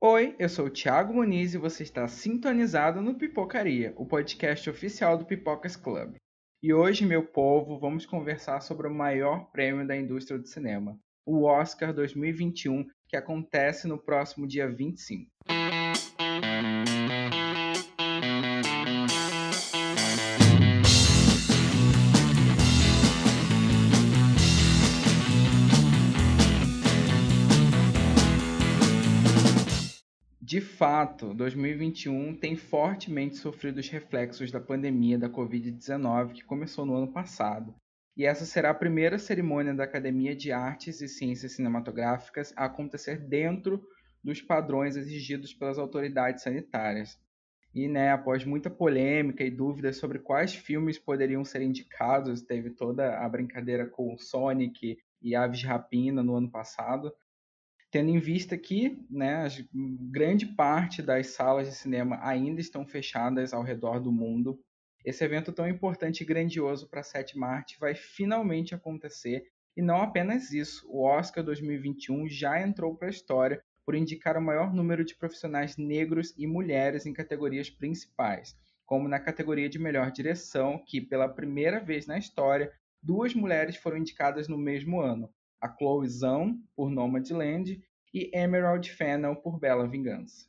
Oi, eu sou o Thiago Muniz e você está sintonizado no Pipocaria, o podcast oficial do Pipocas Club. E hoje, meu povo, vamos conversar sobre o maior prêmio da indústria do cinema, o Oscar 2021, que acontece no próximo dia 25. Fato, 2021 tem fortemente sofrido os reflexos da pandemia da Covid-19 que começou no ano passado. E essa será a primeira cerimônia da Academia de Artes e Ciências Cinematográficas a acontecer dentro dos padrões exigidos pelas autoridades sanitárias. E, né, após muita polêmica e dúvidas sobre quais filmes poderiam ser indicados, teve toda a brincadeira com Sonic e Aves Rapina no ano passado, tendo em vista que né, grande parte das salas de cinema ainda estão fechadas ao redor do mundo. Esse evento tão importante e grandioso para a sétima arte vai finalmente acontecer. E não apenas isso, o Oscar 2021 já entrou para a história por indicar o maior número de profissionais negros e mulheres em categorias principais, como na categoria de melhor direção, que pela primeira vez na história, duas mulheres foram indicadas no mesmo ano, a Chloe Zhao por Nomadland e Emerald Fennel por Bela Vingança.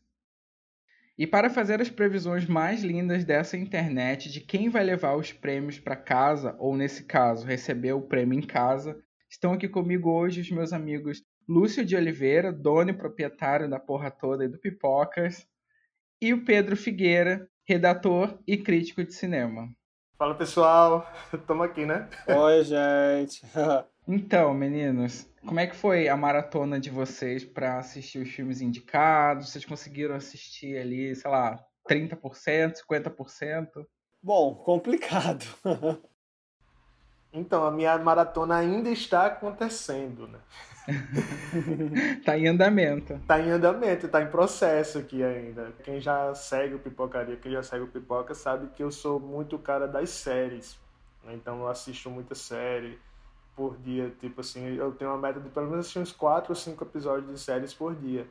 E para fazer as previsões mais lindas dessa internet de quem vai levar os prêmios para casa, ou nesse caso, receber o prêmio em casa, estão aqui comigo hoje os meus amigos Lúcio de Oliveira, dono e proprietário da porra toda e do Pipocas, e o Pedro Figueira, redator e crítico de cinema. Fala pessoal, estamos aqui, né? Oi, gente. Então, meninos, como é que foi a maratona de vocês para assistir os filmes indicados? Vocês conseguiram assistir ali, sei lá, 30%, 50%? Bom, complicado. então, a minha maratona ainda está acontecendo, né? tá em andamento. Tá em andamento, tá em processo aqui ainda. Quem já segue o Pipocaria, quem já segue o Pipoca, sabe que eu sou muito cara das séries. Né? Então eu assisto muita série por dia. Tipo assim, eu tenho uma meta de pelo menos assistir uns 4 ou 5 episódios de séries por dia.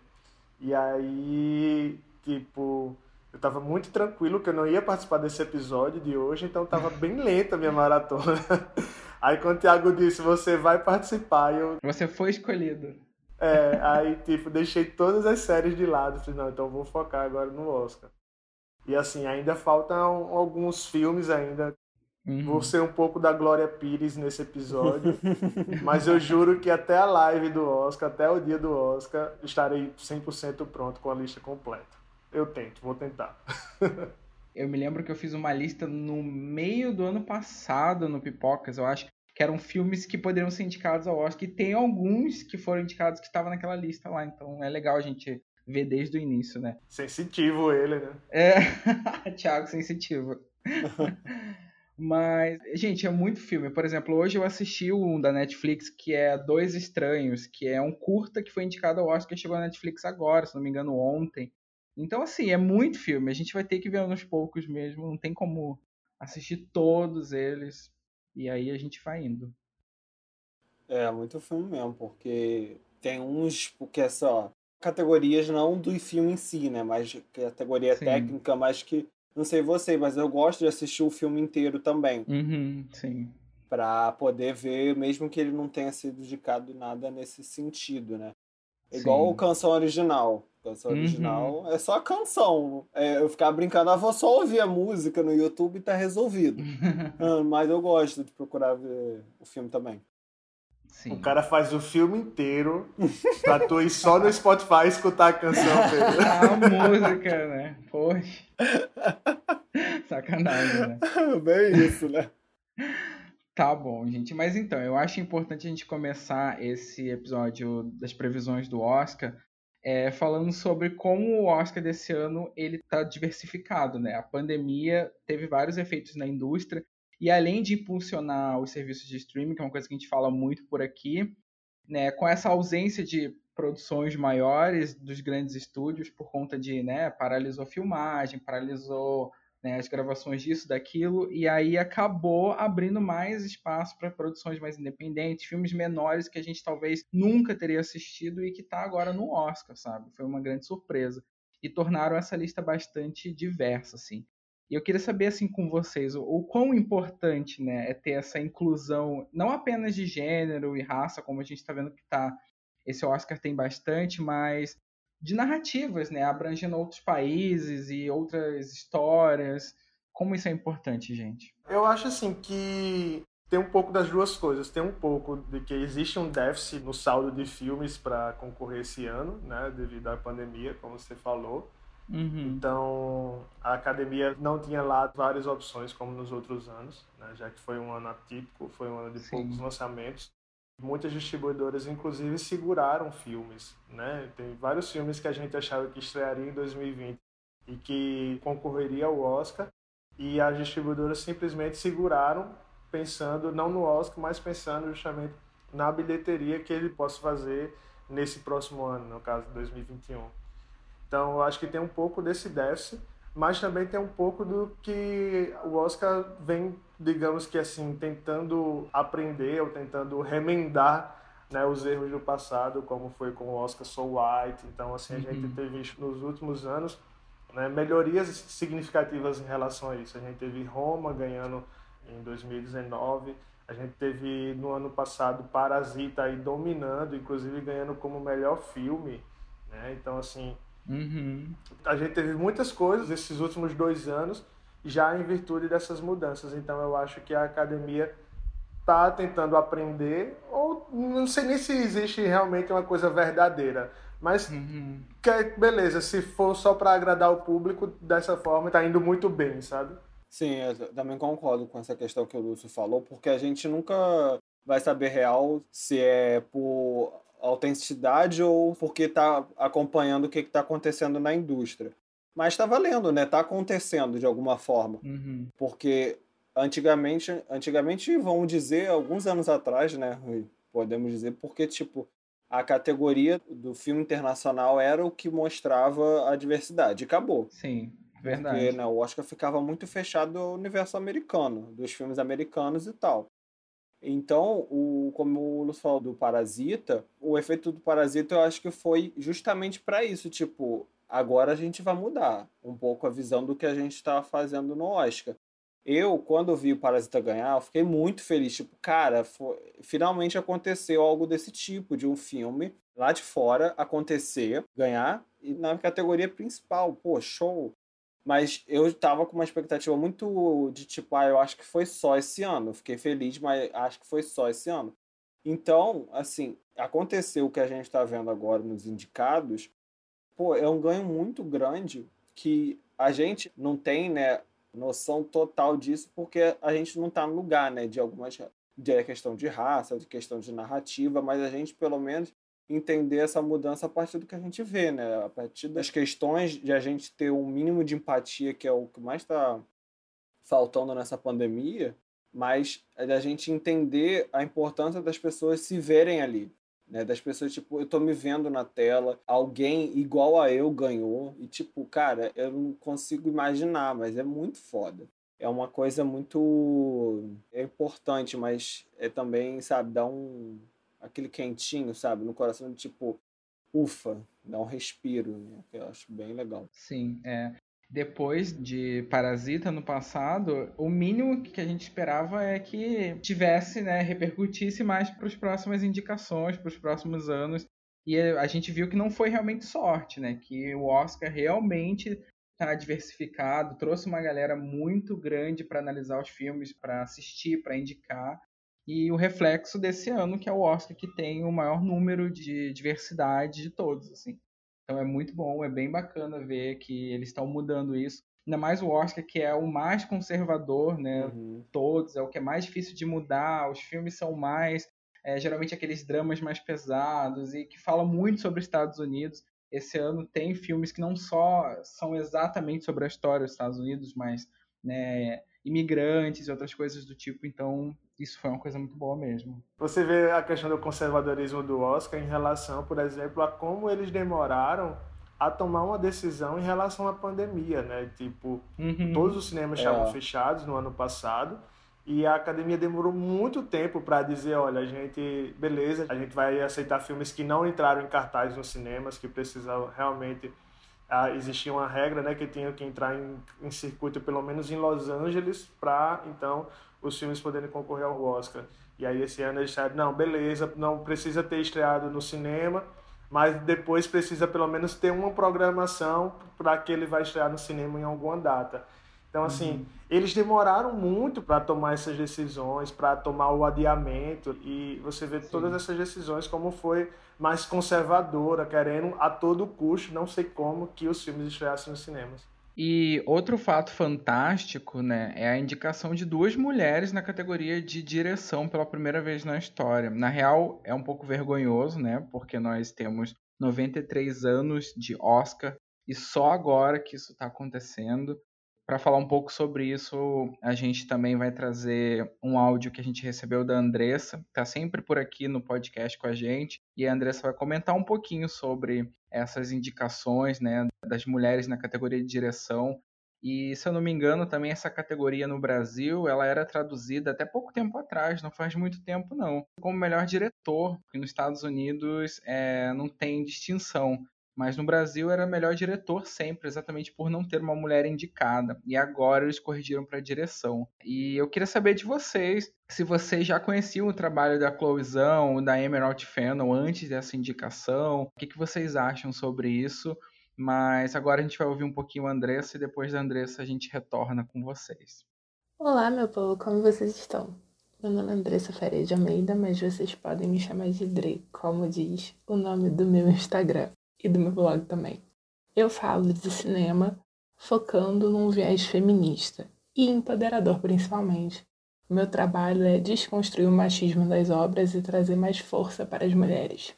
E aí, tipo, eu tava muito tranquilo que eu não ia participar desse episódio de hoje, então tava bem lenta a minha maratona. Aí quando o Thiago disse, você vai participar, eu... Você foi escolhido. É, aí tipo, deixei todas as séries de lado, falei, não, então vou focar agora no Oscar. E assim, ainda faltam alguns filmes ainda Uhum. Vou ser um pouco da Glória Pires nesse episódio, mas eu juro que até a live do Oscar, até o dia do Oscar, estarei 100% pronto com a lista completa. Eu tento, vou tentar. eu me lembro que eu fiz uma lista no meio do ano passado no Pipocas, eu acho que eram filmes que poderiam ser indicados ao Oscar, e tem alguns que foram indicados que estavam naquela lista lá, então é legal a gente ver desde o início, né? Sensitivo ele, né? É, Thiago, sensitivo. Mas, gente, é muito filme. Por exemplo, hoje eu assisti um da Netflix que é Dois Estranhos, que é um curta que foi indicado ao Oscar e chegou na Netflix agora, se não me engano, ontem. Então, assim, é muito filme. A gente vai ter que ver uns poucos mesmo. Não tem como assistir todos eles. E aí a gente vai indo. É, muito filme mesmo, porque tem uns, porque é só categorias não do filme em si, né? Mas categoria Sim. técnica, mas que não sei você, mas eu gosto de assistir o filme inteiro também. Uhum, sim. Pra poder ver, mesmo que ele não tenha sido indicado nada nesse sentido, né? Igual sim. canção original. Canção uhum. original é só a canção. É, eu ficar brincando, ah, vou só ouvir a música no YouTube e tá resolvido. ah, mas eu gosto de procurar ver o filme também. Sim. O cara faz o filme inteiro pra tu ir só no Spotify escutar a canção. a música, né? Poxa. Sacanagem, né? Bem isso, né? Tá bom, gente. Mas então, eu acho importante a gente começar esse episódio das previsões do Oscar é, falando sobre como o Oscar desse ano ele está diversificado, né? A pandemia teve vários efeitos na indústria e além de impulsionar os serviços de streaming, que é uma coisa que a gente fala muito por aqui, né, com essa ausência de produções maiores dos grandes estúdios por conta de, né, paralisou filmagem, paralisou né, as gravações disso, daquilo, e aí acabou abrindo mais espaço para produções mais independentes, filmes menores que a gente talvez nunca teria assistido e que está agora no Oscar, sabe? Foi uma grande surpresa. E tornaram essa lista bastante diversa, assim. E eu queria saber, assim, com vocês, o, o quão importante né, é ter essa inclusão, não apenas de gênero e raça, como a gente está vendo que tá, esse Oscar tem bastante, mas de narrativas, né? Abrangendo outros países e outras histórias. Como isso é importante, gente? Eu acho assim que tem um pouco das duas coisas. Tem um pouco de que existe um déficit no saldo de filmes para concorrer esse ano, né? Devido à pandemia, como você falou. Uhum. Então, a academia não tinha lá várias opções como nos outros anos, né? já que foi um ano atípico, foi um ano de Sim. poucos lançamentos. Muitas distribuidoras, inclusive, seguraram filmes, né? Tem vários filmes que a gente achava que estrearia em 2020 e que concorreria ao Oscar e as distribuidoras simplesmente seguraram, pensando não no Oscar, mas pensando justamente na bilheteria que ele possa fazer nesse próximo ano, no caso 2021. Então, eu acho que tem um pouco desse déficit mas também tem um pouco do que o Oscar vem, digamos que assim, tentando aprender ou tentando remendar né, os erros do passado, como foi com o Oscar So White. Então, assim, a gente uhum. teve nos últimos anos né, melhorias significativas em relação a isso. A gente teve Roma ganhando em 2019, a gente teve no ano passado Parasita aí dominando, inclusive ganhando como melhor filme. Né? Então, assim, Uhum. A gente teve muitas coisas esses últimos dois anos já em virtude dessas mudanças. Então eu acho que a academia está tentando aprender, ou não sei nem se existe realmente uma coisa verdadeira, mas uhum. que, beleza, se for só para agradar o público dessa forma, está indo muito bem, sabe? Sim, eu também concordo com essa questão que o Lúcio falou, porque a gente nunca vai saber real se é por autenticidade ou porque está acompanhando o que está acontecendo na indústria. Mas está valendo, né? Está acontecendo de alguma forma. Uhum. Porque antigamente, antigamente, vamos dizer, alguns anos atrás, né, Podemos dizer, porque, tipo, a categoria do filme internacional era o que mostrava a diversidade. Acabou. Sim, verdade. Porque né, o Oscar ficava muito fechado ao universo americano, dos filmes americanos e tal. Então, o, como o Lúcio falou do Parasita, o efeito do Parasita eu acho que foi justamente para isso. Tipo, agora a gente vai mudar um pouco a visão do que a gente está fazendo no Oscar. Eu, quando vi o Parasita ganhar, eu fiquei muito feliz. Tipo, cara, foi... finalmente aconteceu algo desse tipo, de um filme lá de fora acontecer, ganhar, e na categoria principal. Pô, show! Mas eu tava com uma expectativa muito de tipo, ah, eu acho que foi só esse ano. fiquei feliz, mas acho que foi só esse ano. Então, assim, aconteceu o que a gente está vendo agora nos indicados, pô, é um ganho muito grande que a gente não tem, né, noção total disso porque a gente não está no lugar, né, de algumas de questão de raça, de questão de narrativa, mas a gente pelo menos entender essa mudança a partir do que a gente vê, né? A partir das questões de a gente ter um mínimo de empatia, que é o que mais está faltando nessa pandemia, mas é da gente entender a importância das pessoas se verem ali. Né, das pessoas, tipo, eu tô me vendo na tela, alguém igual a eu ganhou, e tipo, cara, eu não consigo imaginar, mas é muito foda. É uma coisa muito é importante, mas é também, sabe, dá um, aquele quentinho, sabe, no coração, tipo, ufa, dá um respiro, né? Que eu acho bem legal. Sim, é. Depois de Parasita no passado, o mínimo que a gente esperava é que tivesse, né, repercutisse mais para as próximas indicações, para os próximos anos. E a gente viu que não foi realmente sorte, né? Que o Oscar realmente está diversificado, trouxe uma galera muito grande para analisar os filmes, para assistir, para indicar e o reflexo desse ano, que é o Oscar que tem o maior número de diversidade de todos, assim. Então é muito bom, é bem bacana ver que eles estão mudando isso. Ainda mais o Oscar, que é o mais conservador, né? Uhum. Todos, é o que é mais difícil de mudar. Os filmes são mais, é, geralmente, aqueles dramas mais pesados e que falam muito sobre os Estados Unidos. Esse ano tem filmes que não só são exatamente sobre a história dos Estados Unidos, mas né, imigrantes e outras coisas do tipo. Então, isso foi uma coisa muito boa mesmo. Você vê a questão do conservadorismo do Oscar em relação, por exemplo, a como eles demoraram a tomar uma decisão em relação à pandemia, né? Tipo, Uhum. todos os cinemas É. estavam fechados no ano passado e a academia demorou muito tempo para dizer, olha, a gente, beleza, a gente vai aceitar filmes que não entraram em cartaz nos cinemas, que precisavam realmente ah, existia uma regra, né, que tinham que entrar em, em circuito pelo menos em Los Angeles para então os filmes poderem concorrer ao Oscar. E aí esse ano eles disseram, não, beleza, não precisa ter estreado no cinema, mas depois precisa pelo menos ter uma programação para que ele vai estrear no cinema em alguma data. Então, assim, eles demoraram muito para tomar essas decisões, para tomar o adiamento, e você vê todas essas decisões como foi mais conservadora, querendo a todo custo, não sei como, que os filmes estreassem nos cinemas. E outro fato fantástico, né, é a indicação de duas mulheres na categoria de direção pela primeira vez na história. Na real, é um pouco vergonhoso, né, porque nós temos 93 anos de Oscar e só agora que isso está acontecendo. Para falar um pouco sobre isso, a gente também vai trazer um áudio que a gente recebeu da Andressa, que está sempre por aqui no podcast com a gente, e a Andressa vai comentar um pouquinho sobre essas indicações, né, das mulheres na categoria de direção. E se eu não me engano, também essa categoria no Brasil, ela era traduzida até pouco tempo atrás, não faz muito tempo não, como melhor diretor, porque nos Estados Unidos é, não tem distinção. Mas no Brasil era melhor diretor sempre, exatamente por não ter uma mulher indicada. E agora eles corrigiram para direção. E eu queria saber de vocês, se vocês já conheciam o trabalho da Chloe da Emerald Fennel antes dessa indicação, o que, que vocês acham sobre isso? Mas agora a gente vai ouvir um pouquinho a Andressa e depois da Andressa a gente retorna com vocês. Olá, meu povo, como vocês estão? Meu nome é Andressa Faria de Almeida, mas vocês podem me chamar de Dre, como diz o nome do meu Instagram e do meu blog também. Eu falo de cinema focando num viés feminista e empoderador principalmente. Meu trabalho é desconstruir o machismo das obras e trazer mais força para as mulheres,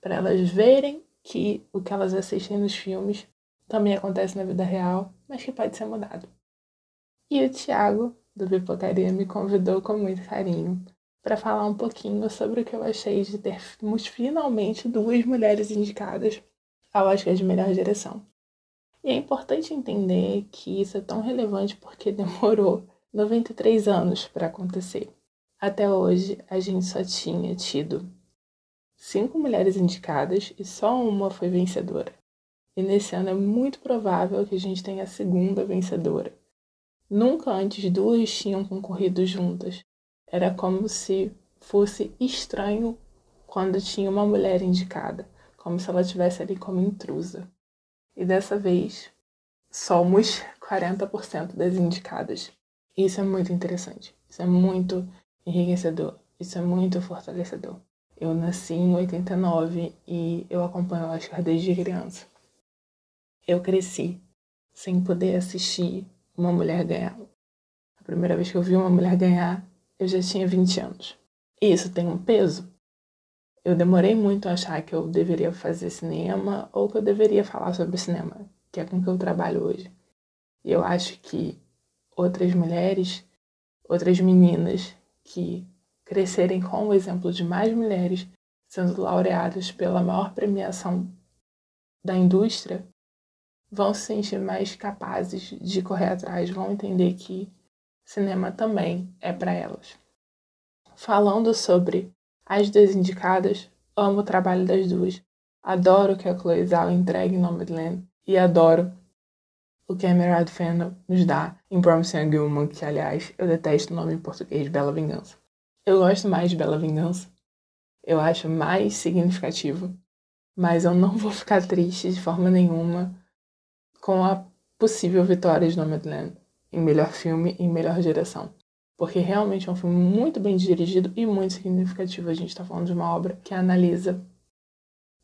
para elas verem que o que elas assistem nos filmes também acontece na vida real, mas que pode ser mudado. E o Thiago, do Pipocaria, me convidou com muito carinho para falar um pouquinho sobre o que eu achei de termos finalmente duas mulheres indicadas ao Oscar de Melhor Direção. E é importante entender que isso é tão relevante porque demorou 93 anos para acontecer. Até hoje, a gente só tinha tido cinco mulheres indicadas e só uma foi vencedora. E nesse ano é muito provável que a gente tenha a segunda vencedora. Nunca antes duas tinham concorrido juntas. Era como se fosse estranho quando tinha uma mulher indicada, como se ela estivesse ali como intrusa. E dessa vez, somos 40% das indicadas. Isso é muito interessante. Isso é muito enriquecedor. Isso é muito fortalecedor. Eu nasci em 89 e eu acompanho o Oscar desde criança. Eu cresci sem poder assistir uma mulher ganhar. A primeira vez que eu vi uma mulher ganhar, eu já tinha 20 anos. E isso tem um peso. Eu demorei muito a achar que eu deveria fazer cinema ou que eu deveria falar sobre cinema, que é com que eu trabalho hoje. E eu acho que outras mulheres, outras meninas que crescerem com o exemplo de mais mulheres sendo laureadas pela maior premiação da indústria, vão se sentir mais capazes de correr atrás, vão entender que cinema também é para elas. Falando sobre as duas indicadas, amo o trabalho das duas. Adoro o que a Chloe Zhao entrega em Nomadland e adoro o que a Emerald Fennel nos dá em Promising Woman, que aliás eu detesto o nome em português, Bela Vingança. Eu gosto mais de Bela Vingança. Eu acho mais significativo. Mas eu não vou ficar triste de forma nenhuma com a possível vitória de Nomadland em melhor filme e melhor direção. Porque realmente é um filme muito bem dirigido e muito significativo. A gente está falando de uma obra que analisa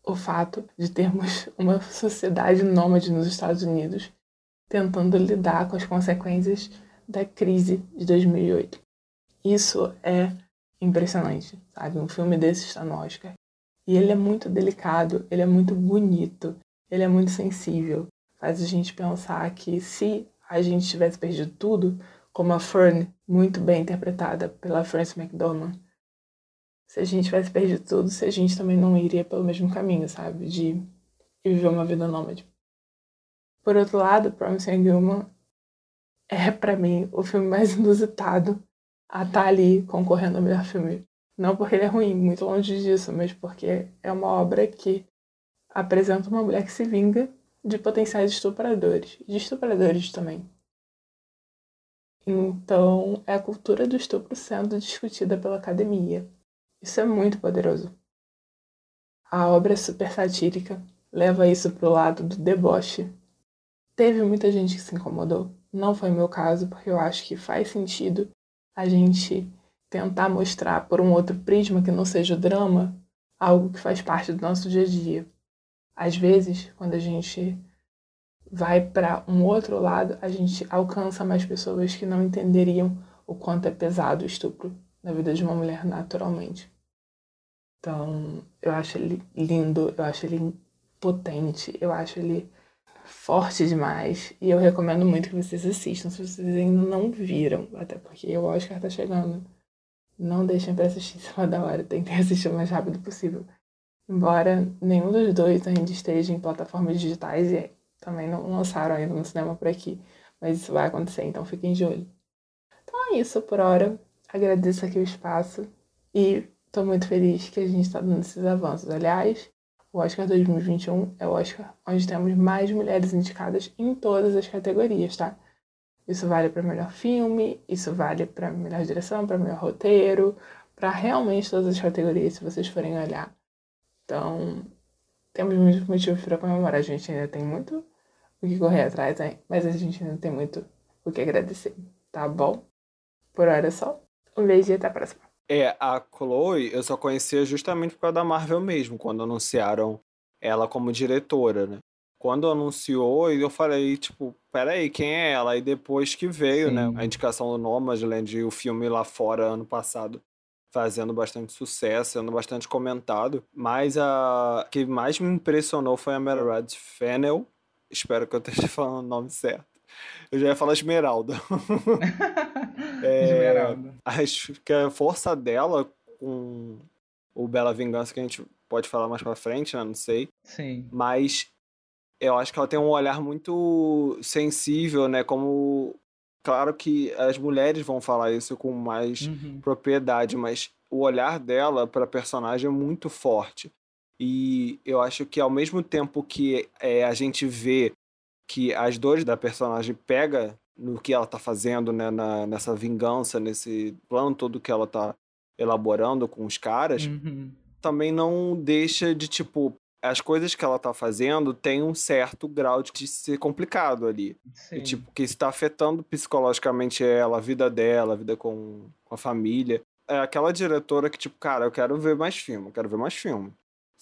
o fato de termos uma sociedade nômade nos Estados Unidos tentando lidar com as consequências da crise de 2008. Isso é impressionante, sabe? Um filme desse está no Oscar. E ele é muito delicado, ele é muito bonito, ele é muito sensível. Faz a gente pensar que se a gente tivesse perdido tudo, como a Fern, muito bem interpretada pela Frances McDormand, se a gente tivesse perdido tudo, se a gente também não iria pelo mesmo caminho, sabe? De viver uma vida nômade. Por outro lado, Promising Young é, para mim, o filme mais inusitado a estar tá ali concorrendo ao melhor filme. Não porque ele é ruim, muito longe disso, mas porque é uma obra que apresenta uma mulher que se vinga de potenciais estupradores, de estupradores também. Então, é a cultura do estupro sendo discutida pela academia. Isso é muito poderoso. A obra é super satírica, leva isso pro lado do deboche. Teve muita gente que se incomodou. Não foi meu caso, porque eu acho que faz sentido a gente tentar mostrar por um outro prisma que não seja o drama algo que faz parte do nosso dia a dia. Às vezes, quando a gente vai para um outro lado, a gente alcança mais pessoas que não entenderiam o quanto é pesado o estupro na vida de uma mulher naturalmente. Então, eu acho ele lindo, eu acho ele potente, eu acho ele forte demais. E eu recomendo muito que vocês assistam, se vocês ainda não viram, até porque o Oscar tá chegando. Não deixem para assistir em cima da hora, tentem assistir o mais rápido possível. Embora nenhum dos dois ainda esteja em plataformas digitais e também não lançaram ainda no cinema por aqui. Mas isso vai acontecer, então fiquem de olho. Então é isso por hora. Agradeço aqui o espaço e estou muito feliz que a gente está dando esses avanços. Aliás, o Oscar 2021 é o Oscar onde temos mais mulheres indicadas em todas as categorias, tá? Isso vale para melhor filme, isso vale para melhor direção, para melhor roteiro, para realmente todas as categorias, se vocês forem olhar. Então, temos muitos motivos para comemorar. A gente ainda tem muito o que correr atrás, hein? mas a gente ainda tem muito o que agradecer, tá bom? Por hora é só. Um beijo e até a próxima. É, a Chloe eu só conhecia justamente por causa da Marvel mesmo, quando anunciaram ela como diretora, né? Quando anunciou, eu falei, tipo, peraí, quem é ela? E depois que veio, né, Sim. né, a indicação do Nomadland e o filme lá fora ano passado fazendo bastante sucesso, sendo bastante comentado. Mas a que mais me impressionou foi a Mera Fennel. Espero que eu esteja falando o nome certo. Eu já ia falar Esmeralda. é, Esmeralda. Acho que a força dela com o Bela Vingança, que a gente pode falar mais pra frente, né? Não sei. Sim. Mas eu acho que ela tem um olhar muito sensível, né? Como. Claro que as mulheres vão falar isso com mais uhum. propriedade, mas o olhar dela para personagem é muito forte. E eu acho que ao mesmo tempo que é, a gente vê que as dores da personagem pega no que ela tá fazendo, né, na, nessa vingança, nesse plano todo que ela tá elaborando com os caras, uhum. também não deixa de, tipo, as coisas que ela tá fazendo tem um certo grau de ser complicado ali. E, tipo, que está afetando psicologicamente ela, a vida dela, a vida com, com a família. É aquela diretora que, tipo, cara, eu quero ver mais filme, eu quero ver mais filme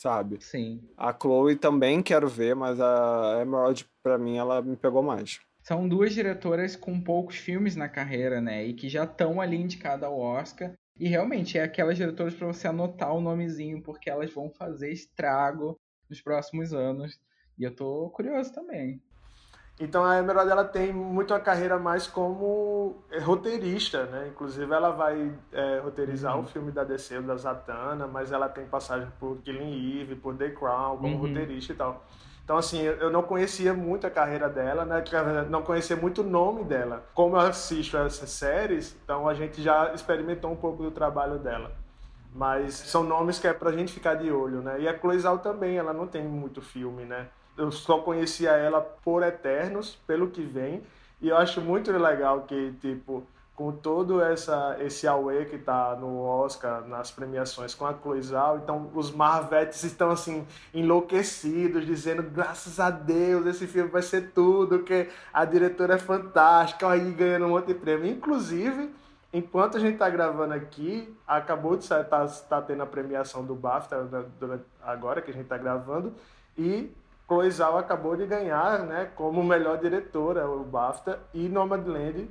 sabe? Sim. A Chloe também quero ver, mas a Emerald, para mim, ela me pegou mais. São duas diretoras com poucos filmes na carreira, né? E que já estão ali indicadas ao Oscar. E realmente é aquelas diretoras para você anotar o nomezinho, porque elas vão fazer estrago nos próximos anos. E eu tô curioso também. Então a Emerald ela tem muito a carreira mais como é, roteirista, né? Inclusive ela vai é, roteirizar uhum. o filme da DC, da Zatanna, mas ela tem passagem por Killing Eve, por The Crown, como uhum. roteirista e tal. Então, assim, eu não conhecia muito a carreira dela, né? Não conhecia muito o nome dela. Como eu assisto essas séries, então a gente já experimentou um pouco do trabalho dela. Mas são nomes que é pra gente ficar de olho, né? E a Chloe também, ela não tem muito filme, né? Eu só conhecia ela por Eternos, pelo que vem, e eu acho muito legal que, tipo, com todo essa, esse Aue que tá no Oscar, nas premiações com a Cloizal, então os Marvetes estão, assim, enlouquecidos, dizendo, graças a Deus, esse filme vai ser tudo, que a diretora é fantástica, aí ganhando um monte de prêmio. Inclusive, enquanto a gente tá gravando aqui, acabou de sair, tá, tá tendo a premiação do BAFTA, agora que a gente tá gravando, e Chloe Zhao acabou de ganhar, né, como melhor diretora, o BAFTA, e Nomadland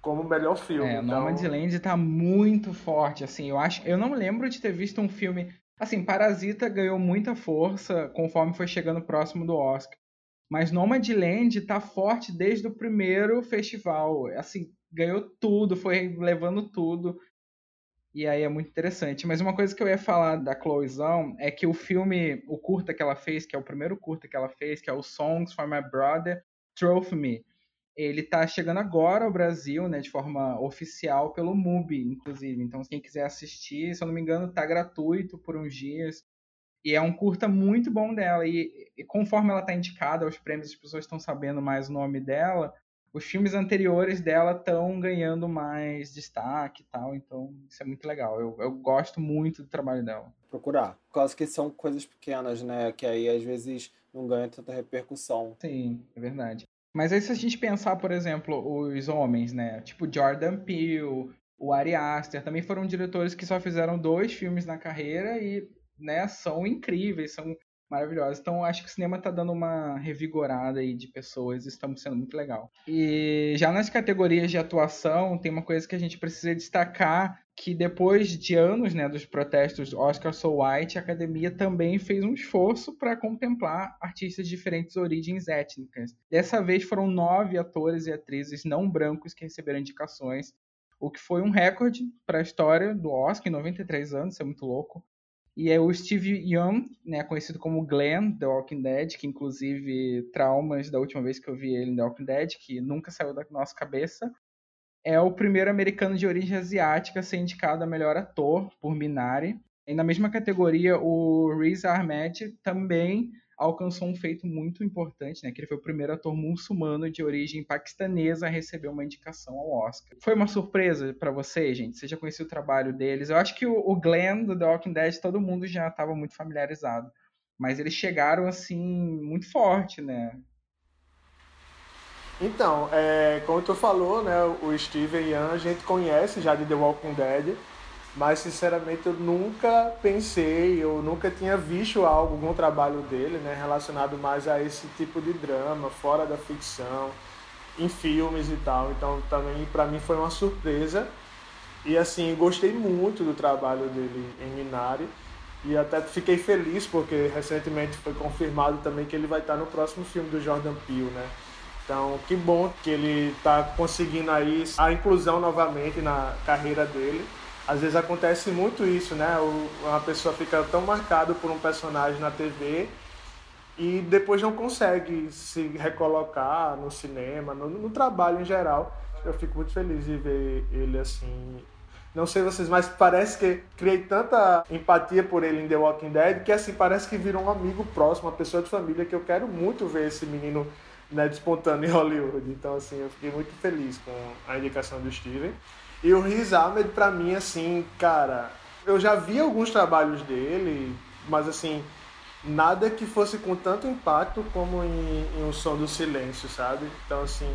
como melhor filme. É, então... Nomadland tá muito forte, assim, eu acho, eu não lembro de ter visto um filme, assim, Parasita ganhou muita força conforme foi chegando próximo do Oscar. Mas Nomadland tá forte desde o primeiro festival, assim, ganhou tudo, foi levando tudo. E aí é muito interessante. Mas uma coisa que eu ia falar da Chloezão é que o filme, o curta que ela fez, que é o primeiro curta que ela fez, que é o Songs for My Brother, Trophy Me. Ele está chegando agora ao Brasil, né, de forma oficial pelo MUBI, inclusive. Então, quem quiser assistir, se eu não me engano, está gratuito por uns dias. E é um curta muito bom dela. E, e conforme ela está indicada aos prêmios, as pessoas estão sabendo mais o nome dela. Os filmes anteriores dela estão ganhando mais destaque e tal. Então, isso é muito legal. Eu, eu gosto muito do trabalho dela. Procurar. Por causa que são coisas pequenas, né? Que aí às vezes não ganha tanta repercussão. Sim, é verdade. Mas aí se a gente pensar, por exemplo, os homens, né? Tipo Jordan Peele, o Ari Aster, também foram diretores que só fizeram dois filmes na carreira e né, são incríveis, são maravilhosos. Então acho que o cinema está dando uma revigorada aí de pessoas, isso está sendo muito legal. E já nas categorias de atuação, tem uma coisa que a gente precisa destacar, que depois de anos né, dos protestos Oscar So White, a academia também fez um esforço para contemplar artistas de diferentes origens étnicas. Dessa vez foram nove atores e atrizes não brancos que receberam indicações, o que foi um recorde para a história do Oscar em 93 anos, isso é muito louco. E é o Steve Young, né, conhecido como Glenn, The Walking Dead, que inclusive traumas da última vez que eu vi ele em The Walking Dead, que nunca saiu da nossa cabeça. É o primeiro americano de origem asiática a ser indicado a melhor ator por Minari. E na mesma categoria, o Riz Ahmed também alcançou um feito muito importante, né? Que ele foi o primeiro ator muçulmano de origem paquistanesa a receber uma indicação ao Oscar. Foi uma surpresa para você, gente? Você já conhecia o trabalho deles? Eu acho que o Glenn do The Walking Dead todo mundo já estava muito familiarizado, mas eles chegaram assim muito forte, né? Então, é, como tu falou, né, o Steven Yeun a gente conhece já de The Walking Dead mas sinceramente eu nunca pensei, eu nunca tinha visto algo, algum trabalho dele, né, relacionado mais a esse tipo de drama, fora da ficção, em filmes e tal. Então também para mim foi uma surpresa. E assim, gostei muito do trabalho dele em Minari. E até fiquei feliz porque recentemente foi confirmado também que ele vai estar no próximo filme do Jordan Peele, né? Então, que bom que ele está conseguindo aí a inclusão novamente na carreira dele às vezes acontece muito isso, né? Uma pessoa fica tão marcada por um personagem na TV e depois não consegue se recolocar no cinema, no, no, trabalho em geral. Eu fico muito feliz de ver ele assim. Não sei vocês, mas parece que criei tanta empatia por ele em The Walking Dead que assim parece que virou um amigo próximo, uma pessoa de família que eu quero muito ver esse menino né, despontando em Hollywood. Então assim, eu fiquei muito feliz com a indicação do Steven. E o Riz Ahmed, pra mim, assim, cara, eu já vi alguns trabalhos dele, mas assim, nada que fosse com tanto impacto como em, em O Som do Silêncio, sabe? Então, assim,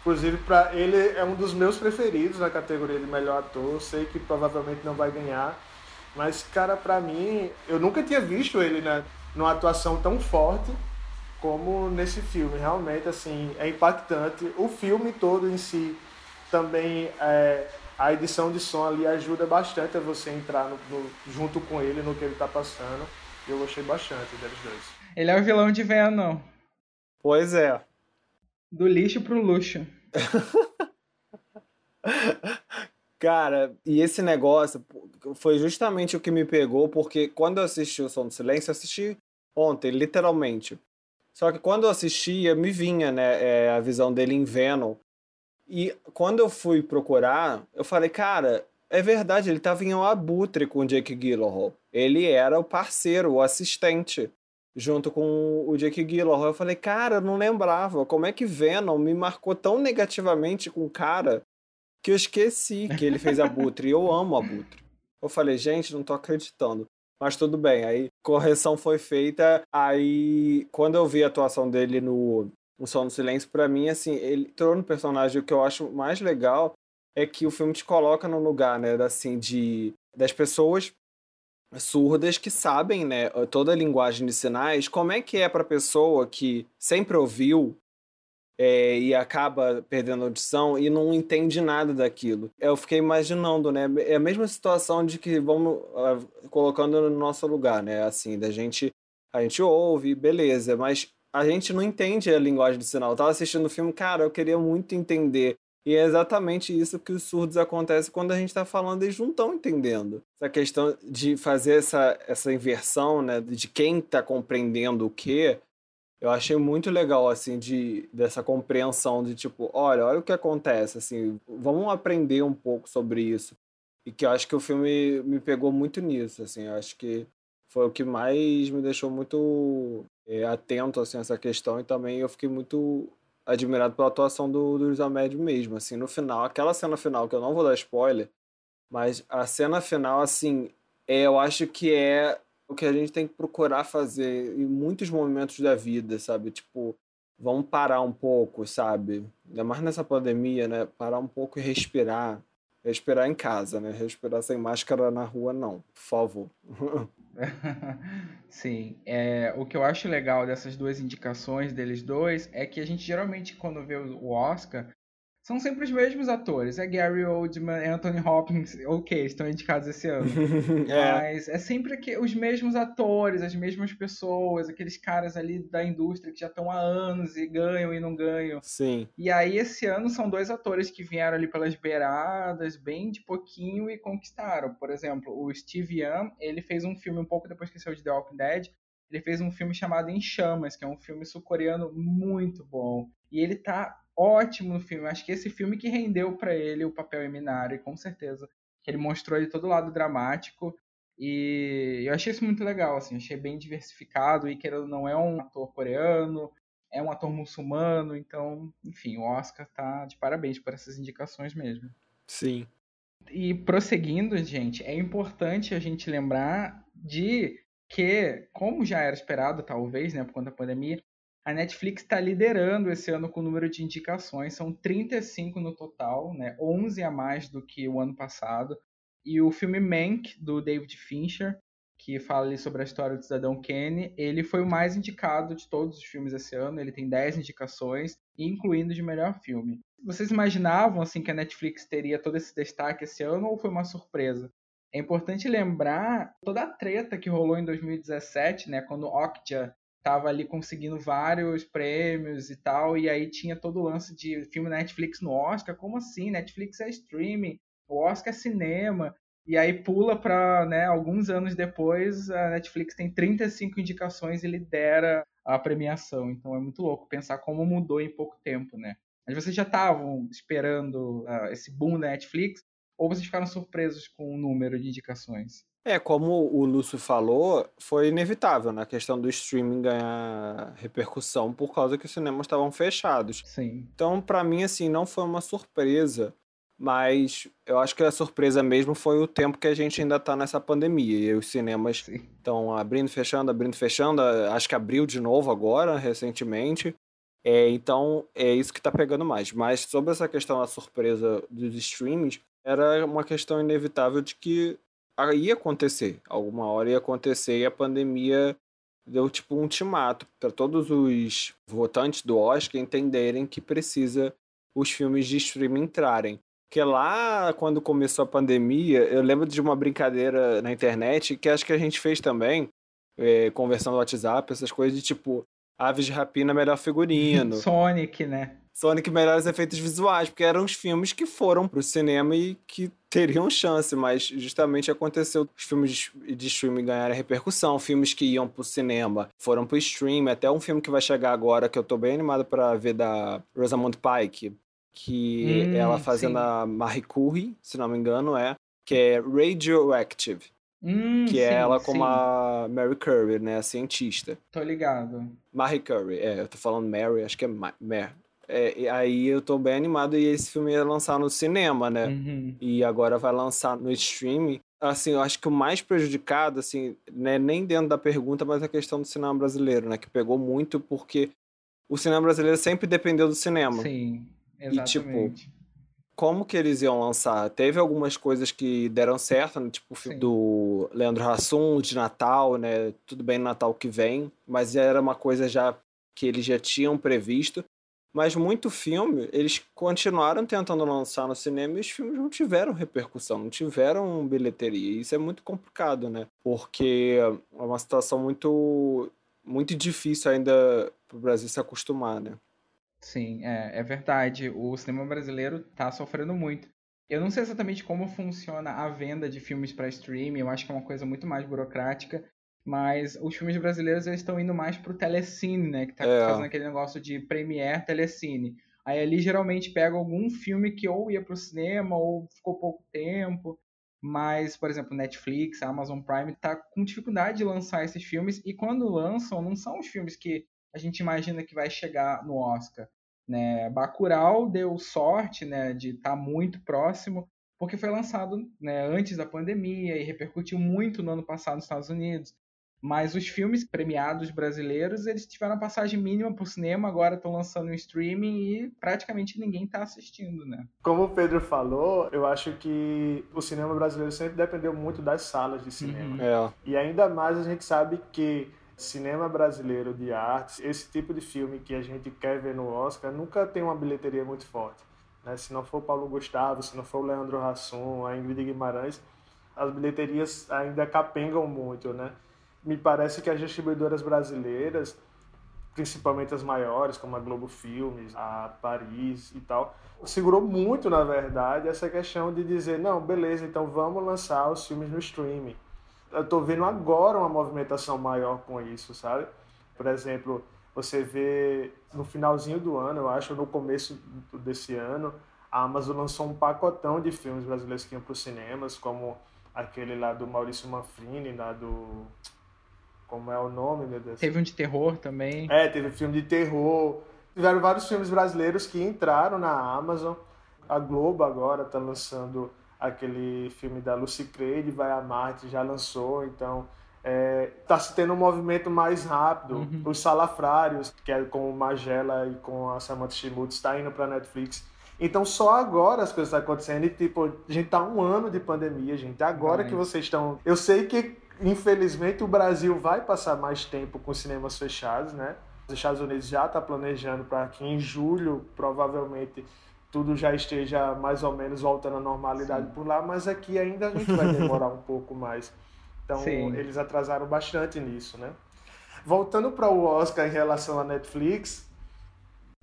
inclusive, para ele é um dos meus preferidos na categoria de melhor ator. Sei que provavelmente não vai ganhar, mas, cara, pra mim, eu nunca tinha visto ele né, numa atuação tão forte como nesse filme. Realmente, assim, é impactante. O filme todo em si também é a edição de som ali ajuda bastante a você entrar no, no, junto com ele no que ele tá passando. Eu gostei bastante deles dois. Ele é o vilão de Venom. Pois é. Do lixo pro luxo. Cara, e esse negócio foi justamente o que me pegou, porque quando eu assisti o Som do Silêncio, eu assisti ontem, literalmente. Só que quando eu assistia, me vinha né, é, a visão dele em Venom. E quando eu fui procurar, eu falei, cara, é verdade, ele estava em um abutre com o Jake Gyllenhaal. Ele era o parceiro, o assistente, junto com o Jake Gyllenhaal. Eu falei, cara, eu não lembrava. Como é que Venom me marcou tão negativamente com o cara que eu esqueci que ele fez abutre. e eu amo abutre. Eu falei, gente, não tô acreditando. Mas tudo bem, aí correção foi feita. Aí, quando eu vi a atuação dele no o Som do Silêncio, para mim, assim, ele torna o personagem o que eu acho mais legal é que o filme te coloca no lugar, né, assim, de das pessoas surdas que sabem, né, toda a linguagem de sinais, como é que é para pessoa que sempre ouviu é, e acaba perdendo a audição e não entende nada daquilo. Eu fiquei imaginando, né, é a mesma situação de que vamos uh, colocando no nosso lugar, né, assim, da gente a gente ouve, beleza, mas a gente não entende a linguagem do sinal. Eu tava assistindo o filme, cara, eu queria muito entender. E é exatamente isso que os surdos acontece quando a gente está falando, eles não estão entendendo. Essa questão de fazer essa, essa inversão, né, de quem está compreendendo o quê, Eu achei muito legal, assim, de, dessa compreensão de tipo, olha, olha o que acontece, assim, vamos aprender um pouco sobre isso. E que eu acho que o filme me pegou muito nisso, assim, eu acho que foi o que mais me deixou muito é, atento, assim, a essa questão e também eu fiquei muito admirado pela atuação do, do Amédio mesmo, assim, no final, aquela cena final, que eu não vou dar spoiler, mas a cena final, assim, é, eu acho que é o que a gente tem que procurar fazer em muitos momentos da vida, sabe? Tipo, vamos parar um pouco, sabe? Ainda mais nessa pandemia, né? Parar um pouco e respirar. Respirar em casa, né? Respirar sem máscara na rua, não. Por favor. Sim. É, o que eu acho legal dessas duas indicações deles dois é que a gente geralmente, quando vê o Oscar, são sempre os mesmos atores. É Gary Oldman, Anthony Hopkins, ok, estão indicados esse ano. é. Mas é sempre que, os mesmos atores, as mesmas pessoas, aqueles caras ali da indústria que já estão há anos e ganham e não ganham. Sim. E aí, esse ano, são dois atores que vieram ali pelas beiradas, bem de pouquinho, e conquistaram. Por exemplo, o Steve Young, ele fez um filme um pouco depois que saiu de The Walking Dead, ele fez um filme chamado Em Chamas, que é um filme sul-coreano muito bom. E ele tá ótimo no filme. Acho que esse filme que rendeu para ele o papel eminário, com certeza. Que ele mostrou ele todo o lado dramático. E eu achei isso muito legal, assim, achei bem diversificado e querendo não é um ator coreano, é um ator muçulmano, então, enfim, o Oscar tá de parabéns por essas indicações mesmo. Sim. E prosseguindo, gente, é importante a gente lembrar de que, como já era esperado, talvez, né, por conta da pandemia, a Netflix está liderando esse ano com o número de indicações, são 35 no total, né? 11 a mais do que o ano passado. E o filme Mank, do David Fincher, que fala sobre a história do cidadão Kenny, ele foi o mais indicado de todos os filmes esse ano, ele tem 10 indicações, incluindo de melhor filme. Vocês imaginavam assim que a Netflix teria todo esse destaque esse ano ou foi uma surpresa? É importante lembrar toda a treta que rolou em 2017, né, quando Okja tava ali conseguindo vários prêmios e tal, e aí tinha todo o lance de filme Netflix no Oscar, como assim? Netflix é streaming, o Oscar é cinema, e aí pula para, né, alguns anos depois, a Netflix tem 35 indicações e lidera a premiação, então é muito louco pensar como mudou em pouco tempo, né? Mas vocês já estavam esperando uh, esse boom da Netflix, ou vocês ficaram surpresos com o número de indicações? É, como o Lúcio falou, foi inevitável na né, questão do streaming ganhar repercussão por causa que os cinemas estavam fechados. Sim. Então, para mim, assim, não foi uma surpresa, mas eu acho que a surpresa mesmo foi o tempo que a gente ainda tá nessa pandemia. E os cinemas estão abrindo, fechando, abrindo, fechando. Acho que abriu de novo agora, recentemente. É, então, é isso que tá pegando mais. Mas sobre essa questão da surpresa dos streams, era uma questão inevitável de que ia acontecer. Alguma hora ia acontecer e a pandemia deu tipo um ultimato para todos os votantes do Oscar entenderem que precisa os filmes de streaming entrarem. Porque lá, quando começou a pandemia, eu lembro de uma brincadeira na internet que acho que a gente fez também, é, conversando no WhatsApp, essas coisas de tipo, Aves de Rapina, melhor figurino. Sonic, né? Sonic melhores efeitos visuais, porque eram os filmes que foram pro cinema e que teriam chance, mas justamente aconteceu os filmes de streaming ganharem repercussão, filmes que iam pro cinema foram pro stream, até um filme que vai chegar agora que eu tô bem animado para ver da Rosamund Pike, que hum, ela fazendo sim. a Marie Curie, se não me engano, é, que é Radioactive. Hum, que é sim, é ela como sim. a Mary Curry, né? A cientista. Tô ligado. Marie Curry, é, eu tô falando Mary, acho que é Mary. É, aí eu tô bem animado e esse filme ia lançar no cinema, né? Uhum. E agora vai lançar no streaming. Assim, eu acho que o mais prejudicado, assim, né, nem dentro da pergunta, mas a questão do cinema brasileiro, né? Que pegou muito porque o cinema brasileiro sempre dependeu do cinema. Sim, exatamente. E, tipo, como que eles iam lançar? Teve algumas coisas que deram certo, né? tipo o filme do Leandro Hassum, de Natal, né? Tudo bem Natal que vem, mas era uma coisa já que eles já tinham previsto. Mas muito filme, eles continuaram tentando lançar no cinema e os filmes não tiveram repercussão, não tiveram bilheteria. E isso é muito complicado, né? Porque é uma situação muito, muito difícil ainda para o Brasil se acostumar, né? Sim, é, é verdade. O cinema brasileiro está sofrendo muito. Eu não sei exatamente como funciona a venda de filmes para streaming, eu acho que é uma coisa muito mais burocrática. Mas os filmes brasileiros eles estão indo mais pro telecine, né? Que tá é. fazendo aquele negócio de premiere telecine. Aí ali geralmente pega algum filme que ou ia pro cinema ou ficou pouco tempo. Mas, por exemplo, Netflix, Amazon Prime tá com dificuldade de lançar esses filmes e quando lançam não são os filmes que a gente imagina que vai chegar no Oscar. Né? Bacurau deu sorte né, de estar tá muito próximo, porque foi lançado né, antes da pandemia e repercutiu muito no ano passado nos Estados Unidos. Mas os filmes premiados brasileiros, eles tiveram a passagem mínima para o cinema, agora estão lançando em streaming e praticamente ninguém está assistindo, né? Como o Pedro falou, eu acho que o cinema brasileiro sempre dependeu muito das salas de cinema. Uhum. É. E ainda mais a gente sabe que cinema brasileiro de artes, esse tipo de filme que a gente quer ver no Oscar, nunca tem uma bilheteria muito forte. Né? Se não for Paulo Gustavo, se não for o Leandro Hassum, a Ingrid Guimarães, as bilheterias ainda capengam muito, né? Me parece que as distribuidoras brasileiras, principalmente as maiores, como a Globo Filmes, a Paris e tal, segurou muito, na verdade, essa questão de dizer, não, beleza, então vamos lançar os filmes no streaming eu tô vendo agora uma movimentação maior com isso, sabe? Por exemplo, você vê no finalzinho do ano, eu acho, no começo desse ano, a Amazon lançou um pacotão de filmes brasileiros que iam para os cinemas, como aquele lá do Maurício Manfrini, lá do. Como é o nome, meu Deus? Teve um de terror também. É, teve filme de terror. Tiveram vários filmes brasileiros que entraram na Amazon. A Globo agora está lançando aquele filme da Lucy Creed, Vai a Marte, já lançou, então está é, se tendo um movimento mais rápido. Uhum. Os Salafrários, que é com o Magela e com a Samantha Schmutz, está indo para Netflix. Então só agora as coisas estão acontecendo e tipo, a gente tá um ano de pandemia, gente. Agora Ai. que vocês estão. Eu sei que, infelizmente, o Brasil vai passar mais tempo com cinemas fechados, né? Os Estados Unidos já está planejando para que em julho, provavelmente, tudo já esteja mais ou menos voltando à normalidade Sim. por lá, mas aqui ainda a gente vai demorar um pouco mais. Então Sim. eles atrasaram bastante nisso, né? Voltando para o Oscar em relação à Netflix,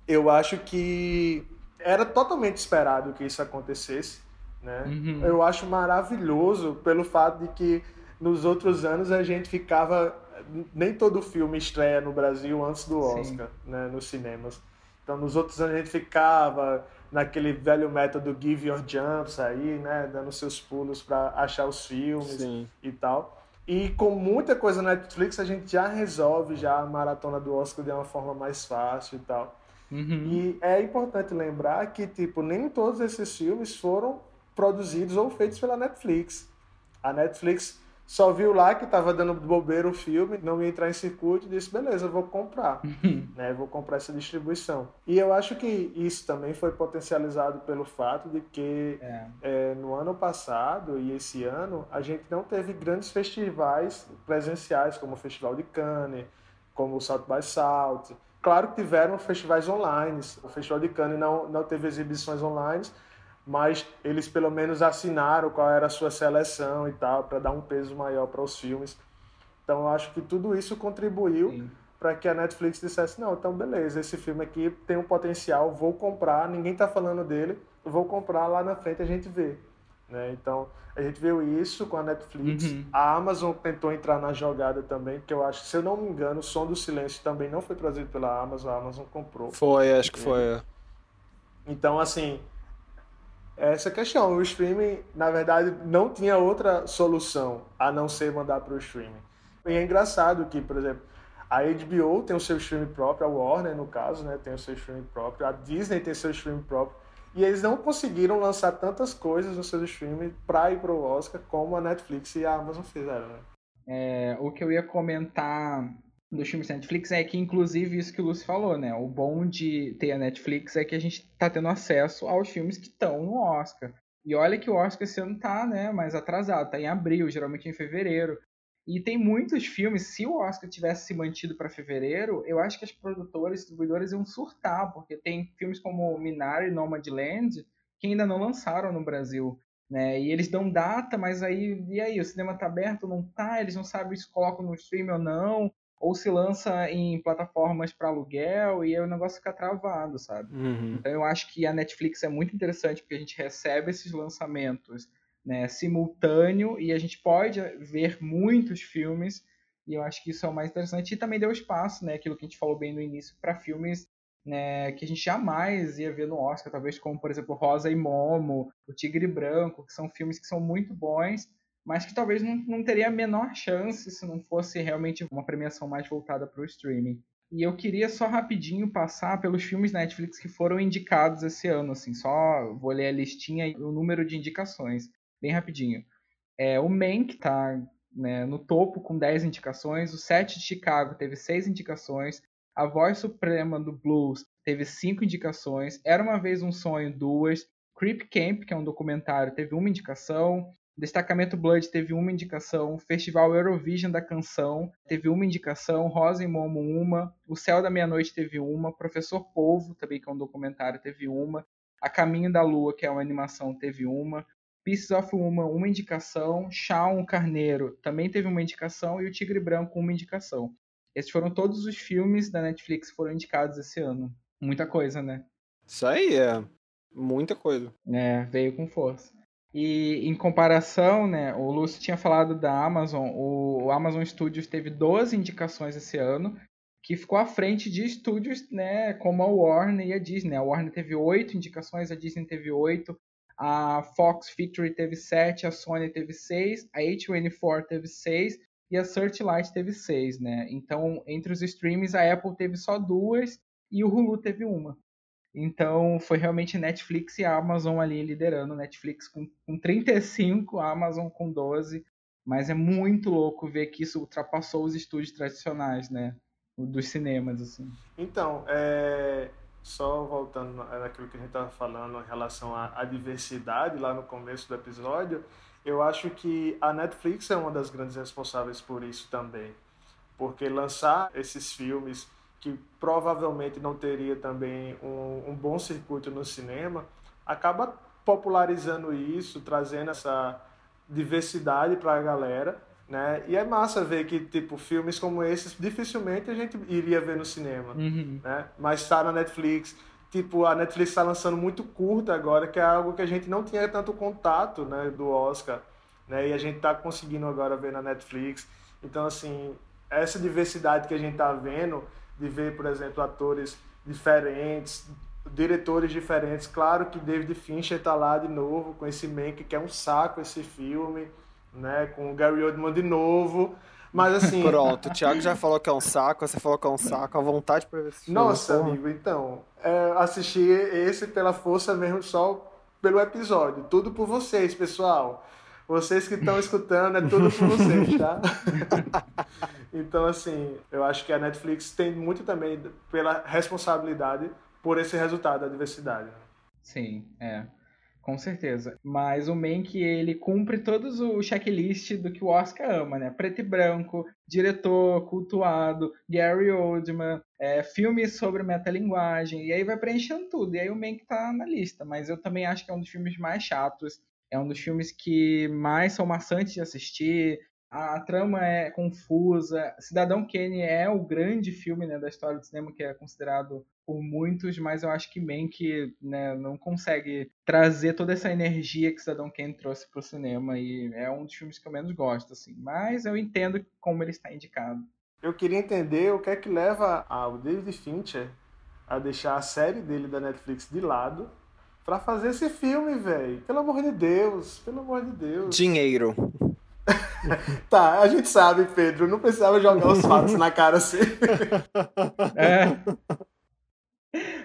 eu acho que era totalmente esperado que isso acontecesse, né? Uhum. Eu acho maravilhoso pelo fato de que nos outros anos a gente ficava nem todo filme estreia no Brasil antes do Oscar, Sim. né, nos cinemas. Então nos outros anos a gente ficava naquele velho método Give Your Jumps aí, né? Dando seus pulos para achar os filmes Sim. e tal. E com muita coisa na Netflix a gente já resolve já a maratona do Oscar de uma forma mais fácil e tal. Uhum. E é importante lembrar que, tipo, nem todos esses filmes foram produzidos ou feitos pela Netflix. A Netflix só viu lá que estava dando bobeira o filme, não ia entrar em circuito e disse, beleza, vou comprar, né? Vou comprar essa distribuição. E eu acho que isso também foi potencializado pelo fato de que é. É, no ano passado e esse ano a gente não teve grandes festivais presenciais, como o Festival de Cannes, como o South by South. Claro que tiveram festivais online. O Festival de Cannes não, não teve exibições online, mas eles pelo menos assinaram qual era a sua seleção e tal, para dar um peso maior para os filmes. Então eu acho que tudo isso contribuiu para que a Netflix dissesse: não, então beleza, esse filme aqui tem um potencial, vou comprar, ninguém está falando dele, vou comprar lá na frente a gente vê. Né? Então a gente viu isso com a Netflix. Uhum. A Amazon tentou entrar na jogada também, que eu acho, se eu não me engano, o Som do Silêncio também não foi trazido pela Amazon, a Amazon comprou. Foi, acho que foi. É. Então, assim, essa questão. O streaming, na verdade, não tinha outra solução a não ser mandar para o streaming. E é engraçado que, por exemplo, a HBO tem o seu streaming próprio, a Warner, no caso, né, tem o seu streaming próprio, a Disney tem seu streaming próprio, e eles não conseguiram lançar tantas coisas no seu streaming para ir para o Oscar como a Netflix e a Amazon fizeram. Né? É, o que eu ia comentar dos filmes da Netflix é que, inclusive, isso que o Lúcio falou, né? O bom de ter a Netflix é que a gente tá tendo acesso aos filmes que estão no Oscar. E olha que o Oscar esse ano tá, né, mais atrasado, tá em abril, geralmente em fevereiro. E tem muitos filmes, se o Oscar tivesse se mantido para fevereiro, eu acho que as produtoras distribuidoras iam surtar, porque tem filmes como Minari e Nomadland que ainda não lançaram no Brasil. Né? E eles dão data, mas aí, e aí, o cinema tá aberto, não tá? Eles não sabem se colocam no stream ou não ou se lança em plataformas para aluguel e aí o negócio fica travado, sabe? Uhum. Então eu acho que a Netflix é muito interessante porque a gente recebe esses lançamentos né, simultâneo e a gente pode ver muitos filmes E eu acho que isso é o mais interessante. E também deu espaço, né, aquilo que a gente falou bem no início, para filmes né, que a gente jamais ia ver no Oscar, talvez como, por exemplo, Rosa e Momo, O Tigre Branco, que são filmes que são muito bons, mas que talvez não, não teria a menor chance se não fosse realmente uma premiação mais voltada para o streaming. E eu queria só rapidinho passar pelos filmes Netflix que foram indicados esse ano, assim, só vou ler a listinha e o número de indicações, bem rapidinho. É, o Mank tá né, no topo com 10 indicações, o Sete de Chicago teve 6 indicações, a Voz Suprema do Blues teve 5 indicações, Era Uma Vez Um Sonho, duas, Creep Camp, que é um documentário, teve uma indicação, Destacamento Blood teve uma indicação, Festival Eurovision da Canção teve uma indicação, Rosa e Momo uma, O Céu da Meia-Noite teve uma, Professor Polvo, também que é um documentário, teve uma, A Caminho da Lua, que é uma animação, teve uma, Pieces of Woman, uma indicação, Shaun Carneiro também teve uma indicação e O Tigre Branco, uma indicação. Esses foram todos os filmes da Netflix que foram indicados esse ano. Muita coisa, né? Isso aí é muita coisa. É, veio com força. E em comparação, né, o Lúcio tinha falado da Amazon, o, Amazon Studios teve 12 indicações esse ano, que ficou à frente de estúdios né, como a Warner e a Disney. A Warner teve 8 indicações, a Disney teve 8, a Fox Victory teve 7, a Sony teve 6, a A24 teve 6 e a Searchlight teve 6, né? Então, entre os streams, a Apple teve só duas e o Hulu teve uma. Então foi realmente Netflix e Amazon ali liderando. Netflix com, com 35, a Amazon com 12. Mas é muito louco ver que isso ultrapassou os estúdios tradicionais, né? Dos cinemas, assim. Então, é... só voltando naquilo que a gente estava falando em relação à diversidade lá no começo do episódio, eu acho que a Netflix é uma das grandes responsáveis por isso também. Porque lançar esses filmes que provavelmente não teria também um, um bom circuito no cinema, acaba popularizando isso, trazendo essa diversidade para a galera, né? E é massa ver que tipo filmes como esses dificilmente a gente iria ver no cinema, uhum. né? Mas está na Netflix, tipo a Netflix está lançando muito curta agora, que é algo que a gente não tinha tanto contato, né? Do Oscar, né? E a gente está conseguindo agora ver na Netflix. Então assim essa diversidade que a gente está vendo de ver, por exemplo, atores diferentes, diretores diferentes. Claro que David Fincher está lá de novo com esse Mank, que é um saco esse filme, né? Com o Gary Oldman de novo. Mas assim. Pronto, o Thiago já falou que é um saco, você falou que é um saco, a vontade para ver esse filme. Nossa, amigo, então. É, assisti esse pela força mesmo, só pelo episódio. Tudo por vocês, pessoal. Vocês que estão escutando, é tudo por vocês, tá? então, assim, eu acho que a Netflix tem muito também pela responsabilidade por esse resultado da diversidade. Sim, é. Com certeza. Mas o Mank, ele cumpre todos o checklist do que o Oscar ama, né? Preto e branco, diretor, cultuado, Gary Oldman, é, filmes sobre metalinguagem, e aí vai preenchendo tudo. E aí o Mank tá na lista, mas eu também acho que é um dos filmes mais chatos é um dos filmes que mais são maçantes de assistir. A trama é confusa. Cidadão Kane é o grande filme né, da história do cinema que é considerado por muitos, mas eu acho que Mank né, não consegue trazer toda essa energia que Cidadão Kane trouxe para o cinema e é um dos filmes que eu menos gosto, assim. Mas eu entendo como ele está indicado. Eu queria entender o que é que leva o David Fincher a deixar a série dele da Netflix de lado para fazer esse filme, velho. Pelo amor de Deus, pelo amor de Deus. Dinheiro. tá, a gente sabe, Pedro. Não precisava jogar os fatos na cara assim. é.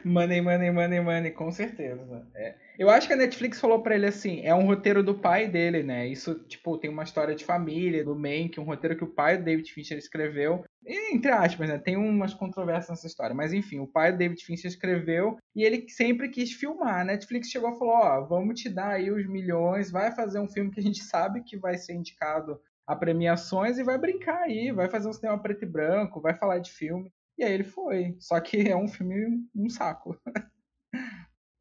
Money, money, money, money, com certeza. É. Eu acho que a Netflix falou para ele assim, é um roteiro do pai dele, né? Isso, tipo, tem uma história de família, do Mank, um roteiro que o pai do David Fincher escreveu. E, entre aspas, né? Tem umas controvérsias nessa história. Mas, enfim, o pai do David Fincher escreveu e ele sempre quis filmar. A Netflix chegou e falou, ó, vamos te dar aí os milhões, vai fazer um filme que a gente sabe que vai ser indicado a premiações e vai brincar aí, vai fazer um cinema preto e branco, vai falar de filme. E aí ele foi. Só que é um filme um saco.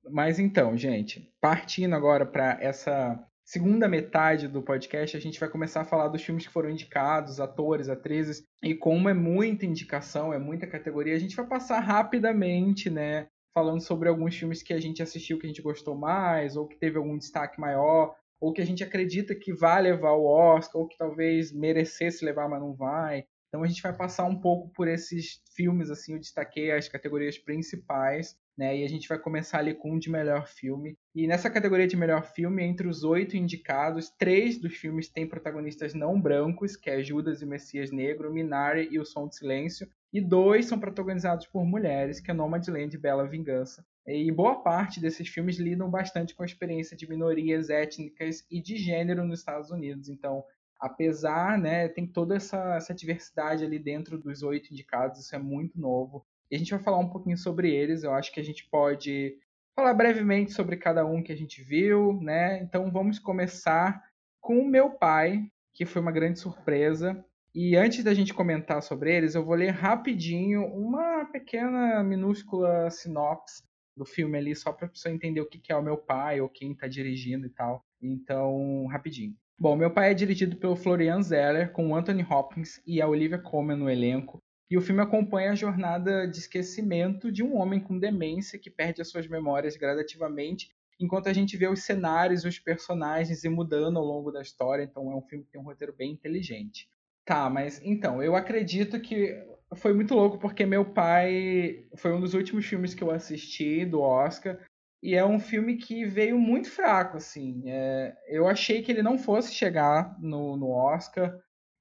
Mas então, gente, partindo agora para essa segunda metade do podcast, a gente vai começar a falar dos filmes que foram indicados, atores, atrizes, e como é muita indicação, é muita categoria, a gente vai passar rapidamente, né, falando sobre alguns filmes que a gente assistiu que a gente gostou mais, ou que teve algum destaque maior, ou que a gente acredita que vai levar o Oscar, ou que talvez merecesse levar, mas não vai. Então a gente vai passar um pouco por esses filmes, assim, eu destaquei as categorias principais, né? E a gente vai começar ali com um de melhor filme. E nessa categoria de melhor filme, entre os oito indicados, três dos filmes têm protagonistas não brancos, que é Judas e o Messias Negro, Minari e O Som do Silêncio, e dois são protagonizados por mulheres, que é Nomadland e Bela Vingança. E boa parte desses filmes lidam bastante com a experiência de minorias étnicas e de gênero nos Estados Unidos. Então, apesar, né, tem toda essa, essa diversidade ali dentro dos oito indicados, isso é muito novo. E a gente vai falar um pouquinho sobre eles. Eu acho que a gente pode falar brevemente sobre cada um que a gente viu, né? Então vamos começar com o meu pai, que foi uma grande surpresa. E antes da gente comentar sobre eles, eu vou ler rapidinho uma pequena, minúscula sinopse do filme ali, só para a pessoa entender o que é o meu pai ou quem está dirigindo e tal. Então, rapidinho. Bom, meu pai é dirigido pelo Florian Zeller, com Anthony Hopkins e a Olivia Colman no elenco. E o filme acompanha a jornada de esquecimento de um homem com demência que perde as suas memórias gradativamente, enquanto a gente vê os cenários, os personagens e mudando ao longo da história. Então é um filme que tem um roteiro bem inteligente. Tá, mas então, eu acredito que foi muito louco porque meu pai foi um dos últimos filmes que eu assisti do Oscar e é um filme que veio muito fraco, assim. É, eu achei que ele não fosse chegar no, no Oscar.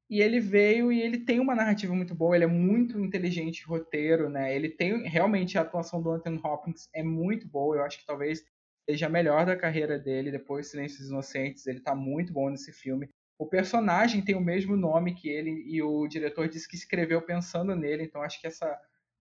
E ele veio e ele tem uma narrativa muito boa, ele é muito inteligente roteiro, né? Ele tem realmente a atuação do Anthony Hopkins é muito boa, eu acho que talvez seja a melhor da carreira dele depois de Silêncios Inocentes, ele tá muito bom nesse filme. O personagem tem o mesmo nome que ele e o diretor disse que escreveu pensando nele, então acho que essa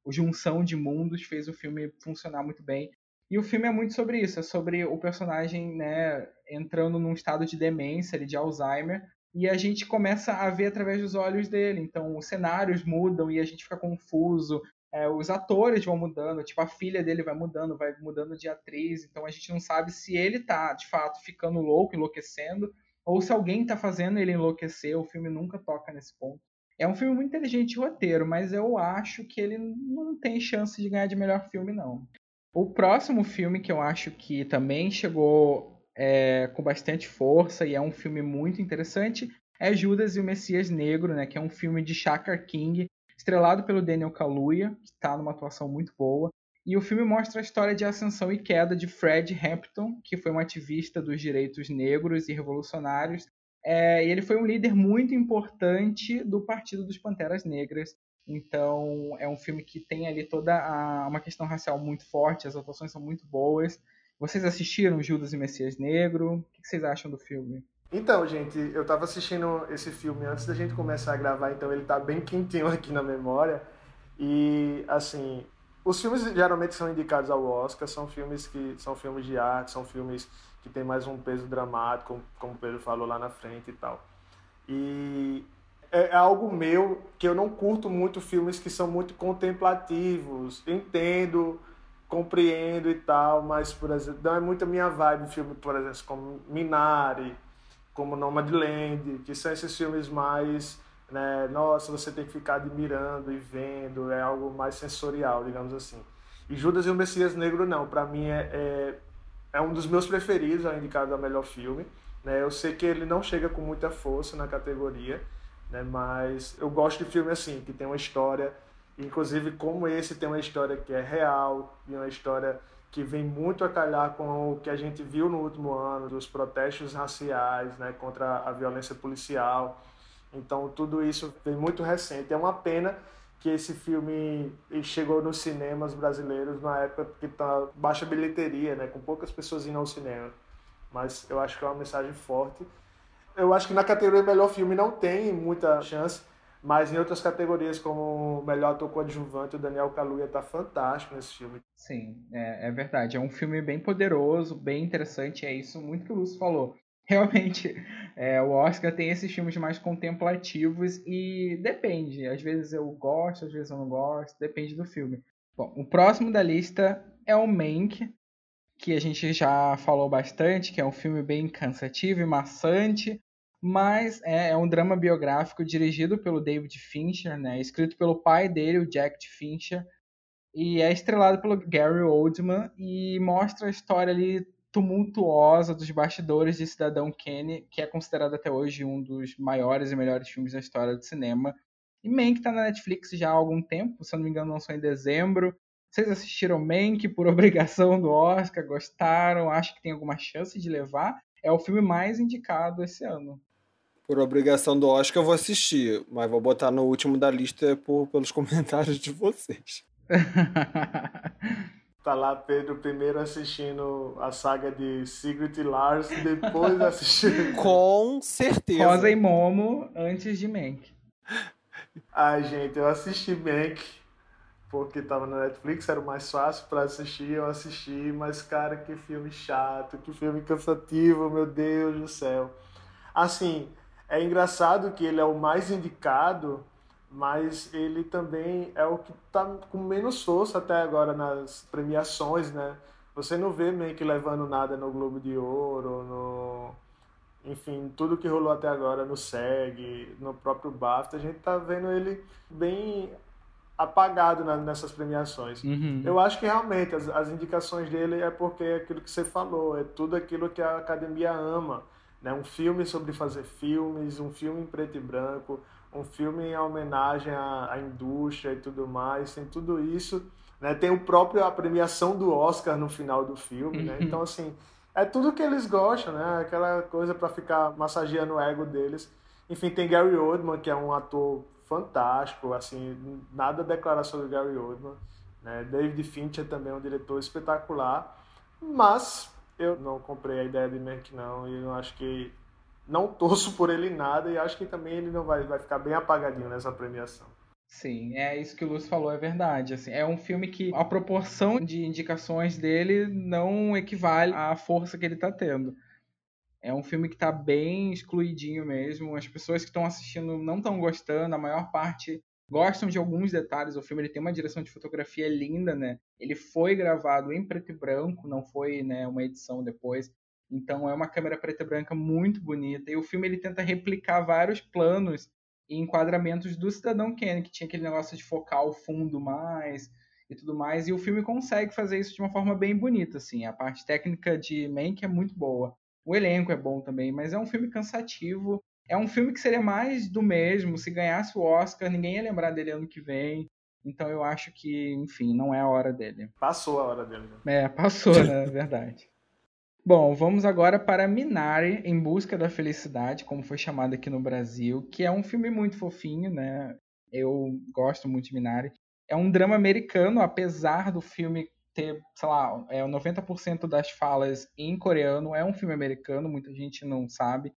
junção de mundos fez o filme funcionar muito bem. E o filme é muito sobre isso, é sobre o personagem, né, entrando num estado de demência, de Alzheimer, e a gente começa a ver através dos olhos dele. Então, os cenários mudam e a gente fica confuso. É, os atores vão mudando, tipo, a filha dele vai mudando, vai mudando de atriz. Então, a gente não sabe se ele tá, de fato, ficando louco, enlouquecendo, ou se alguém tá fazendo ele enlouquecer. O filme nunca toca nesse ponto. É um filme muito inteligente roteiro, mas eu acho que ele não tem chance de ganhar de melhor filme, não. O próximo filme que eu acho que também chegou é, com bastante força e é um filme muito interessante, é Judas e o Messias Negro, né, que é um filme de Shaka King, estrelado pelo Daniel Kaluuya, que está numa atuação muito boa. E o filme mostra a história de ascensão e queda de Fred Hampton, que foi um ativista dos direitos negros e revolucionários. É, e ele foi um líder muito importante do Partido dos Panteras Negras. Então, é um filme que tem ali toda a, uma questão racial muito forte, as atuações são muito boas. Vocês assistiram Judas e Messias Negro? O que vocês acham do filme? Então, gente, eu tava assistindo esse filme antes da gente começar a gravar, então ele tá bem quentinho aqui na memória. E, assim, os filmes geralmente são indicados ao Oscar, são filmes que são filmes de arte, são filmes que tem mais um peso dramático, como o Pedro falou lá na frente e tal. E é algo meu que eu não curto muito filmes que são muito contemplativos. Entendo compreendo e tal, mas, por exemplo, não é muito a minha vibe filme, por exemplo, como Minari, como Nomadland, que são esses filmes mais, né, nossa, você tem que ficar admirando e vendo, é algo mais sensorial, digamos assim. E Judas e o Messias Negro, não, para mim é, é, é, um dos meus preferidos, é indicado a melhor filme. Né? Eu sei que ele não chega com muita força na categoria, né, mas eu gosto de filme assim, que tem uma história Inclusive, como esse tem uma história que é real e uma história que vem muito a calhar com o que a gente viu no último ano, dos protestos raciais né, contra a violência policial. Então, tudo isso vem muito recente. É uma pena que esse filme chegou nos cinemas brasileiros na época que tá baixa bilheteria, né, com poucas pessoas indo ao cinema. Mas eu acho que é uma mensagem forte. Eu acho que na categoria melhor filme não tem muita chance, mas em outras categorias, como melhor ator coadjuvante, o Daniel Kaluuya tá fantástico nesse filme. Sim, é, é, verdade. É um filme bem poderoso, bem interessante. É isso muito que o Lúcio falou. Realmente, é, o Oscar tem esses filmes mais contemplativos e depende. Às vezes eu gosto, às vezes eu não gosto. Depende do filme. Bom, o próximo da lista é o Mank, que a gente já falou bastante, que é um filme bem cansativo e maçante, mas é, é, um drama biográfico dirigido pelo David Fincher, né? Escrito pelo pai dele, o Jack Fincher, e é estrelado pelo Gary Oldman e mostra a história ali tumultuosa dos bastidores de Cidadão Kane, que é considerado até hoje um dos maiores e melhores filmes da história do cinema. E Mank tá na Netflix já há algum tempo, se eu não me engano, lançou em dezembro. Vocês assistiram Mank por obrigação do Oscar? Gostaram? Acho que tem alguma chance de levar? É o filme mais indicado esse ano. Por obrigação do Oscar eu vou assistir, mas vou botar no último da lista por, pelos comentários de vocês. tá lá Pedro primeiro assistindo a saga de Secret Lars, depois assistindo. Com certeza. Rosa e Momo antes de Mank. Ai, gente, eu assisti Mank porque tava na Netflix, era o mais fácil para assistir, eu assisti, mas cara, que filme chato, que filme cansativo, meu Deus do céu. Assim, é engraçado que ele é o mais indicado, mas ele também é o que tá com menos força até agora nas premiações, né? Você não vê meio que levando nada no Globo de Ouro, no enfim, tudo que rolou até agora no SEG, no próprio BAFTA, a gente tá vendo ele bem apagado na, nessas premiações. Uhum. Eu acho que realmente as, as, indicações dele é porque é aquilo que você falou, é tudo aquilo que a academia ama. Né? Um filme sobre fazer filmes, um filme em preto e branco, um filme em homenagem à, à indústria e tudo mais, tem tudo isso. Né? Tem o próprio a premiação do Oscar no final do filme, né? Então, assim, é tudo que eles gostam, né? Aquela coisa para ficar massageando o ego deles. Enfim, tem Gary Oldman, que é um ator fantástico, assim, nada a declarar sobre Gary Oldman. Né? David Fincher também é um diretor espetacular, mas eu não comprei a ideia de Mank não, e eu acho que não torço por ele nada e acho que também ele não vai, vai ficar bem apagadinho nessa premiação. Sim, é isso que o Lúcio falou, é verdade. Assim, é um filme que a proporção de indicações dele não equivale à força que ele está tendo. É um filme que está bem excluidinho mesmo. As pessoas que estão assistindo não estão gostando, a maior parte gostam de alguns detalhes. O filme ele tem uma direção de fotografia linda, né? Ele foi gravado em preto e branco, não foi né, uma edição depois. Então é uma câmera preta e branca muito bonita. E o filme ele tenta replicar vários planos e enquadramentos do Cidadão Kane, que tinha aquele negócio de focar o fundo mais e tudo mais. E o filme consegue fazer isso de uma forma bem bonita, assim. A parte técnica de Mank é muito boa. O elenco é bom também, mas é um filme cansativo. É um filme que seria mais do mesmo. Se ganhasse o Oscar, ninguém ia lembrar dele ano que vem. Então eu acho que, enfim, não é a hora dele. Passou a hora dele. É, passou, né? É verdade. Bom, vamos agora para Minari, Em Busca da Felicidade, como foi chamado aqui no Brasil, que é um filme muito fofinho, né? Eu gosto muito de Minari. É um drama americano, apesar do filme ter, sei lá, é, 90% das falas em coreano. É um filme americano, muita gente não sabe.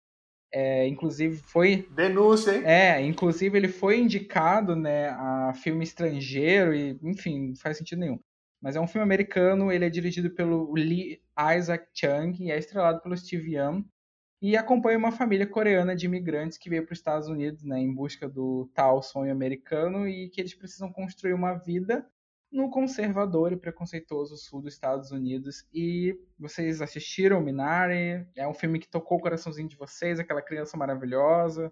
É, inclusive foi. Denúncia, hein? É, inclusive ele foi indicado né, a filme estrangeiro e, enfim, não faz sentido nenhum. Mas é um filme americano, ele é dirigido pelo Lee Isaac Chung e é estrelado pelo Steve Young. E acompanha uma família coreana de imigrantes que veio para os Estados Unidos né, em busca do tal sonho americano e que eles precisam construir uma vida no conservador e preconceituoso sul dos Estados Unidos. E vocês assistiram Minari? É um filme que tocou o coraçãozinho de vocês, aquela criança maravilhosa.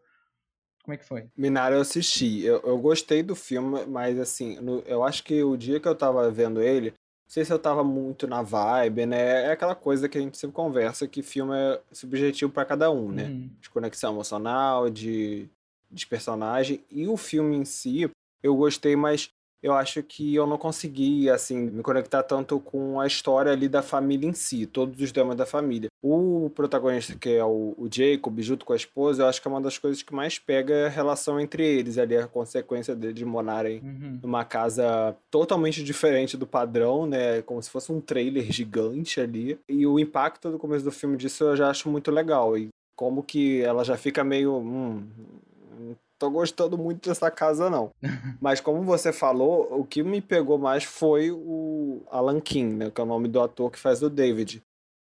Como é que foi? Minari eu assisti. Eu, eu gostei do filme, mas assim, no, eu acho que o dia que eu tava vendo ele, não sei se eu tava muito na vibe, né? É aquela coisa que a gente sempre conversa, que filme é subjetivo para cada um, né? Uhum. De conexão emocional, de, de personagem. E o filme em si, eu gostei, mas eu acho que eu não consegui, assim, me conectar tanto com a história ali da família em si, todos os dramas da família. O protagonista, que é o, o Jacob, junto com a esposa, eu acho que é uma das coisas que mais pega a relação entre eles, ali, a consequência deles morarem uhum. numa casa totalmente diferente do padrão, né, como se fosse um trailer gigante ali. E o impacto do começo do filme disso eu já acho muito legal. E como que ela já fica meio. Hum, tô gostando muito dessa casa, não. Mas como você falou, o que me pegou mais foi o Alan King, né? Que é o nome do ator que faz o David.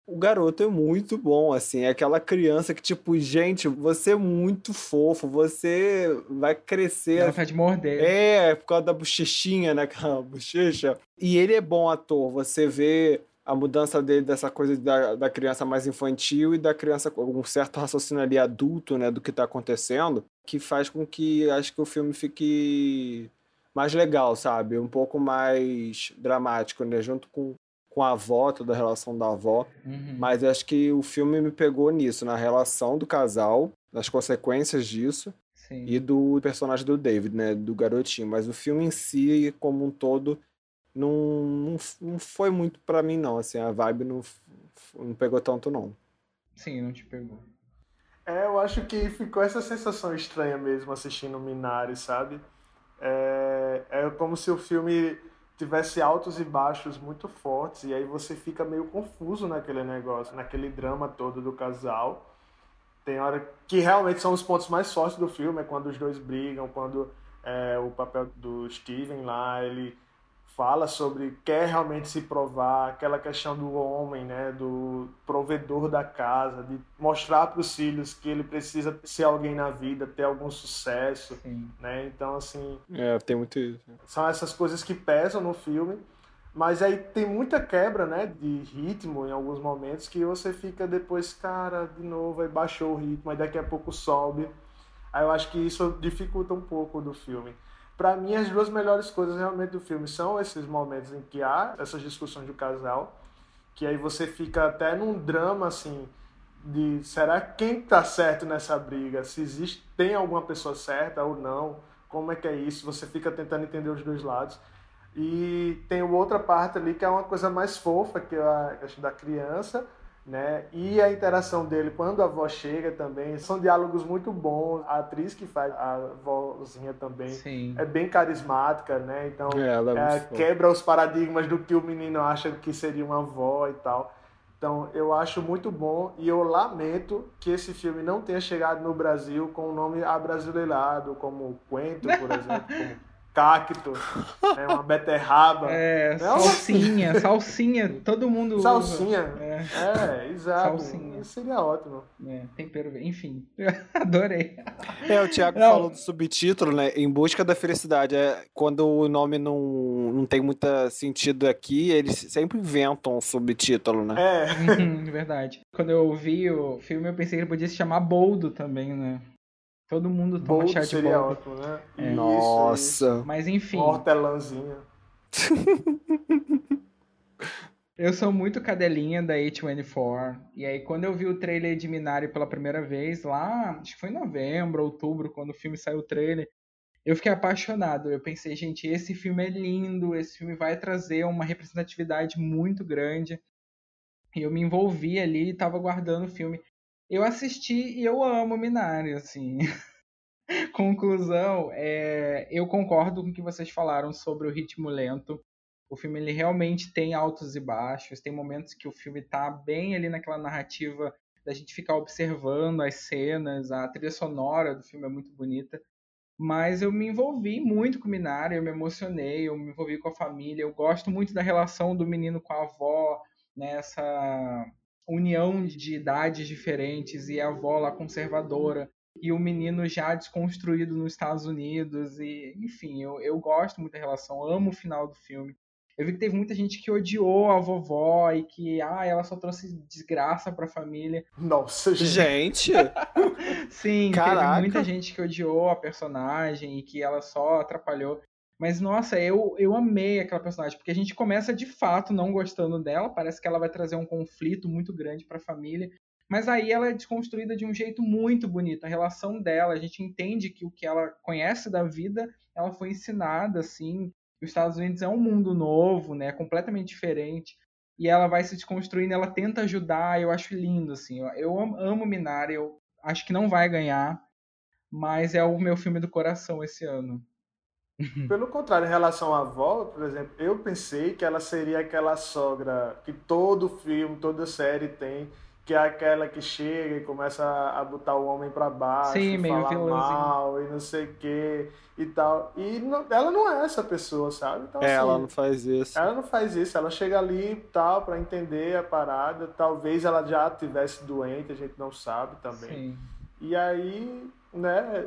O garoto é muito bom, assim, é aquela criança que, tipo, gente, você é muito fofo, você vai crescer. Ela de morder. É, por causa da bochechinha, né? Aquela bochecha. E ele é bom ator, você vê a mudança dele dessa coisa da, da criança mais infantil e da criança com um certo raciocínio ali adulto, né, do que está acontecendo, que faz com que acho que o filme fique mais legal, sabe? Um pouco mais dramático, né? Junto com, com a avó, toda a relação da avó. Uhum. Mas acho que o filme me pegou nisso, na relação do casal, nas consequências disso. Sim. e do personagem do David, né? Do garotinho. Mas o filme em si, como um todo, não, não, não foi muito para mim, não. Assim, a vibe não, não pegou tanto, não. Sim, não te pegou. É, eu acho que ficou essa sensação estranha mesmo assistindo Minari, sabe? É, é como se o filme tivesse altos e baixos muito fortes e aí você fica meio confuso naquele negócio, naquele drama todo do casal. Tem hora que realmente são os pontos mais fortes do filme, é quando os dois brigam, quando é, o papel do Steven lá, ele fala sobre quer realmente se provar aquela questão do homem, né, do provedor da casa, de mostrar para os filhos que ele precisa ser alguém na vida, ter algum sucesso, Sim. né? Então assim, É, tem muito isso. são essas coisas que pesam no filme, mas aí tem muita quebra, né, de ritmo em alguns momentos que você fica depois, cara, de novo, aí baixou o ritmo, aí daqui a pouco sobe. Aí eu acho que isso dificulta um pouco do filme. Para mim, as duas melhores coisas realmente do filme são esses momentos em que há essas discussões do casal, que aí você fica até num drama assim de será quem tá certo nessa briga, se existe tem alguma pessoa certa ou não, como é que é isso? Você fica tentando entender os dois lados. E tem outra parte ali que é uma coisa mais fofa, que é a questão da criança, né? E a interação dele quando a avó chega também, são diálogos muito bons. A atriz que faz a vozinha também Sim. é bem carismática, né? Então É, ela é é, quebra os paradigmas do que o menino acha que seria uma avó e tal. Então eu acho muito bom e eu lamento que esse filme não tenha chegado no Brasil com o nome abrasileirado, como Quento, por exemplo, como Cacto, né? uma beterraba. É, salsinha, salsinha, todo mundo usa. Salsinha. É, É, exato. Salsinha. Isso seria ótimo. é, tempero, enfim, adorei. É, o Thiago Não. falou do subtítulo, né? Em busca da felicidade. É, quando o nome não, não tem muito sentido aqui, eles sempre inventam um subtítulo, né? É, Uhum, Verdade. Quando eu vi o filme, eu pensei que ele podia se chamar Boldo também, né? Todo mundo toma Bold chá de seria boldo. ótimo, né? É. Isso, isso. Nossa. Mas enfim, hortelãzinha. eu sou muito cadelinha da A24. E aí, quando eu vi o trailer de Minari pela primeira vez, lá, acho que foi em novembro, outubro, quando o filme saiu o trailer, eu fiquei apaixonado. Eu pensei, gente, esse filme é lindo, esse filme vai trazer uma representatividade muito grande. E eu me envolvi ali e tava guardando o filme. Eu assisti e eu amo Minari, assim. Conclusão, é, eu concordo com o que vocês falaram sobre o ritmo lento. O filme ele realmente tem altos e baixos, tem momentos que o filme tá bem ali naquela narrativa da gente ficar observando as cenas, a trilha sonora do filme é muito bonita. Mas eu me envolvi muito com Minari, eu me emocionei, eu me envolvi com a família, eu gosto muito da relação do menino com a avó, né, essa união de idades diferentes e a avó lá conservadora e o menino já desconstruído nos Estados Unidos e enfim, eu, eu gosto muito da relação, amo o final do filme. Eu vi que teve muita gente que odiou a vovó e que ah, ela só trouxe desgraça pra família. Nossa, gente. Gente, Sim, Caraca. teve muita gente que odiou a personagem e que ela só atrapalhou. Mas, nossa, eu, eu amei aquela personagem, porque a gente começa de fato não gostando dela, parece que ela vai trazer um conflito muito grande pra família. Mas aí ela é desconstruída de um jeito muito bonito. A relação dela, a gente entende que o que ela conhece da vida, ela foi ensinada, assim. Os Estados Unidos é um mundo novo, né? Completamente diferente. E ela vai se desconstruindo, ela tenta ajudar, eu acho lindo, assim. Eu, eu amo Minari, eu acho que não vai ganhar, mas é o meu filme do coração esse ano. Pelo contrário, em relação à avó, por exemplo, eu pensei que ela seria aquela sogra que todo filme, toda série tem, que é aquela que chega e começa a botar o homem pra baixo, Sim, meio falar mal e não sei o que e tal. E não- ela não é essa pessoa, sabe? Então, é, assim, ela não faz isso. ela não faz isso, ela chega ali e tal pra entender a parada. Talvez ela já tivesse doente, a gente não sabe também. Sim. E aí, né?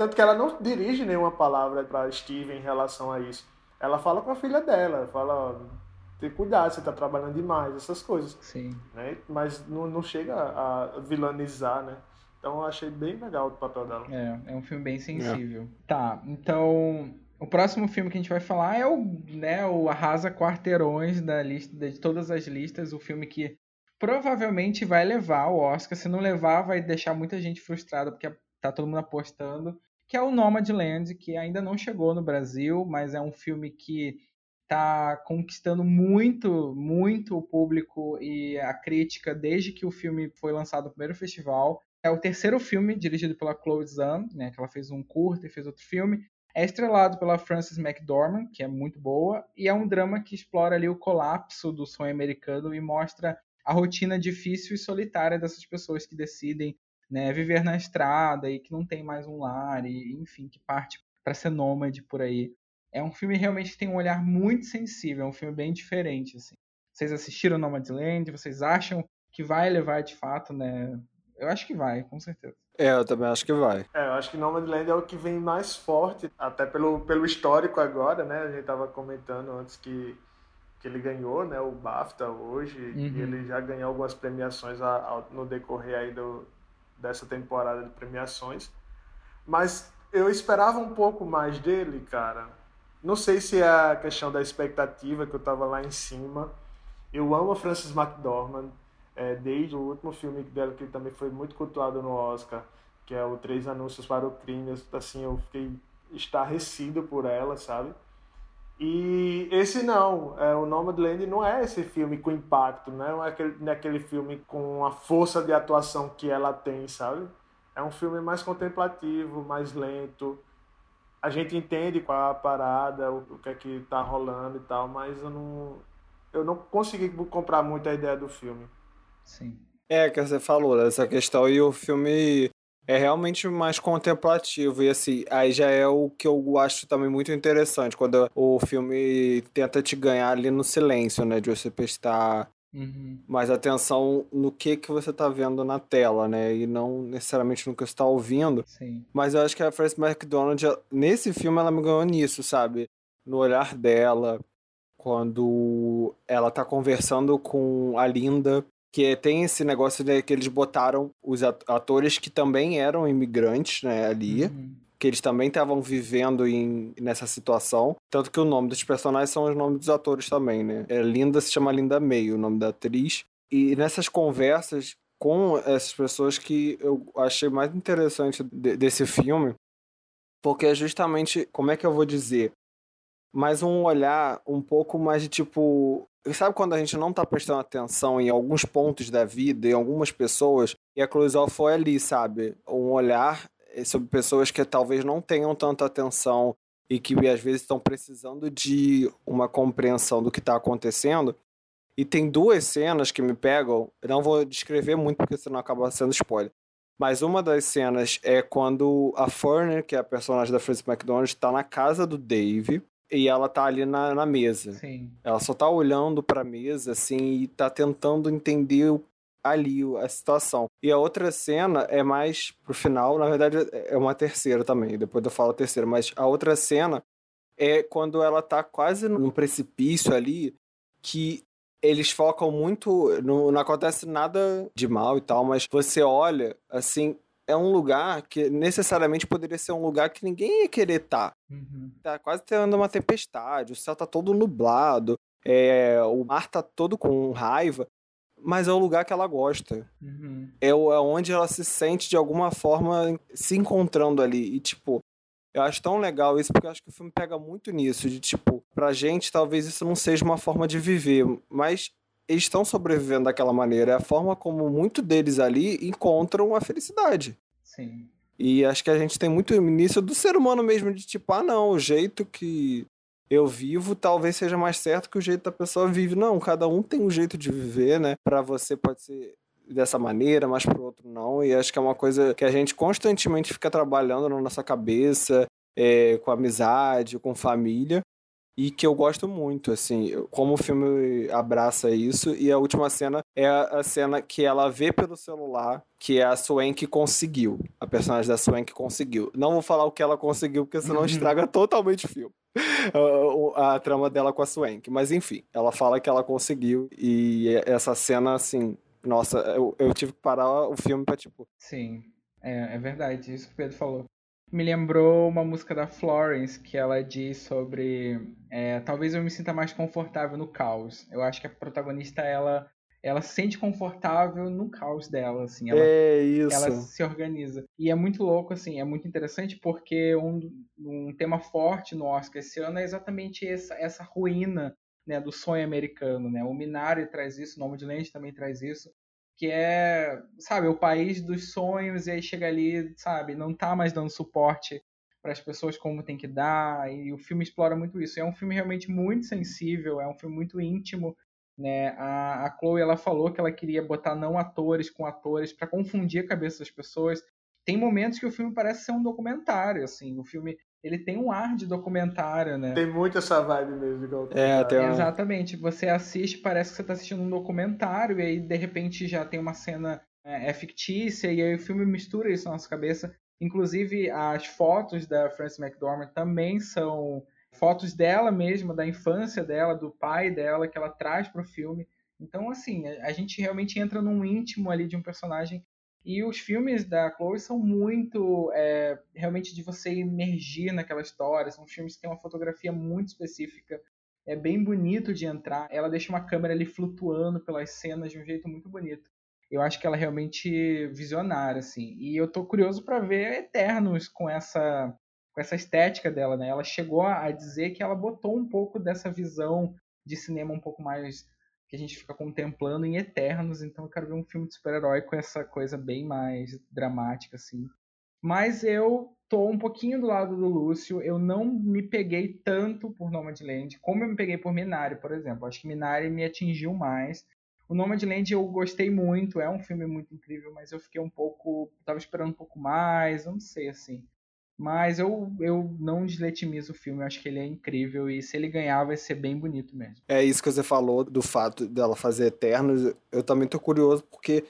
Tanto que ela não dirige nenhuma palavra para Steven em relação a isso. Ela fala com a filha dela, fala, ó, tem cuidado, você tá trabalhando demais, essas coisas, Sim. né? Mas não, não chega a vilanizar, né? Então eu achei bem legal o papel dela. É, é um filme bem sensível. Tá, então o próximo filme que a gente vai falar é o, né, o Arrasa Quarteirões da lista de todas as listas, o filme que provavelmente vai levar o Oscar. Se não levar, vai deixar muita gente frustrada porque tá todo mundo apostando, que é o Nomadland, que ainda não chegou no Brasil, mas é um filme que está conquistando muito, muito o público e a crítica desde que o filme foi lançado no primeiro festival. É o terceiro filme dirigido pela Chloe Zhang, né, que ela fez um curto e fez outro filme. É estrelado pela Frances McDormand, que é muito boa, e é um drama que explora ali o colapso do sonho americano e mostra a rotina difícil e solitária dessas pessoas que decidem né, viver na estrada e que não tem mais um lar e enfim que parte para ser nômade por aí. É um filme realmente que tem um olhar muito sensível, é um filme bem diferente assim. Vocês assistiram Nomadland? Vocês acham que vai levar de fato, né? Eu acho que vai, com certeza. É, eu também acho que vai. É, eu acho que Nomadland é o que vem mais forte, até pelo, pelo histórico agora, né? A gente tava comentando antes que, que ele ganhou, né? O BAFTA hoje, uhum. e ele já ganhou algumas premiações a, a, no decorrer aí do, dessa temporada de premiações. Mas eu esperava um pouco mais dele, cara. Não sei se é a questão da expectativa que eu tava lá em cima. Eu amo a Frances McDormand é, desde o último filme dela, que também foi muito cultuado no Oscar, que é o Três Anúncios para o Crime, assim, eu fiquei estarrecido por ela, sabe? E esse não, é, o Nomadland não é esse filme com impacto, não é aquele, não é aquele filme com a força de atuação que ela tem, sabe? É um filme mais contemplativo, mais lento. A gente entende qual é a parada, o, o que é que tá rolando e tal, mas eu não, eu não consegui comprar muito a ideia do filme. Sim. É, que você falou, essa questão, e o filme é realmente mais contemplativo. E assim, aí já é o que eu acho também muito interessante, quando o filme tenta te ganhar ali no silêncio, né? De você prestar uhum. mais atenção no que, que você tá vendo na tela, né? E não necessariamente no que você tá ouvindo. Sim. Mas eu acho que a Frances McDonald, nesse filme, ela me ganhou nisso, sabe? No olhar dela, quando ela tá conversando com a Linda que tem esse negócio de que eles botaram os atores que também eram imigrantes, né, ali. Uhum. Que eles também estavam vivendo em, nessa situação. Tanto que o nome dos personagens são os nomes dos atores também, né? É, Linda se chama Linda May, o nome da atriz. E nessas conversas com essas pessoas que eu achei mais interessante de, desse filme, porque é justamente, como é que eu vou dizer? Mais um olhar um pouco mais de tipo Sabe quando a gente não tá prestando atenção em alguns pontos da vida, em algumas pessoas, e a Cloizal foi ali, sabe? Um olhar eh, sobre pessoas que talvez não tenham tanta atenção e que às vezes estão precisando de uma compreensão do que está acontecendo. E tem duas cenas que me pegam, eu não vou descrever muito porque senão acaba sendo spoiler. Mas uma das cenas é quando a Furner, que é a personagem da Frances McDonald, está na casa do Dave e ela tá ali na, na mesa. Sim. Ela só tá olhando pra mesa, assim, e tá tentando entender ali a situação. E a outra cena é mais pro final, na verdade é uma terceira também, depois eu falo a terceira, mas a outra cena é quando ela tá quase num precipício ali, que eles focam muito, não, não acontece nada de mal e tal, mas você olha, assim, é um lugar que necessariamente poderia ser um lugar que ninguém ia querer estar. Tá. Uhum. Tá quase tendo uma tempestade, o céu tá todo nublado, é, o mar tá todo com raiva, mas é o lugar que ela gosta. Uhum. É, é onde ela se sente de alguma forma se encontrando ali. E, tipo, eu acho tão legal isso porque eu acho que o filme pega muito nisso, de tipo, pra gente talvez isso não seja uma forma de viver, mas eles estão sobrevivendo daquela maneira. É a forma como muito deles ali encontram a felicidade. Sim. E acho que a gente tem muito início do ser humano mesmo, de tipo, ah, não, o jeito que eu vivo talvez seja mais certo que o jeito da pessoa vive. Não, cada um tem um jeito de viver, né? Para você pode ser dessa maneira, mas para outro não. E acho que é uma coisa que a gente constantemente fica trabalhando na nossa cabeça, é, com amizade, com família, e que eu gosto muito, assim, como o filme abraça isso. E a última cena é a cena que ela vê pelo celular que é a Swank conseguiu. A personagem da Swank conseguiu. Não vou falar o que ela conseguiu, porque senão estraga totalmente o filme. A, a, trama dela com a Swank. Mas enfim, ela fala que ela conseguiu. E essa cena, assim, nossa, eu, eu tive que parar o filme pra tipo. Sim, é, é verdade, isso que o Pedro falou me lembrou uma música da Florence que ela diz sobre é, talvez eu me sinta mais confortável no caos. Eu acho que a protagonista ela ela se sente confortável no caos dela, assim. Ela, é isso. Ela se organiza. E é muito louco, assim, é muito interessante porque um, um tema forte no Oscar esse ano é exatamente essa, essa ruína né, do sonho americano, né? O Minari traz isso, o Nome de Land também traz isso, que é, sabe, o país dos sonhos e aí chega ali, sabe, não tá mais dando suporte para as pessoas como tem que dar, e o filme explora muito isso. É um filme realmente muito sensível, é um filme muito íntimo, né? A, a Chloe ela falou que ela queria botar não atores com atores para confundir a cabeça das pessoas. Tem momentos que o filme parece ser um documentário, assim. O filme ele tem um ar de documentário, né? Tem muito essa vibe mesmo de É, tem uma... Exatamente. Você assiste, parece que você está assistindo um documentário e aí de repente já tem uma cena é, é, fictícia e aí o filme mistura isso na nossa cabeça. Inclusive as fotos da Frances McDormand também são fotos dela mesma, da infância dela, do pai dela, que ela traz para o filme. Então, assim, a gente realmente entra num íntimo ali de um personagem. E os filmes da Chloe são muito, é, realmente, de você emergir naquela história. São filmes que têm uma fotografia muito específica. É bem bonito de entrar. Ela deixa uma câmera ali flutuando pelas cenas de um jeito muito bonito. Eu acho que ela é realmente visionária, assim. E eu tô curioso para ver Eternos com essa com essa estética dela, né? Ela chegou a dizer que ela botou um pouco dessa visão de cinema um pouco mais que a gente fica contemplando em Eternos, então eu quero ver um filme de super-herói com essa coisa bem mais dramática, assim. Mas eu tô um pouquinho do lado do Lúcio, eu não me peguei tanto por Nomadland como eu me peguei por Minari, por exemplo. Acho que Minari me atingiu mais. O Nomadland eu gostei muito, é um filme muito incrível, mas eu fiquei um pouco, tava esperando um pouco mais, eu não sei, assim. Mas eu, eu não desletimizo o filme, eu acho que ele é incrível e se ele ganhar vai ser bem bonito mesmo. É isso que você falou do fato dela fazer Eternos. Eu também tô curioso porque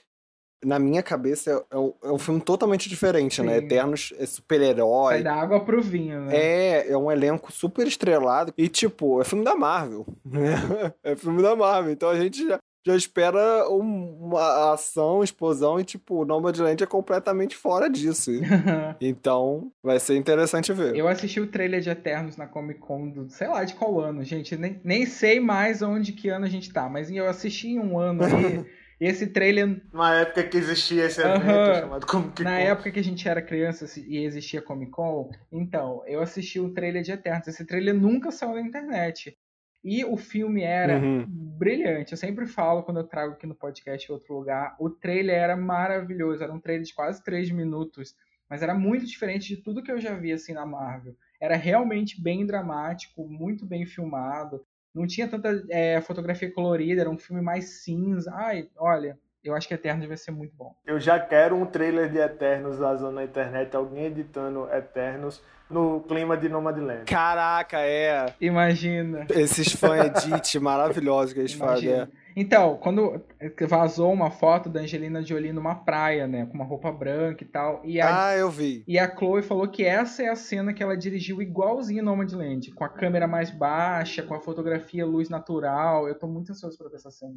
na minha cabeça é um, é um filme totalmente diferente, né? Sim. né? Eternos é super-herói. Vai dar água pro vinho, né? É, é um elenco super estrelado. E, tipo, é filme da Marvel. Né? É filme da Marvel. Então a gente já, já espera uma ação, explosão e, tipo, Nomadland é completamente fora disso. então, vai ser interessante ver. Eu assisti o trailer de Eternos na Comic Con do, sei lá, de qual ano, gente. Nem, nem sei mais onde que ano a gente tá, mas eu assisti em um ano aí. esse trailer. Na época que existia esse evento uhum. chamado Comic Con. Na época que a gente era criança e existia Comic Con, então, eu assisti o trailer de Eternos. Esse trailer nunca saiu na internet. E o filme era uhum. brilhante. Eu sempre falo quando eu trago aqui no podcast em outro lugar. O trailer era maravilhoso. Era um trailer de quase três minutos. Mas era muito diferente de tudo que eu já vi assim na Marvel. Era realmente bem dramático, muito bem filmado. Não tinha tanta é, fotografia colorida, era um filme mais cinza. Ai, olha, eu acho que Eternos vai ser muito bom. Eu já quero um trailer de Eternos vazando na internet, alguém editando Eternos no clima de Nomadland. Caraca, é. Imagina. Esses fãs edit maravilhosos que eles fazem. É. Então, quando vazou uma foto da Angelina Jolie numa praia, né, com uma roupa branca e tal, e a, ah, eu vi. E a Chloe falou que essa é a cena que ela dirigiu igualzinho Nomadland, com a câmera mais baixa, com a fotografia luz natural. Eu tô muito ansioso para ver essa cena.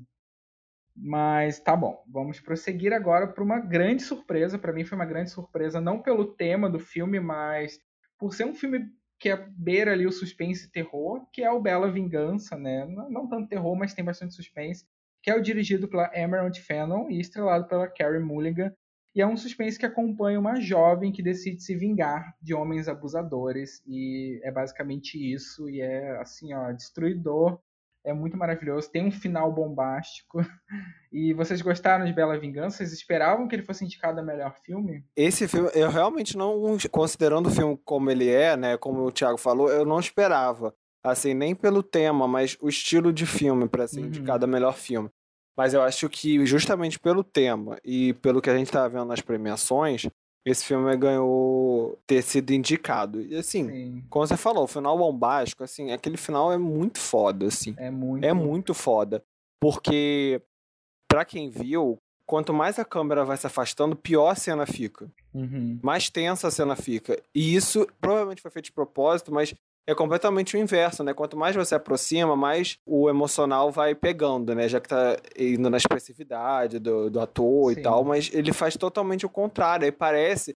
Mas tá bom, vamos prosseguir agora para uma grande surpresa. Para mim foi uma grande surpresa, não pelo tema do filme, mas por ser um filme que é beira ali o suspense e terror, que é o Bela Vingança, né? Não, tanto terror, mas tem bastante suspense, que é o dirigido pela Emerald Fennell e estrelado pela Carrie Mulligan. E é um suspense que acompanha uma jovem que decide se vingar de homens abusadores. E é basicamente isso. E é, assim, ó, destruidor é muito maravilhoso, tem um final bombástico. E vocês gostaram de Bela Vingança? Vocês esperavam que ele fosse indicado a melhor filme? Esse filme, eu realmente não, considerando o filme como ele é, né, como o Thiago falou, eu não esperava. Assim, nem pelo tema, mas o estilo de filme para ser uhum. indicado a melhor filme. Mas eu acho que justamente pelo tema e pelo que a gente tá vendo nas premiações, esse filme ganhou ter sido indicado. E assim, Sim. como você falou, o final bombástico, assim, aquele final é muito foda, assim. É muito. É muito foda. Porque, para quem viu, quanto mais a câmera vai se afastando, pior a cena fica. Uhum. Mais tensa a cena fica. E isso provavelmente foi feito de propósito, mas é completamente o inverso, né? Quanto mais você aproxima, mais o emocional vai pegando, né? Já que tá indo na expressividade do, do ator Sim. e tal, mas ele faz totalmente o contrário. Aí parece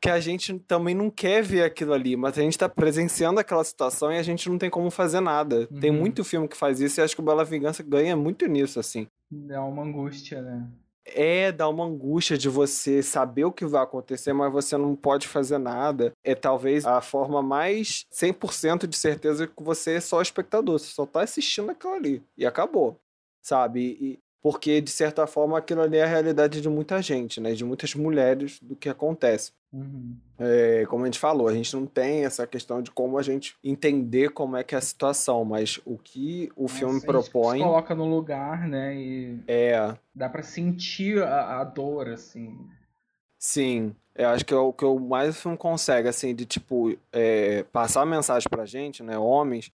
que a gente também não quer ver aquilo ali, mas a gente tá presenciando aquela situação e a gente não tem como fazer nada. Uhum. Tem muito filme que faz isso e acho que o Bela Vingança ganha muito nisso, assim. Dá uma angústia, né? É dar uma angústia de você saber o que vai acontecer, mas você não pode fazer nada. É talvez a forma mais 100% de certeza que você é só espectador, você só tá assistindo aquilo ali e acabou, sabe? E, porque de certa forma aquilo ali é a realidade de muita gente, né? De muitas mulheres do que acontece. Uhum. É, como a gente falou, a gente não tem essa questão de como a gente entender como é que é a situação, mas o que o Nossa, filme propõe. Se coloca no lugar, né? E é. Dá para sentir a, a, dor, assim. Sim. Eu acho que é o que o mais o filme consegue, assim, de tipo, é, passar a mensagem pra gente, né? Homens,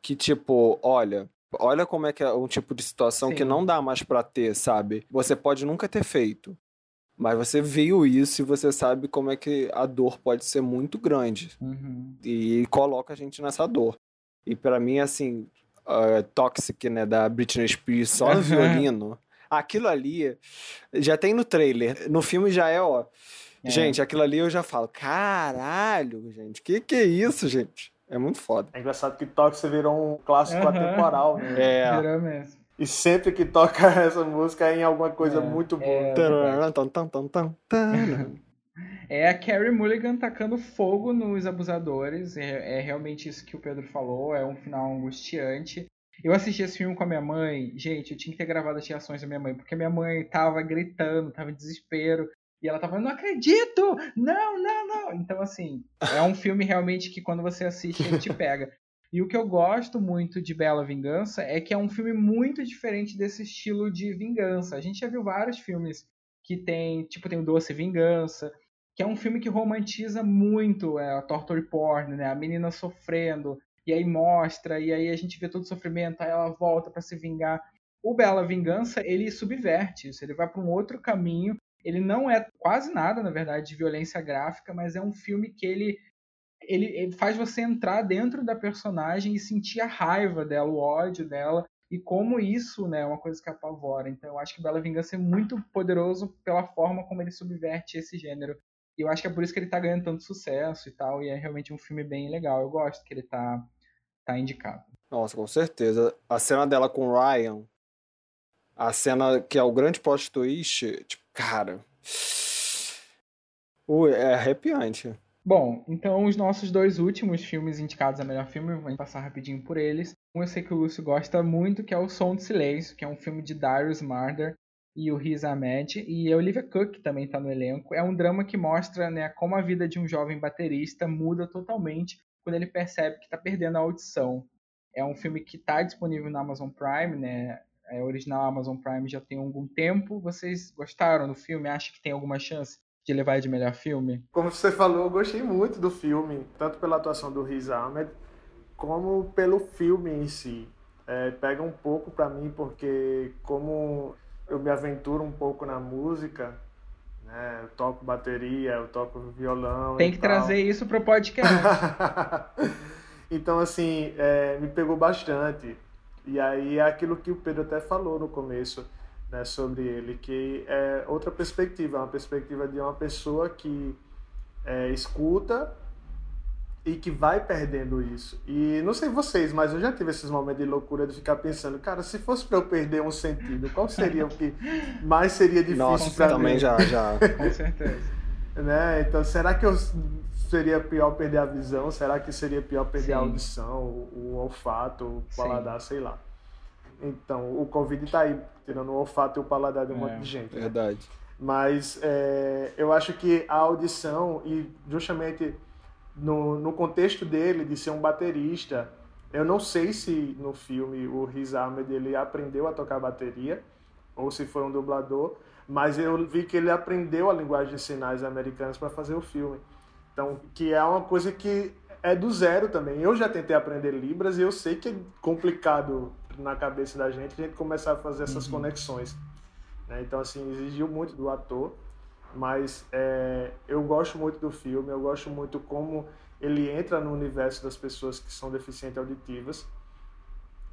que tipo, olha, olha como é que é um tipo de situação Sim. que não dá mais para ter, sabe? Você pode nunca ter feito. Mas você viu isso e você sabe como é que a dor pode ser muito grande. Uhum. E coloca a gente nessa dor. E para mim, assim, uh, Toxic, né, da Britney Spears, só no violino. Aquilo ali já tem no trailer. No filme já é, ó. É. Gente, aquilo ali eu já falo, caralho, gente, que que é isso, gente? É muito foda. É engraçado que Toxic virou um clássico uhum. atemporal, né? É. Virou mesmo. E sempre que toca essa música é em alguma coisa é, muito boa. É, é a Carrie Mulligan tacando fogo nos abusadores. É, é, realmente isso que o Pedro falou. É um final angustiante. Eu assisti esse filme com a minha mãe. Gente, eu tinha que ter gravado as reações da minha mãe, porque minha mãe tava gritando, tava em desespero. E ela tava, não acredito! Não, não, não! Então, assim, é um filme realmente que quando você assiste, ele te pega. E o que eu gosto muito de Bela Vingança é que é um filme muito diferente desse estilo de vingança. A gente já viu vários filmes que tem, tipo, tem o Doce Vingança, que é um filme que romantiza muito é, a torture porn, né? A menina sofrendo, e aí mostra, e aí a gente vê todo o sofrimento, aí ela volta para se vingar. O Bela Vingança, ele subverte isso, ele vai para um outro caminho. Ele não é quase nada, na verdade, de violência gráfica, mas é um filme que ele ele, ele faz você entrar dentro da personagem e sentir a raiva dela, o ódio dela, e como isso né, é uma coisa que apavora. Então eu acho que Bela Vingança é muito poderoso pela forma como ele subverte esse gênero. E eu acho que é por isso que ele tá ganhando tanto sucesso e tal, e é realmente um filme bem legal. Eu gosto que ele tá, tá indicado. Nossa, com certeza. A cena dela com Ryan, a cena que é o grande plot twist, tipo, cara. Ui, é arrepiante. Bom, então os nossos dois últimos filmes indicados a melhor filme, vou passar rapidinho por eles. Um eu sei que o Lúcio gosta muito, que é O Som do Silêncio, que é um filme de Darius Marder e o Riz Ahmed, e a Olivia Cook também está no elenco. É um drama que mostra né, como a vida de um jovem baterista muda totalmente quando ele percebe que está perdendo a audição. É um filme que está disponível na Amazon Prime, né? É original Amazon Prime já tem algum tempo. Vocês gostaram do filme? Acham que tem alguma chance? de levar de melhor filme? Como você falou, eu gostei muito do filme, tanto pela atuação do Riz Ahmed, como pelo filme em si. É, pega um pouco para mim, porque como eu me aventuro um pouco na música, né? Eu toco bateria, eu toco violão. Tem que tal. trazer isso pro podcast. então, assim, é, me pegou bastante. E aí é aquilo que o Pedro até falou no começo né, sobre ele, que é outra perspectiva, uma perspectiva de uma pessoa que é, escuta e que vai perdendo isso. E não sei vocês, mas eu já tive esses momentos de loucura de ficar pensando, cara, se fosse para eu perder um sentido, qual seria o que mais seria difícil para mim? também já, já. Com certeza. né? Então, será que eu seria pior perder a visão? Será que seria pior perder Sim. a audição, o, o olfato, o paladar, Sim. sei lá. Então, o Covid está aí, tirando o olfato e o paladar de um é, monte de gente. Né? Verdade. Né? Mas é, eu acho que a audição, e justamente no, no contexto dele, de ser um baterista, eu não sei se no filme o Riz Ahmed ele aprendeu a tocar bateria, ou se foi um dublador, mas eu vi que ele aprendeu a linguagem de sinais americanas para fazer o filme. Então, que é uma coisa que é do zero também. Eu já tentei aprender Libras e eu sei que é complicado na cabeça da gente, a gente começar a fazer essas uhum. conexões. Né? Então, assim, exigiu muito do ator, mas é, eu gosto muito do filme, eu gosto muito como ele entra no universo das pessoas que são deficientes auditivas.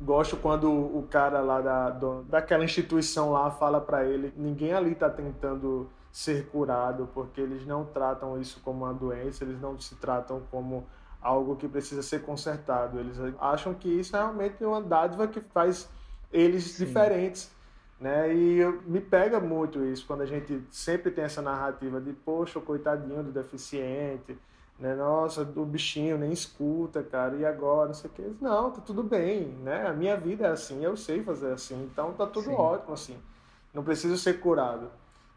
Gosto quando o cara lá da, daquela instituição lá fala para ele, ninguém ali está tentando ser curado, porque eles não tratam isso como uma doença, eles não se tratam como algo que precisa ser consertado. Eles acham que isso é realmente uma dádiva que faz eles Sim. diferentes. Né? E eu, me pega muito isso, quando a gente sempre tem essa narrativa de, poxa, coitadinho do deficiente, né? Nossa, o bichinho nem escuta, cara, e agora, não sei o que. Não, tá tudo bem, né? A minha vida é assim, eu sei fazer assim, então tá tudo Sim. ótimo, assim. Não preciso ser curado.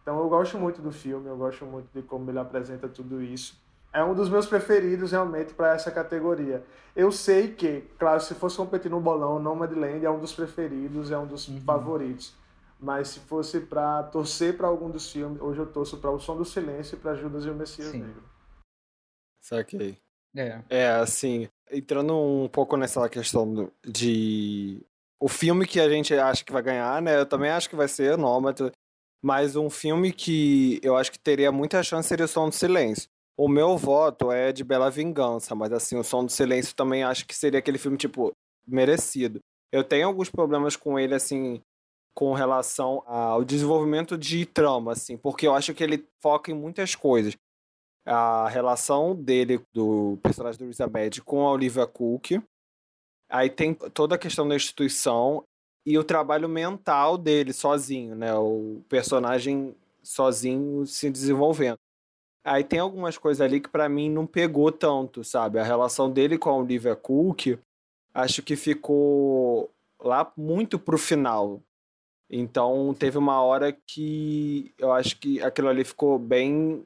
Então eu gosto muito do filme, eu gosto muito de como ele apresenta tudo isso. É um dos meus preferidos realmente para essa categoria. Eu sei que, claro, se fosse competir no bolão, Nomadland é um dos preferidos, é um dos uhum. favoritos. Mas se fosse para torcer para algum dos filmes, hoje eu torço para O Som do Silêncio e para Judas e o Messias Sim. Negro. Saquei. É. É, assim, entrando um pouco nessa questão de. O filme que a gente acha que vai ganhar, né? Eu também acho que vai ser Nômade. Mas um filme que eu acho que teria muita chance seria O Som do Silêncio. O meu voto é de Bela Vingança, mas assim, O Som do Silêncio também acho que seria aquele filme, tipo, merecido. Eu tenho alguns problemas com ele, assim, com relação ao desenvolvimento de trama, assim, porque eu acho que ele foca em muitas coisas a relação dele, do personagem do Ahmed, com a Olivia Cook. Aí tem toda a questão da instituição e o trabalho mental dele sozinho, né? O personagem sozinho se desenvolvendo. Aí tem algumas coisas ali que para mim não pegou tanto, sabe? A relação dele com a Olivia Cook, acho que ficou lá muito pro final. Então teve uma hora que eu acho que aquilo ali ficou bem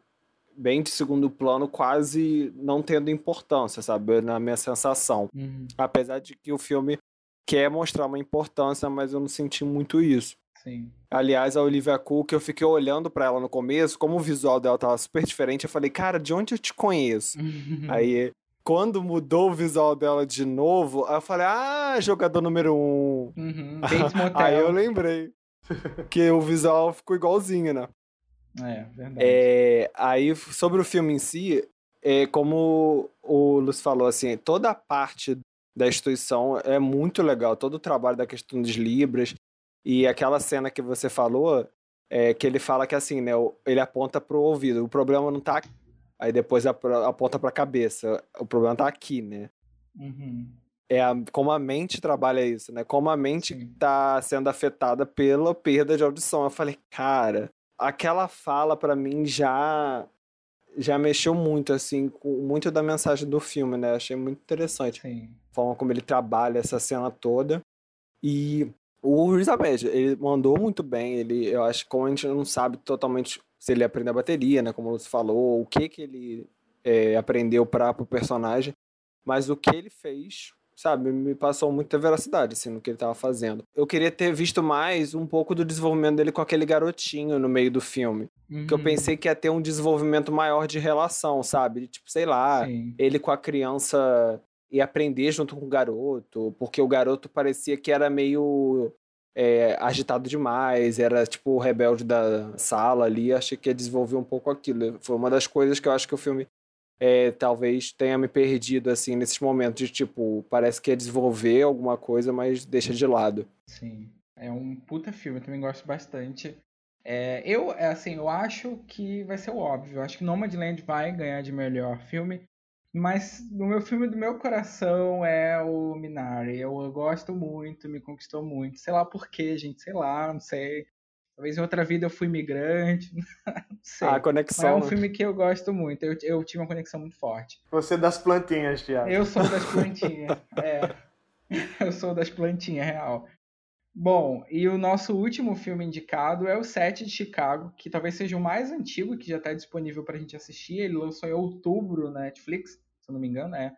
bem de segundo plano, quase não tendo importância, sabe? Na minha sensação. Uhum. Apesar de que o filme quer mostrar uma importância, mas eu não senti muito isso. Sim. Aliás, a Olivia Cook, eu fiquei olhando para ela no começo, como o visual dela tava super diferente, eu falei, cara, de onde eu te conheço? Aí, quando mudou o visual dela de novo, eu falei, ah, jogador número um. Uhum. Aí eu lembrei que o visual ficou igualzinho, né? É, verdade. É, aí, sobre o filme em si, é, como o Lúcio falou, assim, toda a parte da instituição é muito legal, todo o trabalho da questão dos Libras, e aquela cena que você falou, é, que ele fala que assim, né, ele aponta pro ouvido, o problema não tá aí depois aponta pra cabeça, o problema tá aqui, né? Uhum. É a, como a mente trabalha isso, né? Como a mente Sim. tá sendo afetada pela perda de audição. Eu falei, cara, aquela fala para mim já já mexeu muito assim com muito da mensagem do filme, né? Achei muito interessante. Sim. A forma como ele trabalha essa cena toda. E o Riz Ahmed, ele mandou muito bem, ele eu acho que como a gente não sabe totalmente se ele aprendeu a bateria, né, como você falou, o que que ele é, aprendeu para o personagem, mas o que ele fez sabe, me passou muita veracidade, assim, no que ele tava fazendo. Eu queria ter visto mais um pouco do desenvolvimento dele com aquele garotinho no meio do filme. Uhum. Que eu pensei que ia ter um desenvolvimento maior de relação, sabe? Tipo, sei lá, Sim. ele com a criança e aprender junto com o garoto, porque o garoto parecia que era meio é, agitado demais, era tipo o rebelde da sala ali, achei que ia desenvolver um pouco aquilo. Foi uma das coisas que eu acho que o filme é, talvez tenha me perdido, assim, nesses momentos de, tipo, parece que é desenvolver alguma coisa, mas deixa de lado. Sim, é um puta filme, eu também gosto bastante. É, eu, é, assim, eu acho que vai ser o óbvio. Eu acho que Nomadland vai ganhar de melhor filme. Mas o meu filme do meu coração é o Minari. Eu, eu gosto muito, me conquistou muito. Sei lá por quê, gente, sei lá, não sei. Talvez em outra vida eu fui imigrante. não sei. Ah, conexão. Mas é um filme que eu gosto muito. Eu, eu tive uma conexão muito forte. Você é das plantinhas, Thiago. Eu sou das plantinhas. é. Eu sou das plantinhas, real. Bom, e o nosso último filme indicado é o Sete de Chicago, que talvez seja o mais antigo que já está disponível para a gente assistir. Ele lançou em outubro na Netflix, se eu não me engano, é.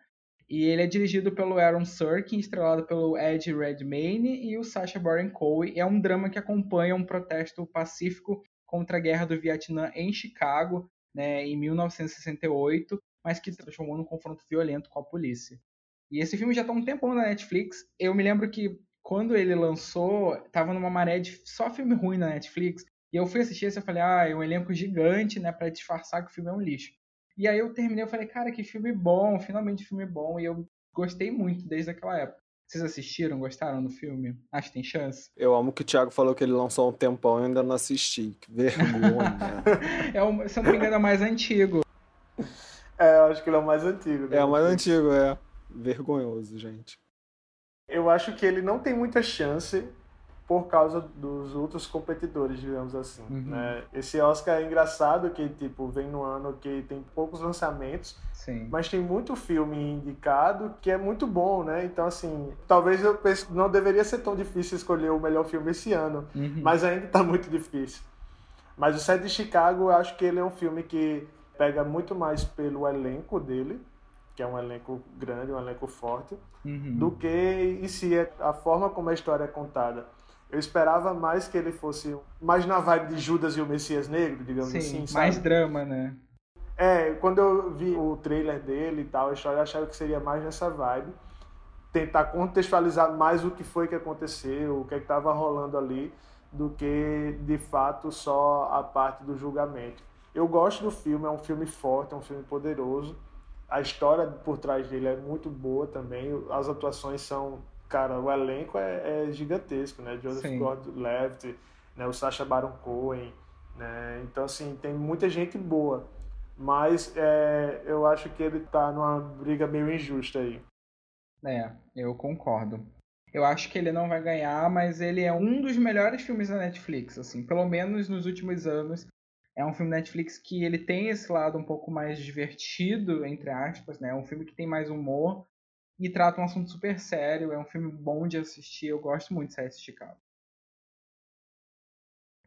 E ele é dirigido pelo Aaron Sorkin, estrelado pelo Ed Redmayne e o Sacha Baron Cohen. É um drama que acompanha um protesto pacífico contra a guerra do Vietnã em Chicago, né, em 1968, mas que se transformou num confronto violento com a polícia. E esse filme já está um tempão na Netflix. Eu me lembro que quando ele lançou, tava numa maré de só filme ruim na Netflix. E eu fui assistir esse e falei, ah, é um elenco gigante, né, para disfarçar que o filme é um lixo. E aí eu terminei, eu falei, cara, que filme bom, finalmente filme bom. E eu gostei muito desde aquela época. Vocês assistiram, gostaram do filme? Acho que tem chance. Eu amo que o Thiago falou que ele lançou um tempão e ainda não assisti. Que vergonha. é o, se eu não me engano, é o mais antigo. É, eu acho que ele é o mais antigo. Né? É o mais antigo, é. Vergonhoso, gente. Eu acho que ele não tem muita chance por causa dos outros competidores, digamos assim. Uhum. Né? Esse Oscar é engraçado que tipo vem no ano que tem poucos lançamentos, Sim. mas tem muito filme indicado que é muito bom, né? Então assim, talvez eu pense, não deveria ser tão difícil escolher o melhor filme esse ano, Uhum. mas ainda está muito difícil. Mas o Sete de Chicago, eu acho que ele é um filme que pega muito mais pelo elenco dele, que é um elenco grande, um elenco forte, Uhum. do que em si a forma como a história é contada. Eu esperava mais que ele fosse mais na vibe de Judas e o Messias Negro, digamos Sim, assim, sabe? mais drama, né? É, quando eu vi o trailer dele e tal, a história, eu achava que seria mais nessa vibe. Tentar contextualizar mais o que foi que aconteceu, o que é estava rolando ali, do que de fato só a parte do julgamento. Eu gosto do filme, é um filme forte, é um filme poderoso. A história por trás dele é muito boa também. As atuações são. Cara, o elenco é, é gigantesco, né? Joseph Sim. Gordon-Levitt, né? o Sacha Baron Cohen, né? Então, assim, tem muita gente boa. Mas é, eu acho que ele tá numa briga meio injusta aí. É, eu concordo. Eu acho que ele não vai ganhar, mas ele é um dos melhores filmes da Netflix, assim, pelo menos nos últimos anos. É um filme Netflix que ele tem esse lado um pouco mais divertido, entre aspas, né? É um filme que tem mais humor e trata um assunto super sério. É um filme bom de assistir. Eu gosto muito de Sete de Chicago.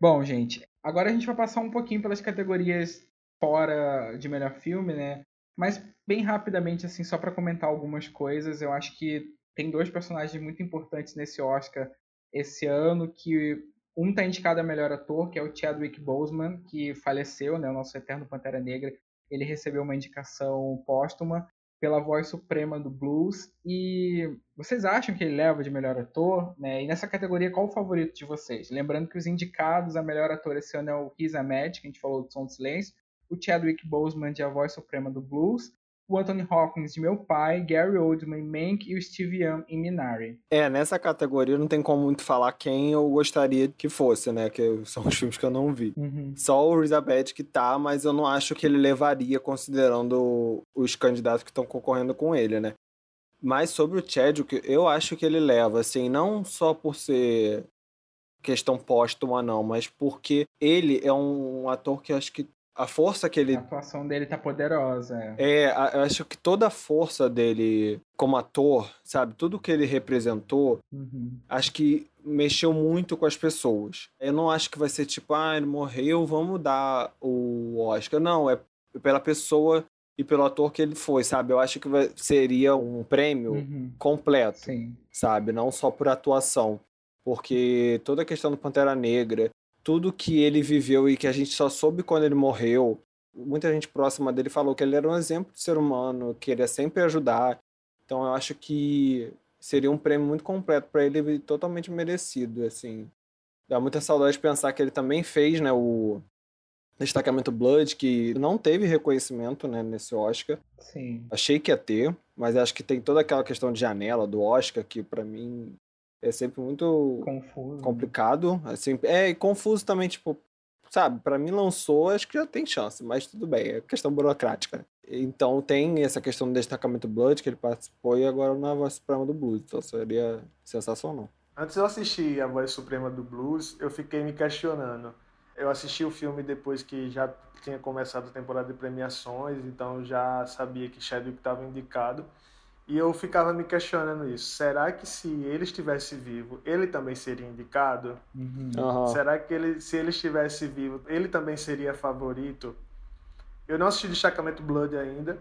Bom, gente, agora a gente vai passar um pouquinho pelas categorias fora de melhor filme, né? Mas bem rapidamente, assim, só para comentar algumas coisas, eu acho que tem dois personagens muito importantes nesse Oscar esse ano, que um tá indicado a melhor ator, que é o Chadwick Boseman, que faleceu, né, o nosso eterno Pantera Negra. Ele recebeu uma indicação póstuma pela voz suprema do blues. E vocês acham que ele leva de melhor ator? Né? E nessa categoria, qual o favorito de vocês? Lembrando que os indicados a melhor ator esse ano é o Riz Ahmed, que a gente falou do Som do Silêncio, o Chadwick Boseman de A Voz Suprema do Blues, o Anthony Hopkins de Meu Pai, Gary Oldman Mank e o Steve Young em Minari. É, nessa categoria não tem como muito falar quem eu gostaria que fosse, né? Que são os filmes que eu não vi. Uhum. Só o Ahmed que tá, mas eu não acho que ele levaria, considerando os candidatos que estão concorrendo com ele, né? Mas sobre o Chadwick, eu acho que ele leva, assim, não só por ser questão póstuma, não, mas porque ele é um ator que eu acho que a força que ele A atuação dele tá poderosa. É. é, eu acho que toda a força dele como ator, sabe, tudo que ele representou, Uhum. acho que mexeu muito com as pessoas. Eu não acho que vai ser tipo, ah, ele morreu, vamos dar o Oscar. Não, é pela pessoa e pelo ator que ele foi, sabe? Eu acho que vai- seria um prêmio Uhum. completo, Sim. sabe? Não só por atuação. Porque toda a questão do Pantera Negra, tudo que ele viveu e que a gente só soube quando ele morreu, muita gente próxima dele falou que ele era um exemplo de ser humano, que ele ia sempre ajudar. Então eu acho que seria um prêmio muito completo para ele e totalmente merecido, assim. Dá muita saudade de pensar que ele também fez, né, o Destacamento Blood, que não teve reconhecimento, né, nesse Oscar. Sim. Achei que ia ter, mas acho que tem toda aquela questão de janela do Oscar que pra mim é sempre muito Confuso. complicado, assim, é e confuso também, tipo, sabe, Pra mim lançou, acho que já tem chance, mas tudo bem, é questão burocrática. Então tem essa questão do destacamento Blood que ele participou e agora na voz suprema do Blues, então seria sensacional. Antes de eu assistir A Voz Suprema do Blues, eu fiquei me questionando. Eu assisti o filme depois que já tinha começado a temporada de premiações, então já sabia que Chadwick estava indicado. E eu ficava me questionando isso. Será que se ele estivesse vivo, ele também seria indicado? Uhum. Será que ele, se ele estivesse vivo, ele também seria favorito? Eu não assisti Destacamento Blood ainda,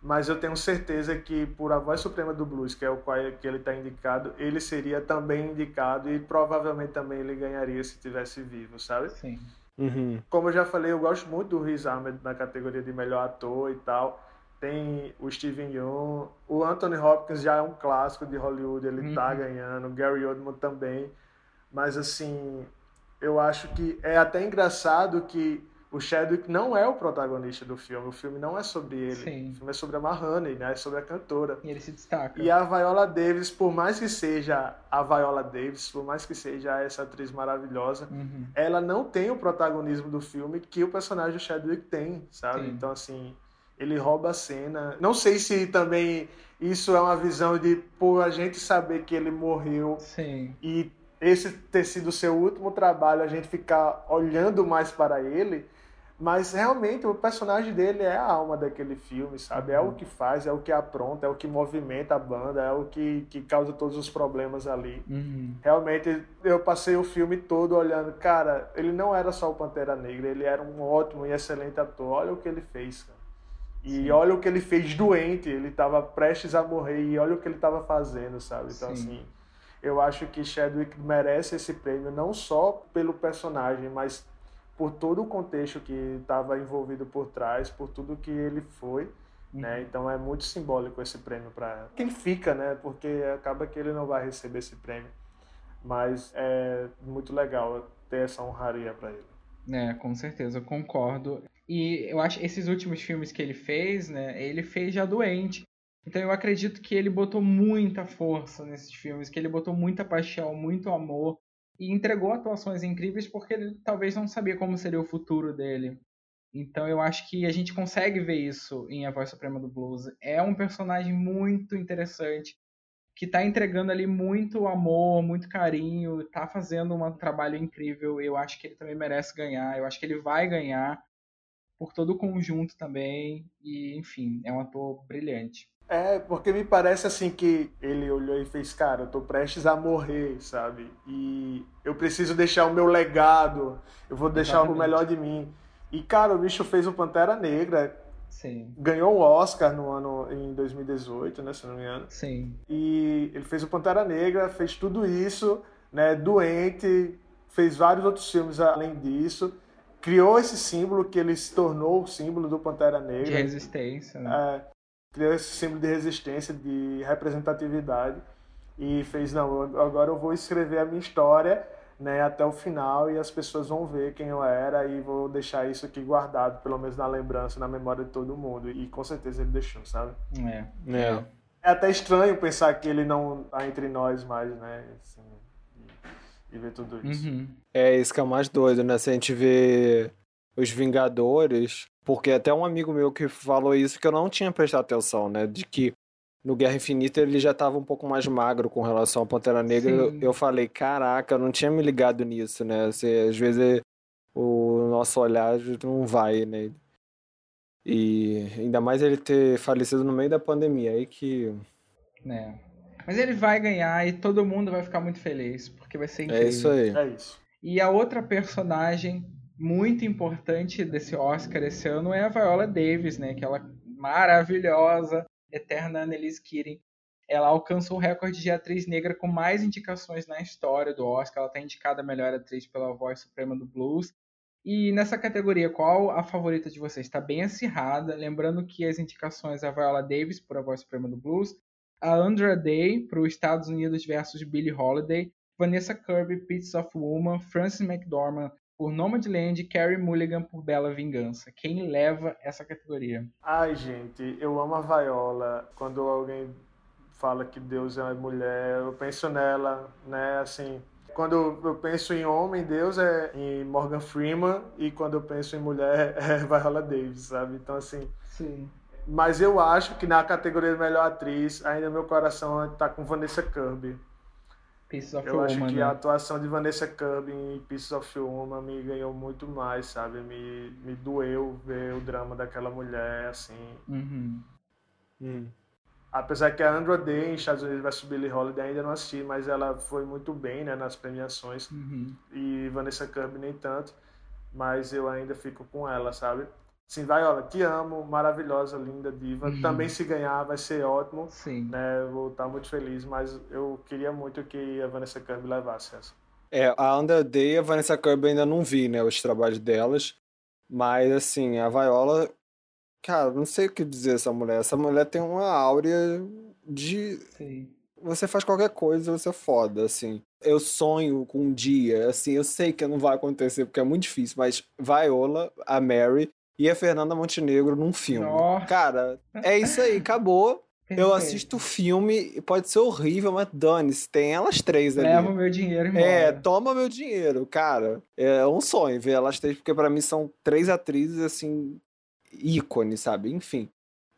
mas eu tenho certeza que por A Voz Suprema do Blues, que é o qual que ele está indicado, ele seria também indicado e provavelmente também ele ganharia se tivesse vivo, sabe? Sim. Uhum. Como eu já falei, eu gosto muito do Riz Ahmed na categoria de melhor ator e tal. Tem o Steven Yeun, o Anthony Hopkins já é um clássico de Hollywood, ele tá Uhum. ganhando, o Gary Oldman também. Mas assim, eu acho que é até engraçado que o Chadwick não é o protagonista do filme, o filme não é sobre ele. Sim. O filme é sobre a Mahoney, né? É sobre a cantora. E ele se destaca. E a Viola Davis, por mais que seja a Viola Davis, por mais que seja essa atriz maravilhosa, Uhum. ela não tem o protagonismo do filme que o personagem do Chadwick tem, sabe? Sim. Então, assim, ele rouba a cena. Não sei se também isso é uma visão de, por a gente saber que ele morreu Sim. e esse ter sido o seu último trabalho, a gente ficar olhando mais para ele, mas realmente o personagem dele é a alma daquele filme, sabe? É o que faz, é o que apronta, é o que movimenta a banda, é o que, que causa todos os problemas ali. Uhum. Realmente, eu passei o filme todo olhando, cara, ele não era só o Pantera Negra, ele era um ótimo e excelente ator. Olha o que ele fez, cara. E Sim. olha o que ele fez doente, ele estava prestes a morrer e olha o que ele estava fazendo, sabe? Então, Sim. assim, eu acho que Chadwick merece esse prêmio não só pelo personagem, mas por todo o contexto que estava envolvido por trás, por tudo que ele foi. Né? Uhum. Né? Então é muito simbólico esse prêmio para quem fica, né? Porque acaba que ele não vai receber esse prêmio. Mas é muito legal ter essa honraria para ele. É, com certeza, eu concordo. E eu acho esses últimos filmes que ele fez, né? Ele fez já doente. Então eu acredito que ele botou muita força nesses filmes, que ele botou muita paixão, muito amor e entregou atuações incríveis porque ele talvez não sabia como seria o futuro dele. Então eu acho que a gente consegue ver isso em A Voz Suprema do Blues. É um personagem muito interessante que está entregando ali muito amor, muito carinho, está fazendo um trabalho incrível. Eu acho que ele também merece ganhar. Eu acho que ele vai ganhar por todo o conjunto também. E enfim, é um ator brilhante. É, porque me parece assim que ele olhou e fez, cara, eu tô prestes a morrer, sabe? E eu preciso deixar o meu legado, eu vou deixar Exatamente. o melhor de mim. E, cara, o bicho fez o Pantera Negra, Sim. ganhou o Oscar no ano em 2018, né, se não me engano. Sim. E ele fez o Pantera Negra, fez tudo isso, né, doente, fez vários outros filmes além disso criou esse símbolo que ele se tornou o símbolo do Pantera Negra. De resistência, né? É, criou esse símbolo de resistência, de representatividade e fez não, agora eu vou escrever a minha história, né, até o final e as pessoas vão ver quem eu era e vou deixar isso aqui guardado, pelo menos na lembrança, na memória de todo mundo. E com certeza ele deixou, sabe? É. É, é até estranho pensar que ele não tá entre nós mais, né? Assim, e, ver tudo isso. Uhum. É isso que é o mais doido, né? Se a gente vê os Vingadores, porque até um amigo meu que falou isso que eu não tinha prestado atenção, né? De que no Guerra Infinita ele já estava um pouco mais magro com relação ao Pantera Negra. Eu, eu, falei, caraca, eu não tinha me ligado nisso, né? Assim, às vezes o nosso olhar não vai, né? E ainda mais ele ter falecido no meio da pandemia, aí que. É. Mas ele vai ganhar e todo mundo vai ficar muito feliz, porque vai ser incrível. É isso aí. É isso. E a outra personagem muito importante desse Oscar esse ano é a Viola Davis, né? Aquela maravilhosa, eterna Annelise Keating. Ela alcançou o recorde de atriz negra com mais indicações na história do Oscar. Ela está indicada a melhor atriz pela Voz Suprema do Blues. E nessa categoria, qual a favorita de vocês? Está bem acirrada. Lembrando que as indicações a Viola Davis por A Voz Suprema do Blues, a Andra Day para os Estados Unidos versus Billie Holiday, Vanessa Kirby, Pieces of Woman, Frances McDormand por Nomadland e Carrie Mulligan por Bela Vingança. Quem leva essa categoria? Ai, gente, eu amo a Viola. Quando alguém fala que Deus é mulher, eu penso nela, né? Assim, quando eu penso em homem, Deus é em Morgan Freeman e quando eu penso em mulher é Viola Davis, sabe? Então assim. Sim. Mas eu acho que na categoria de melhor atriz, ainda meu coração está com Vanessa Kirby. Pieces of eu Woman, acho que né? a atuação de Vanessa Kirby em Pieces of Woman me ganhou muito mais, sabe? Me, me doeu ver o drama daquela mulher, assim. Uhum. Hum. Apesar que a Andra Day em Estados Unidos vs Billie Holiday ainda não assisti, mas ela foi muito bem né, nas premiações. Uhum. E Vanessa Kirby nem tanto. Mas eu ainda fico com ela, sabe? Sim, Viola, te amo, maravilhosa, linda, diva. Uhum. Também se ganhar vai ser ótimo. Sim. Né? Vou estar muito feliz, mas eu queria muito que a Vanessa Kirby levasse essa. É, a Under Day e a Vanessa Kirby ainda não vi, né, os trabalhos delas. Mas, assim, a Viola, cara, não sei o que dizer essa mulher. Essa mulher tem uma áurea de. Sim. Você faz qualquer coisa, você é foda, assim. Eu sonho com um dia, assim, eu sei que não vai acontecer porque é muito difícil, mas Viola, a Mary, e a Fernanda Montenegro num filme. Nossa. Cara, é isso aí, acabou. Eu assisto o filme, pode ser horrível, mas dane-se, tem elas três ali. Leva o meu dinheiro embora. É, toma meu dinheiro, cara. É um sonho ver elas três, porque para mim são três atrizes, assim, ícones, sabe? Enfim.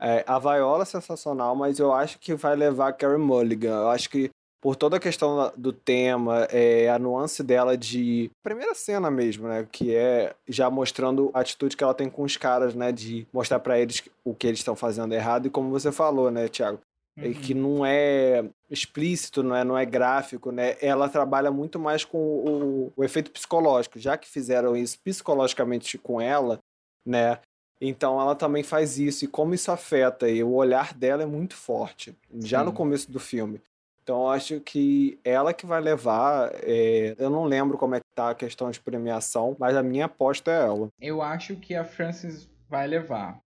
É, a Viola é sensacional, mas eu acho que vai levar a Carey Mulligan. Eu acho que por toda a questão do tema, é, a nuance dela de primeira cena mesmo, né, que é já mostrando a atitude que ela tem com os caras, né, de mostrar para eles o que eles estão fazendo errado e como você falou, né, Thiago, uhum. que não é explícito, não é, não é gráfico, né? Ela trabalha muito mais com o, o efeito psicológico, já que fizeram isso psicologicamente com ela, né? Então ela também faz isso e como isso afeta e o olhar dela é muito forte já Sim. no começo do filme. Então acho que ela que vai levar. É... eu não lembro como é que tá a questão de premiação, mas a minha aposta é ela. Eu acho que a Frances vai levar.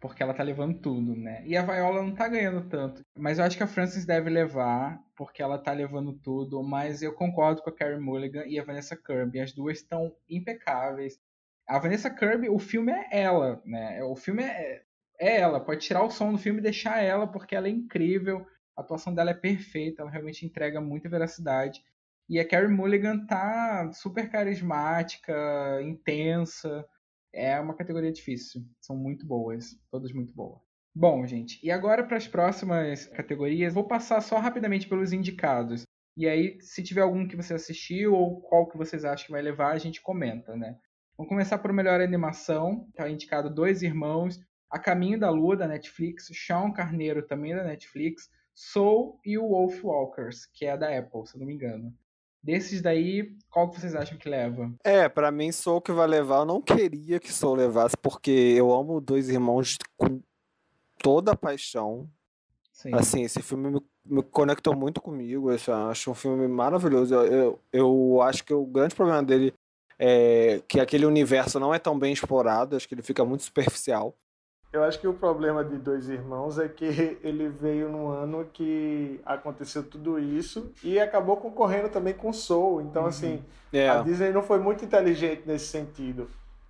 Porque ela tá levando tudo, né? E a Viola não tá ganhando tanto. Mas eu acho que a Frances deve levar, porque ela tá levando tudo. Mas eu concordo com a Carrie Mulligan e a Vanessa Kirby. As duas estão impecáveis. A Vanessa Kirby, o filme é ela, né? O filme é, é ela. Pode tirar o som do filme e deixar ela, porque ela é incrível. A atuação dela é perfeita, ela realmente entrega muita veracidade. E a Carrie Mulligan tá super carismática, intensa. É uma categoria difícil. São muito boas, todas muito boas. Bom, gente, e agora para as próximas categorias, vou passar só rapidamente pelos indicados. E aí, se tiver algum que você assistiu ou qual que vocês acham que vai levar, a gente comenta, né? Vamos começar por melhor animação. Tá indicado Dois Irmãos, A Caminho da Lua, da Netflix, Sean Carneiro, também da Netflix, Soul e o Wolf Walkers, que é da Apple, se eu não me engano. Desses daí, qual que vocês acham que leva? É, para mim Soul que vai levar. Eu não queria que Soul levasse, porque eu amo Dois Irmãos com toda a paixão. Sim. Assim, esse filme me, me conectou muito comigo. Eu acho um filme maravilhoso. Eu, eu, eu acho que o grande problema dele é que aquele universo não é tão bem explorado. Acho que ele fica muito superficial. Eu acho que o problema de Dois Irmãos é que ele veio no ano que aconteceu tudo isso e acabou concorrendo também com Soul. Então, uhum. assim, é. a Disney não foi muito inteligente nesse sentido,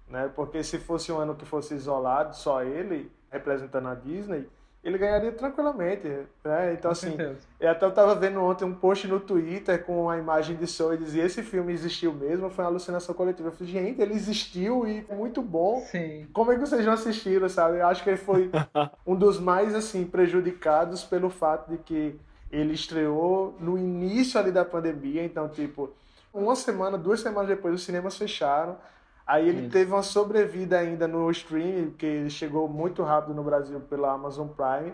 né? Porque se fosse um ano que fosse isolado, só ele representando a Disney, ele ganharia tranquilamente, né? Então, com assim, eu até estava vendo ontem um post no Twitter com a imagem de Soul e dizia esse filme existiu mesmo, foi uma alucinação coletiva. Eu falei, gente, ele existiu e é muito bom. Sim. Como é que vocês não assistiram, sabe? Eu acho que ele foi um dos mais, assim, prejudicados pelo fato de que ele estreou no início ali da pandemia, então, tipo, uma semana, duas semanas depois, os cinemas fecharam, Aí ele teve uma sobrevida ainda no streaming, porque ele chegou muito rápido no Brasil pela Amazon Prime.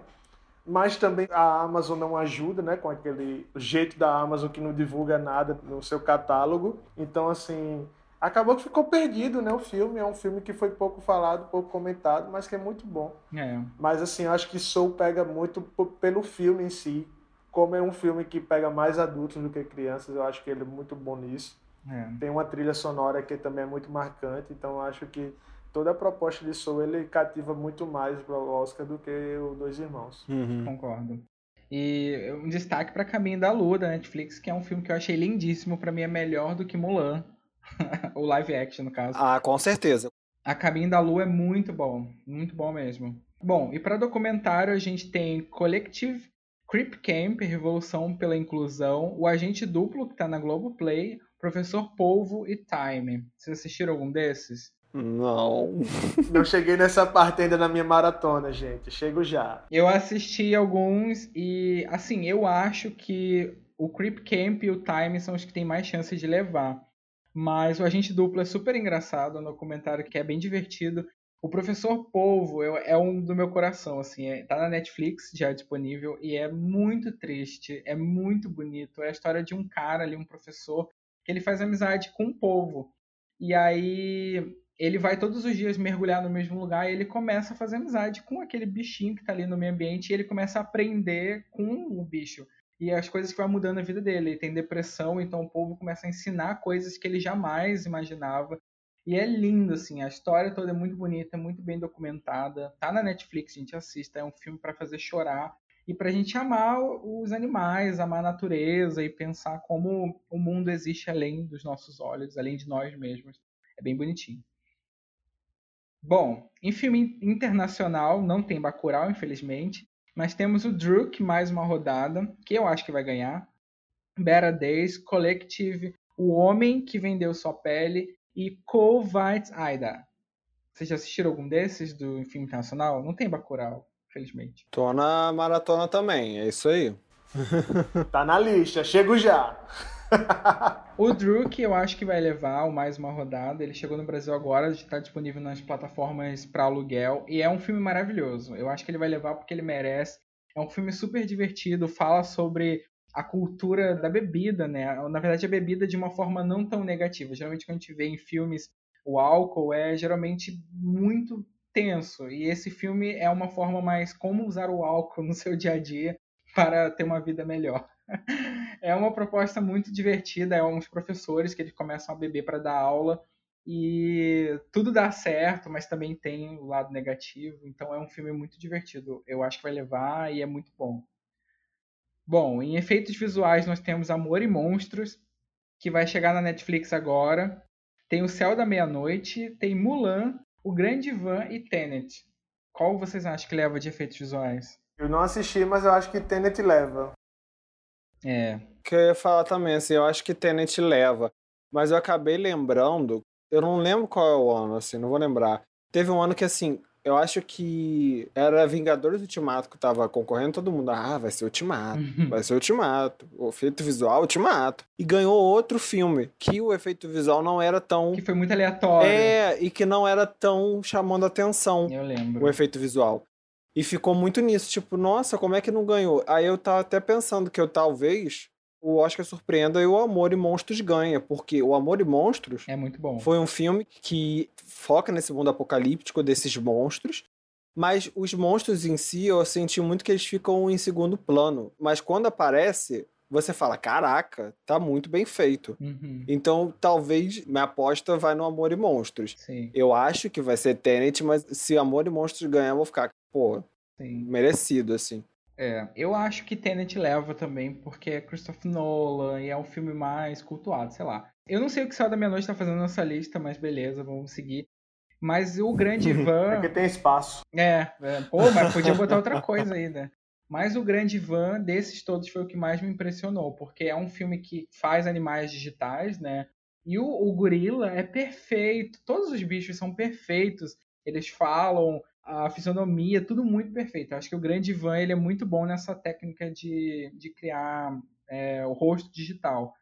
Mas também a Amazon não ajuda, né? Com aquele jeito da Amazon que não divulga nada no seu catálogo. Então, assim, acabou que ficou perdido, né? O filme é um filme que foi pouco falado, pouco comentado, mas que é muito bom. É. Mas, assim, acho que Soul pega muito pelo filme em si. Como é um filme que pega mais adultos do que crianças, eu acho que ele é muito bom nisso. É. Tem uma trilha sonora que também é muito marcante, então acho que toda a proposta de Soul ele cativa muito mais para o Oscar do que o Dois Irmãos. Uhum. Concordo. E um destaque para Caminho da Lua da Netflix, que é um filme que eu achei lindíssimo, para mim é melhor do que Mulan, o live action no caso. Ah, com certeza. A Caminho da Lua é muito bom, muito bom mesmo. Bom, e para documentário a gente tem Collective Creep Camp, Revolução pela Inclusão, O Agente Duplo, que está na Globoplay, Professor Polvo e Time. Vocês assistiram algum desses? Não. Não cheguei nessa parte ainda na minha maratona, gente. Chego já. Eu assisti alguns e, assim, eu acho que o Creep Camp e o Time são os que têm mais chances de levar. Mas o Agente Duplo é super engraçado, é um documentário que é bem divertido. O Professor Polvo é, um do meu coração, assim, é, tá na Netflix, já é disponível, e é muito triste, é muito bonito. É a história de um cara ali, um professor, ele faz amizade com o povo. E aí ele vai todos os dias mergulhar no mesmo lugar e ele começa a fazer amizade com aquele bichinho que está ali no meio ambiente e ele começa a aprender com o bicho. E as coisas que vai mudando a vida dele. Ele tem depressão, então o povo começa a ensinar coisas que ele jamais imaginava. E é lindo, assim, a história toda é muito bonita, é muito bem documentada. Tá na Netflix, gente assista, é um filme para fazer chorar e para a gente amar os animais, amar a natureza e pensar como o mundo existe além dos nossos olhos, além de nós mesmos. É bem bonitinho. Bom, em filme internacional não tem Bacurau, infelizmente, mas temos o Druk, mais uma rodada, que eu acho que vai ganhar. Better Days, Collective, O Homem que Vendeu Sua Pele e Colvite Aida. Vocês já assistiram algum desses do filme internacional? Não tem Bacurau infelizmente. Tô na maratona também, é isso aí. tá na lista, chego já. o Druk eu acho que vai levar mais uma rodada. Ele chegou no Brasil agora, está disponível nas plataformas para aluguel e é um filme maravilhoso. Eu acho que ele vai levar porque ele merece. É um filme super divertido, fala sobre a cultura da bebida, né? Na verdade, a bebida de uma forma não tão negativa. Geralmente, quando a gente vê em filmes o álcool é geralmente muito tenso. E esse filme é uma forma mais como usar o álcool no seu dia a dia para ter uma vida melhor. é uma proposta muito divertida. É uns professores que eles começam a beber para dar aula e tudo dá certo, mas também tem o lado negativo. Então é um filme muito divertido. Eu acho que vai levar e é muito bom. Bom, em efeitos visuais nós temos Amor e Monstros, que vai chegar na Netflix agora. Tem O Céu da Meia-Noite, tem Mulan, O Grande Van e Tenet. Qual vocês acham que leva de efeitos visuais? Eu não assisti, mas eu acho que Tenet leva. É. Que eu ia falar também, assim, eu acho que Tenet leva. Mas eu acabei lembrando, eu não lembro qual é o ano, assim, não vou lembrar. Teve um ano que, assim, eu acho que era Vingadores Ultimato que tava concorrendo, todo mundo, ah, vai ser Ultimato, uhum. vai ser Ultimato, o efeito visual Ultimato. E ganhou outro filme, que o efeito visual não era tão... Que foi muito aleatório. É, e que não era tão chamando atenção. Eu lembro. O efeito visual. E ficou muito nisso, tipo, nossa, como é que não ganhou? Aí eu tava até pensando que eu talvez o Oscar surpreenda e o Amor e Monstros ganha, porque o Amor e Monstros é muito bom. Foi um filme que foca nesse mundo apocalíptico desses monstros, mas os monstros em si eu senti muito que eles ficam em segundo plano, mas quando aparece você fala, caraca, tá muito bem feito. Uhum. Então, talvez minha aposta vai no Amor e Monstros. Sim. Eu acho que vai ser Tenet, mas se Amor e Monstros ganhar, eu vou ficar, pô, Sim. merecido, assim. É, eu acho que Tenet leva também, porque é Christopher Nolan e é um filme mais cultuado, sei lá. Eu não sei o que Céu da Meia-Noite tá fazendo nessa lista, mas beleza, vamos seguir. Mas o Grande Van... Porque tem espaço. É, é, pô, mas podia botar outra coisa aí, né? Mas o Grande Van, desses todos, foi o que mais me impressionou, porque é um filme que faz animais digitais, né? E o, o gorila é perfeito, todos os bichos são perfeitos. Eles falam, a fisionomia, tudo muito perfeito. Eu acho que o Grande Van ele é muito bom nessa técnica de, de criar é, o rosto digital.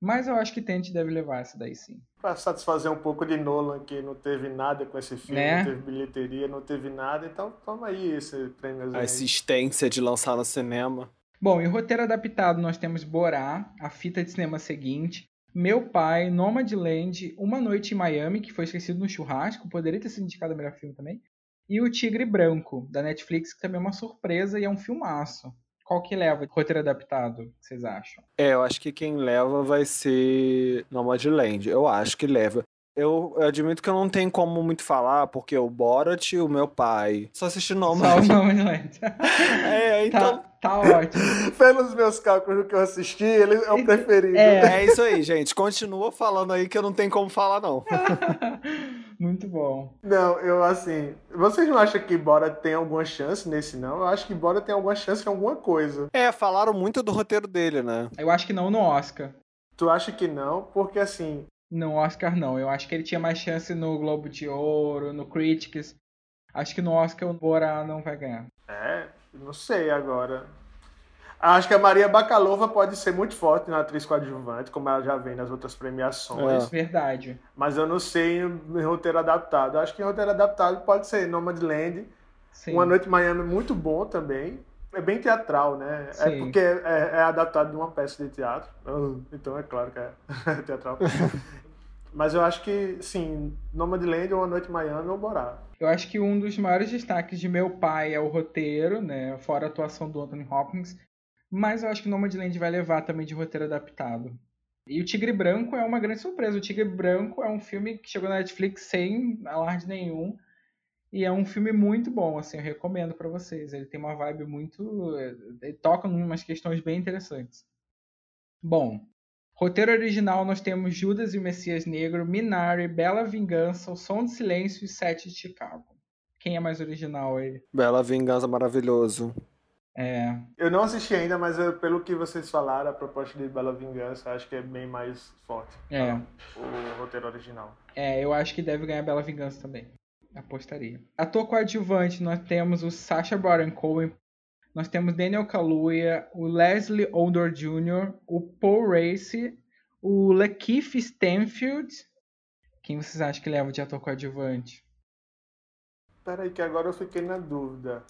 Mas eu acho que Tente deve levar essa daí sim. Para satisfazer um pouco de Nolan, que não teve nada com esse filme, né? não teve bilheteria, não teve nada, então toma aí esse prêmio. A assistência de lançar no cinema. Bom, em roteiro adaptado nós temos Borá, a fita de cinema seguinte, Meu Pai, Nomadland, Uma Noite em Miami, que foi esquecido no churrasco, poderia ter sido indicado o melhor filme também, e O Tigre Branco, da Netflix, que também é uma surpresa e é um filmaço. Qual que leva roteiro adaptado, vocês acham? É, eu acho que quem leva vai ser Nomadland. Eu acho que leva. Eu, eu, admito que eu não tenho como muito falar, porque o Borat, o meu pai, só assisti Nomadland. Só o Nomadland. é, então... Tá. Tá ótimo. Pelos meus cálculos que eu assisti, ele é o preferido. É. é isso aí, gente. Continua falando aí que eu não tenho como falar, não. Muito bom. Não, eu assim. Vocês não acham que Bora tem alguma chance nesse, não? Eu acho que Bora tem alguma chance em alguma coisa. É, falaram muito do roteiro dele, né? Eu acho que não no Oscar. Tu acha que não? Porque assim. No Oscar, não. Eu acho que ele tinha mais chance no Globo de Ouro, no Critics. Acho que no Oscar o Bora não vai ganhar. É, não sei agora. Acho que a Maria Bacalova pode ser muito forte na atriz coadjuvante, como ela já vem nas outras premiações. É. Verdade. Mas eu não sei em roteiro adaptado. Acho que em roteiro adaptado pode ser Nomadland. Sim. Uma Noite em Miami muito bom também. É bem teatral, né? É Sim. É porque é, é, adaptado de uma peça de teatro. Então é claro que é teatral. Mas eu acho que, sim, Nomadland ou Uma Noite em Miami ou Borá. Eu acho que um dos maiores destaques de Meu Pai é o roteiro, né? Fora a atuação do Anthony Hopkins. Mas eu acho que Nomadland vai levar também de roteiro adaptado. E o Tigre Branco é uma grande surpresa. O Tigre Branco é um filme que chegou na Netflix sem alarde nenhum. E é um filme muito bom, assim, eu recomendo para vocês. Ele tem uma vibe muito. Ele toca em umas questões bem interessantes. Bom, roteiro original nós temos Judas e o Messias Negro, Minari, Bela Vingança, O Som de Silêncio e Sete de Chicago. Quem é mais original aí? Bela Vingança, maravilhoso. É. Eu não assisti ainda, mas eu, pelo que vocês falaram, a proposta de Bela Vingança acho que é bem mais forte. É. O roteiro original. É, eu acho que deve ganhar Bela Vingança também. Apostaria. Ator coadjuvante, nós temos o Sacha Baron Cohen nós temos Daniel Kaluuya, o Leslie Odom Jr., o Paul Race, o Lakeith Stanfield. Quem vocês acham que leva de ator coadjuvante? Peraí, que agora eu fiquei na dúvida.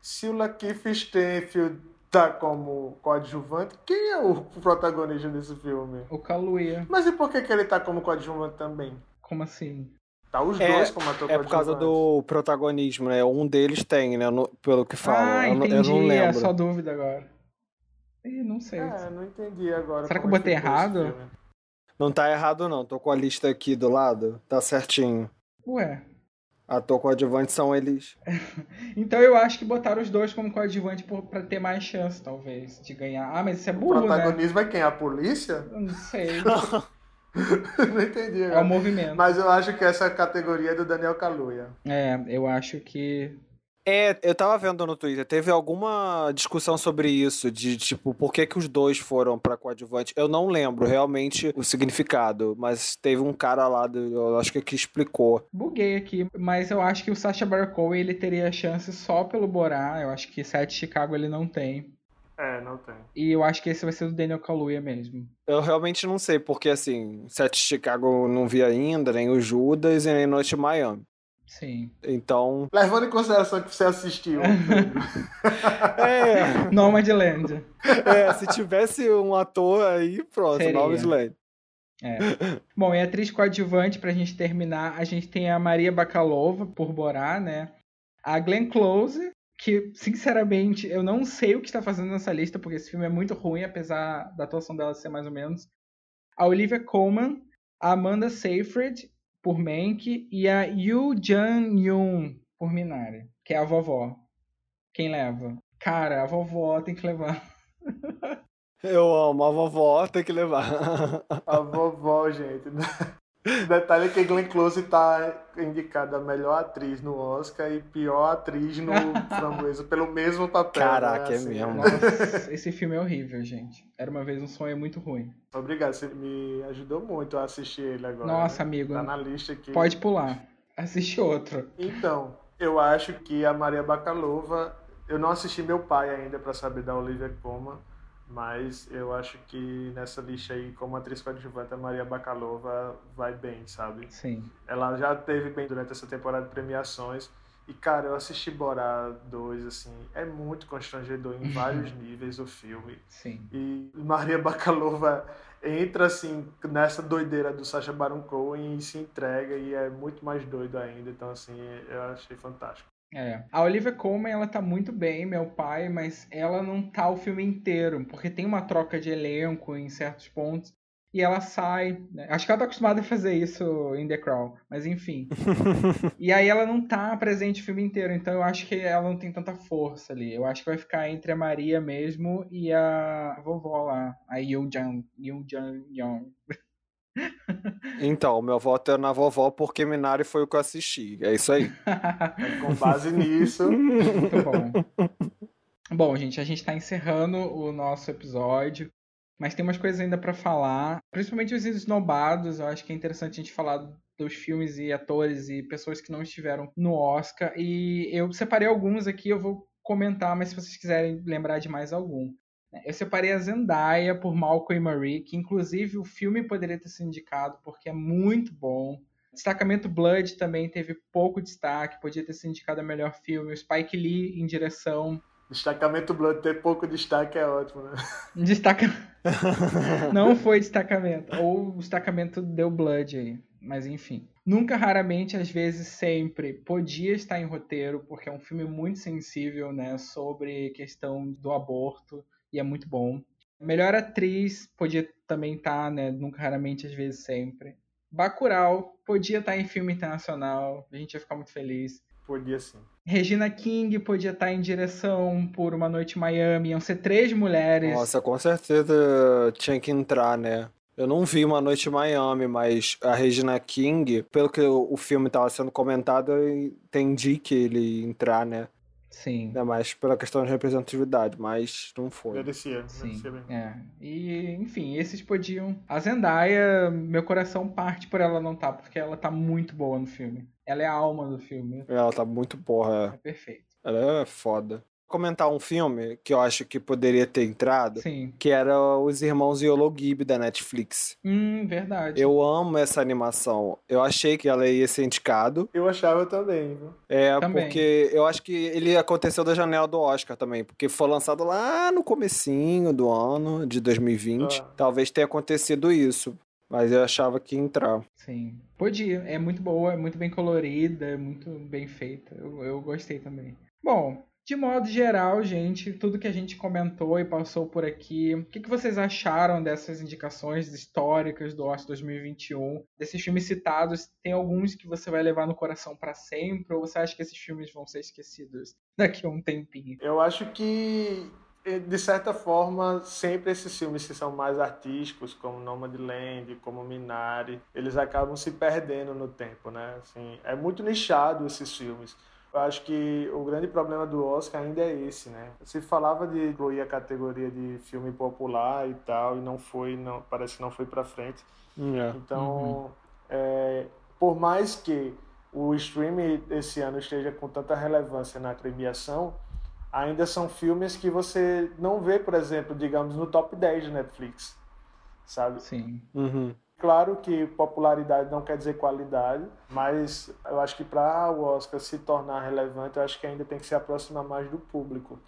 Se o Lakeith Stanfield tá como coadjuvante, quem é o protagonista desse filme? O Kaluuya. Mas e por que, que ele tá como coadjuvante também? Como assim? Tá os é, dois como ator É por causa do protagonismo, né? Um deles tem, né? No, pelo que falam. Ah, eu, entendi. eu não lembro. É só dúvida agora. Ih, não sei. É, não entendi agora. Será que eu botei errado? Não tá errado, não. Tô com a lista aqui do lado. Tá certinho. Ué. Ator coadjuvante são eles. então eu acho que botaram os dois como coadjuvante para ter mais chance, talvez, de ganhar. Ah, mas isso é burro, O protagonismo né? é quem? A polícia? Eu não sei. não entendi. É o movimento. Mas eu acho que essa categoria é do Daniel Kaluuya. É, eu acho que é, eu tava vendo no Twitter, teve alguma discussão sobre isso, de tipo, por que que os dois foram pra coadjuvante. Eu não lembro realmente o significado, mas teve um cara lá, do, eu acho que que explicou. Buguei aqui, mas eu acho que o Sacha Baron Cohen, ele teria chance só pelo Borá, eu acho que Sete Chicago ele não tem. É, não tem. E eu acho que esse vai ser do Daniel Kaluuya mesmo. Eu realmente não sei, porque assim, Sete Chicago não vi ainda, nem o Judas e nem Noite Miami. Sim. Então. Levando em consideração que você assistiu. é. Nomadland. É, se tivesse um ator aí, pronto, Seria. Nomadland. É. Bom, e atriz coadjuvante, pra gente terminar, a gente tem a Maria Bakalova, por Borá, né? A Glenn Close, que, sinceramente, eu não sei o que está fazendo nessa lista, porque esse filme é muito ruim, apesar da atuação dela ser mais ou menos. A Olivia Colman, a Amanda Seyfried por Menk e a Yu Jan Yoon por Minari, que é a vovó. Quem leva? Cara, a vovó tem que levar. Eu amo, a vovó tem que levar. A vovó, gente. Detalhe é que Glenn Close tá indicada a melhor atriz no Oscar e pior atriz no Framboesa pelo mesmo papel. Caraca, né? assim, é mesmo. Nossa, esse filme é horrível, gente. Era uma vez um sonho muito ruim. Obrigado, você me ajudou muito a assistir ele agora. Nossa, né? amigo. Tá na lista aqui. Pode pular. Assiste outro. Então, eu acho que a Maria Bakalova. Eu não assisti meu pai ainda para saber da Olivia Colman mas eu acho que nessa lista aí, como atriz coadjuvante, a Maria Bakalova vai bem, sabe? Sim. Ela já teve bem durante essa temporada de premiações. E, cara, eu assisti Borá 2, assim, é muito constrangedor em vários níveis o filme. Sim. E Maria Bakalova entra, assim, nessa doideira do Sacha Baron Cohen e se entrega e é muito mais doido ainda. Então, assim, eu achei fantástico. É. A Olivia Colman, ela tá muito bem, meu pai, mas ela não tá o filme inteiro, porque tem uma troca de elenco em certos pontos e ela sai. Né? Acho que ela tá acostumada a fazer isso em The Crown, mas enfim. e aí ela não tá presente o filme inteiro, então eu acho que ela não tem tanta força ali. Eu acho que vai ficar entre a Maria mesmo e a vovó lá, a Yoo Jang Young. Então, meu voto é na vovó porque Minari foi o que eu assisti. É isso aí. Com base nisso. Muito bom. Bom, gente, a gente está encerrando o nosso episódio, mas tem umas coisas ainda para falar, principalmente os esnobados. Eu acho que é interessante a gente falar dos filmes e atores e pessoas que não estiveram no Oscar. E eu separei alguns aqui, eu vou comentar, mas se vocês quiserem lembrar de mais algum. Eu separei a Zendaya por Malcolm e Marie, que inclusive o filme poderia ter sido indicado porque é muito bom. Destacamento Blood também teve pouco destaque, podia ter sido indicado a melhor filme. O Spike Lee em direção. Destacamento Blood ter pouco destaque é ótimo, né? Destaca... Não foi destacamento. Ou o destacamento deu Blood aí. Mas enfim. Nunca, raramente, às vezes, sempre podia estar em roteiro, porque é um filme muito sensível, né? Sobre questão do aborto e é muito bom. Melhor atriz podia também estar, tá, né? Nunca, raramente, às vezes, sempre. Bacurau podia estar tá em filme internacional, a gente ia ficar muito feliz. Podia sim. Regina King podia estar tá em direção por Uma Noite em Miami, iam ser três mulheres. Nossa, com certeza tinha que entrar, né? Eu não vi Uma Noite em Miami, mas a Regina King, pelo que o filme estava sendo comentado, eu entendi que ele ia entrar, né? Sim. Ainda mais pela questão de representatividade, mas não foi. Merecia, Sim. É. E, enfim, esses podiam. A Zendaya, meu coração parte por ela não tá, porque ela tá muito boa no filme. Ela é a alma do filme. Ela tá muito porra. É perfeito. Ela é foda. Comentar um filme que eu acho que poderia ter entrado, Sim. que era Os Irmãos Yologib da Netflix. Hum, verdade. Eu amo essa animação. Eu achei que ela ia ser indicado. Eu achava também, viu? É, Também. porque eu acho que ele aconteceu da janela do Oscar também, porque foi lançado lá no comecinho do ano de 2020. Ah. Talvez tenha acontecido isso, mas eu achava que ia entrar. Sim. Podia. É muito boa, é muito bem colorida, é muito bem feita. Eu, eu gostei também. Bom, de modo geral, gente, tudo que a gente comentou e passou por aqui, o que, que vocês acharam dessas indicações históricas do Oscar 2021? Desses filmes citados, tem alguns que você vai levar no coração para sempre? Ou você acha que esses filmes vão ser esquecidos daqui a um tempinho? Eu acho que, eh, de certa forma, sempre esses filmes que são mais artísticos, como Nomadland, como Minari, eles acabam se perdendo no tempo, né? Assim, é muito nichado esses filmes. Eu acho que o grande problema do Oscar ainda é esse, né? Se falava de incluir a categoria de filme popular e tal, e não foi, não, parece que não foi para frente. Então, é, por mais que o streaming esse ano esteja com tanta relevância na premiação, ainda são filmes que você não vê, por exemplo, digamos, no top 10 de Netflix, sabe? Sim. Uhum. Claro que popularidade não quer dizer qualidade, mas eu acho que para o Oscar se tornar relevante, eu acho que ainda tem que se aproximar mais do público.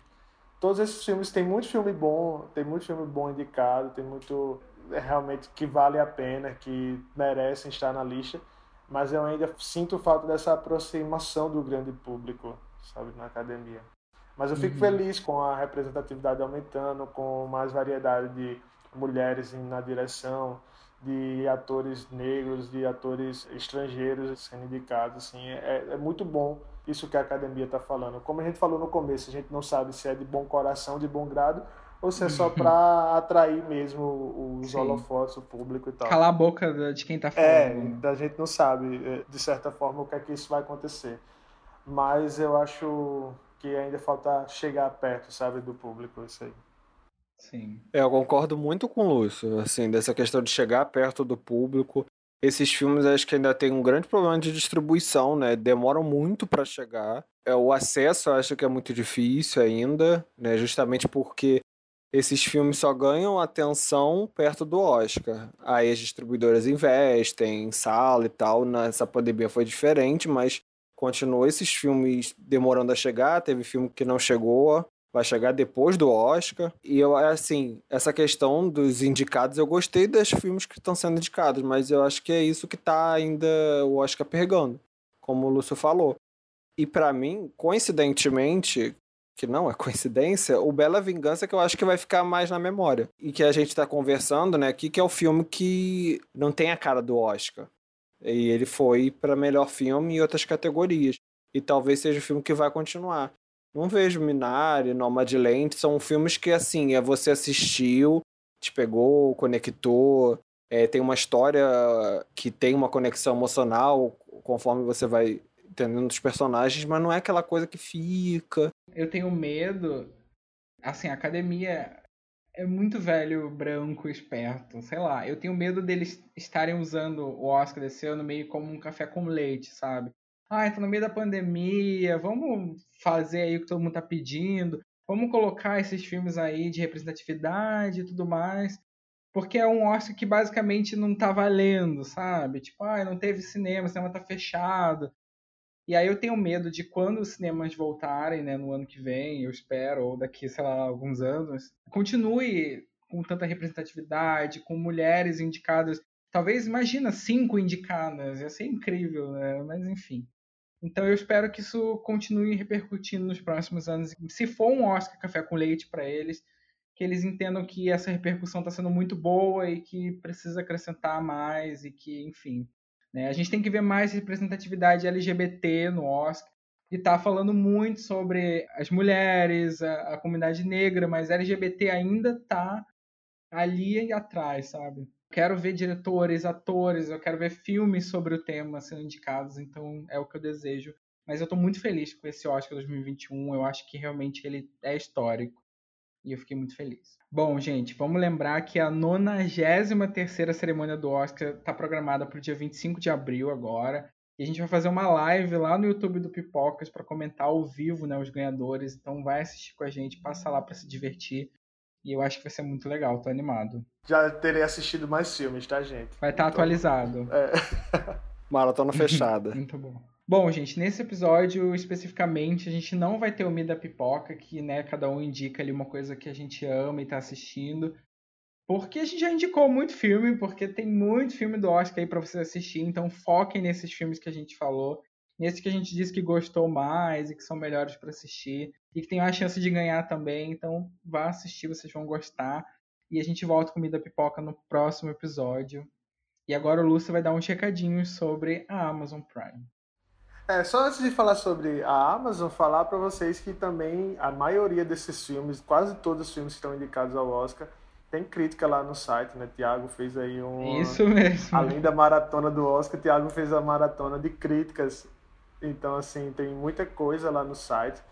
Todos esses filmes tem muito filme bom, tem muito filme bom indicado, tem muito é, realmente que vale a pena, que merecem estar na lista, mas eu ainda sinto falta dessa aproximação do grande público, sabe, na academia. Mas eu fico Uhum. feliz com a representatividade aumentando, com mais variedade de mulheres na direção, de atores negros, de atores estrangeiros sendo indicados. Assim, é, é muito bom isso que a academia está falando. Como a gente falou no começo, a gente não sabe se é de bom coração, de bom grado, ou se é só para atrair mesmo os Sim. holofotes, o público e tal. Calar a boca de quem tá É, falando. a gente não sabe, é, de certa forma, o que é que isso vai acontecer. Mas eu acho que ainda falta chegar perto, sabe, do público, isso aí. Sim. É, eu concordo muito com o Lúcio, assim, dessa questão de chegar perto do público. Esses filmes acho que ainda tem um grande problema de distribuição, né? Demoram muito para chegar. É, o acesso eu acho que é muito difícil ainda, né? Justamente porque esses filmes só ganham atenção perto do Oscar. Aí as distribuidoras investem em sala e tal. Nessa pandemia foi diferente, mas continuou esses filmes demorando a chegar. Teve filme que não chegou, vai chegar depois do Oscar. E eu, assim, essa questão dos indicados, eu gostei dos filmes que estão sendo indicados, mas eu acho que é isso que tá ainda o Oscar pegando, como o Lúcio falou. E pra mim, coincidentemente, que não é coincidência, o Bela Vingança que eu acho que vai ficar mais na memória. E que a gente tá conversando, né, aqui, que é o filme que não tem a cara do Oscar. E ele foi para melhor filme e outras categorias. E talvez seja o filme que vai continuar. Não vejo Minari, Nomadland, são filmes que, assim, é você assistiu, te pegou, conectou, é, tem uma história que tem uma conexão emocional conforme você vai entendendo os personagens, mas não é aquela coisa que fica. Eu tenho medo. Assim, a academia é muito velho, branco, esperto. Sei lá. Eu tenho medo deles estarem usando o Oscar desse ano meio como um café com leite, sabe? Ah, tá no meio da pandemia, vamos fazer aí o que todo mundo tá pedindo. Vamos colocar esses filmes aí de representatividade e tudo mais. Porque é um Oscar que basicamente não tá valendo, sabe? Tipo, ah, não teve cinema, o cinema tá fechado. E aí eu tenho medo de quando os cinemas voltarem, né, no ano que vem, eu espero, ou daqui, sei lá, alguns anos, continue com tanta representatividade, com mulheres indicadas. Talvez, imagina, cinco indicadas, ia ser incrível, né? Mas enfim. Então eu espero que isso continue repercutindo nos próximos anos. Se for um Oscar Café com Leite para eles, que eles entendam que essa repercussão está sendo muito boa e que precisa acrescentar mais e que, enfim, né? A gente tem que ver mais representatividade LGBT no Oscar. E tá falando muito sobre as mulheres, a, a comunidade negra, mas LGBT ainda tá ali atrás, sabe? Quero ver diretores, atores, eu quero ver filmes sobre o tema sendo indicados, então é o que eu desejo. Mas eu tô muito feliz com esse Oscar 2021, eu acho que realmente ele é histórico. E eu fiquei muito feliz. Bom, gente, vamos lembrar que a 93ª cerimônia do Oscar está programada para o dia 25 de abril agora. E a gente vai fazer uma live lá no YouTube do Pipocas para comentar ao vivo né, os ganhadores. Então vai assistir com a gente, passa lá para se divertir. E eu acho que vai ser muito legal, tô animado. Já terei assistido mais filmes, tá, gente? Vai estar tá então, atualizado. É. Maratona fechada. muito bom. Bom, gente, nesse episódio especificamente, a gente não vai ter o Mi da Pipoca, que né, cada um indica ali uma coisa que a gente ama e tá assistindo. Porque a gente já indicou muito filme, porque tem muito filme do Oscar aí para vocês assistir, então foquem nesses filmes que a gente falou, nesses que a gente disse que gostou mais e que são melhores para assistir e que tem a chance de ganhar também, então vá assistir, vocês vão gostar. E a gente volta com Comida Pipoca no próximo episódio. E agora o Lúcio vai dar uns recadinhos sobre a Amazon Prime. É, só antes de falar sobre a Amazon, falar para vocês que também a maioria desses filmes, quase todos os filmes que estão indicados ao Oscar, tem crítica lá no site, né? Tiago fez aí um. Isso mesmo. Além da maratona do Oscar, Tiago fez a maratona de críticas. Então, assim, tem muita coisa lá no site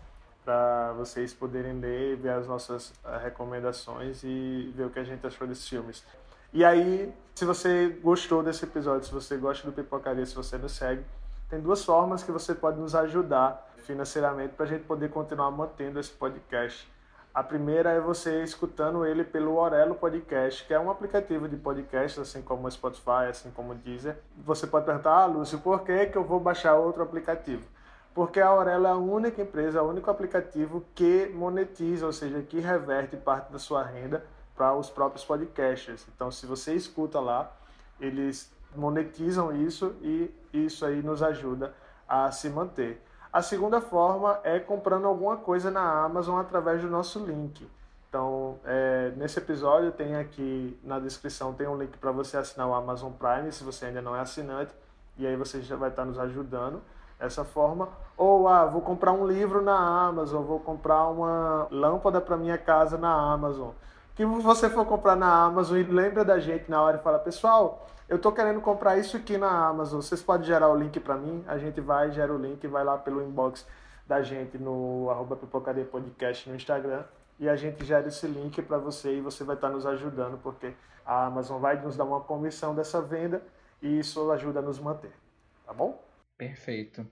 para vocês poderem ler, ver as nossas uh, recomendações e ver o que a gente achou desses filmes. E aí, se você gostou desse episódio, se você gosta do Pipocaria, se você nos segue, tem duas formas que você pode nos ajudar financeiramente para a gente poder continuar mantendo esse podcast. A primeira é você escutando ele pelo Orelo Podcast, que é um aplicativo de podcast, assim como o Spotify, assim como o Deezer. Você pode perguntar, ah, Lúcio, por que, que eu vou baixar outro aplicativo? Porque a Aurelo é a única empresa, o único aplicativo que monetiza, ou seja, que reverte parte da sua renda para os próprios podcasters. Então, se você escuta lá, eles monetizam isso e isso aí nos ajuda a se manter. A segunda forma é comprando alguma coisa na Amazon através do nosso link. Então, é, nesse episódio tem aqui na descrição tem um link para você assinar o Amazon Prime, se você ainda não é assinante, e aí você já vai estar nos ajudando dessa forma. Ou, ah, vou comprar um livro na Amazon, vou comprar uma lâmpada para minha casa na Amazon. Que você for comprar na Amazon e lembra da gente na hora e fala, pessoal, eu estou querendo comprar isso aqui na Amazon. Vocês podem gerar o link para mim? A gente vai, gera o link, vai lá pelo inbox da gente no arroba pipocaria podcast no Instagram e a gente gera esse link para você e você vai estar nos ajudando porque a Amazon vai nos dar uma comissão dessa venda e isso ajuda a nos manter. Tá bom? Perfeito.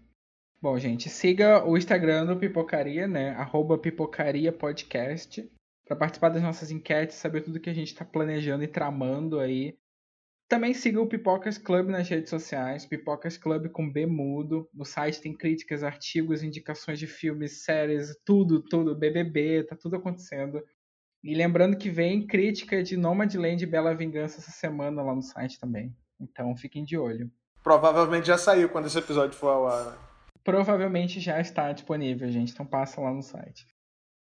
Bom, gente, siga o Instagram do Pipocaria, né? Arroba Pipocaria Podcast, para participar das nossas enquetes, saber tudo que a gente está planejando e tramando aí também siga o Pipocas Club nas redes sociais, Pipocas Club com B mudo. No site tem críticas, artigos, indicações de filmes, séries, tudo, tudo, BBB, tá tudo acontecendo. E lembrando que vem crítica de Nomadland e Bela Vingança essa semana lá no site também. Então fiquem de olho. Provavelmente já saiu quando esse episódio for ao ar. Né? Provavelmente já está disponível, gente. Então passa lá no site.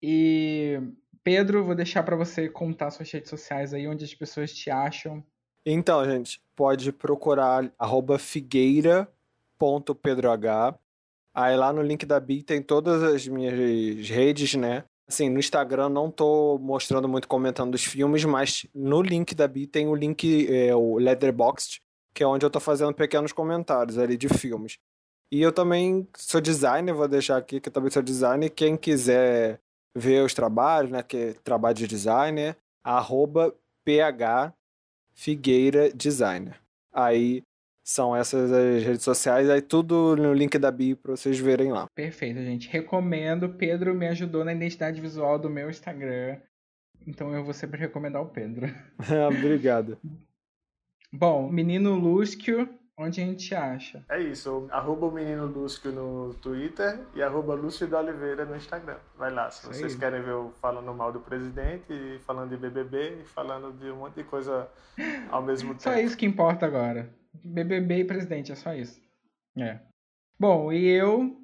E Pedro, vou deixar para você contar suas redes sociais aí, onde as pessoas te acham então, gente, pode procurar figueira.pedroh. Aí lá no link da Bi tem todas as minhas redes, né? Assim, no Instagram não tô mostrando muito comentando os filmes, mas no link da Bi tem o link, é, o Letterboxd, que é onde eu tô fazendo pequenos comentários ali de filmes. E eu também sou designer, vou deixar aqui que eu também sou designer. Quem quiser ver os trabalhos, né, que é trabalho de designer, arroba ph Figueira Designer. Aí são essas as redes sociais, aí tudo no link da bio para vocês verem lá. Perfeito, gente. Recomendo. Pedro me ajudou na identidade visual do meu Instagram. Então eu vou sempre recomendar o Pedro. Obrigado. Bom, menino Lúcio Onde a gente acha? É isso, arroba o menino Lúcio no Twitter e arroba Lúcio da Oliveira no Instagram. Vai lá, se isso vocês aí. querem ver eu falando mal do presidente, falando de BBB e falando de um monte de coisa ao mesmo tempo. Só isso que importa agora. BBB e presidente, é só isso. É. Bom, e eu,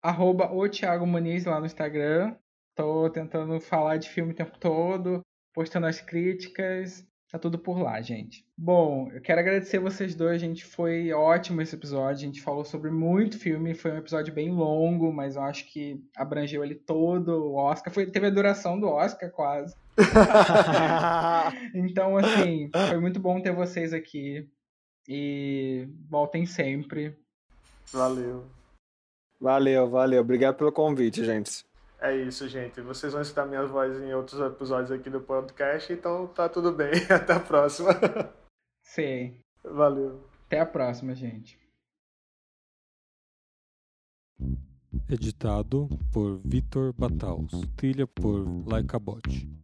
arroba o Thiago Muniz lá no Instagram. Tô tentando falar de filme o tempo todo, postando as críticas. Tá tudo por lá, gente. Bom, eu quero agradecer vocês dois, gente. Foi ótimo esse episódio. A gente falou sobre muito filme. Foi um episódio bem longo, mas eu acho que abrangeu ele todo. O Oscar foi, teve a duração do Oscar quase. então, assim, foi muito bom ter vocês aqui. E voltem sempre. Valeu. Valeu, valeu. Obrigado pelo convite, gente. É isso, gente. Vocês vão escutar minha voz em outros episódios aqui do podcast, então tá tudo bem. Até a próxima. Sim. Valeu. Até a próxima, gente. Editado por Vitor Bataus. Trilha por Laika Bot.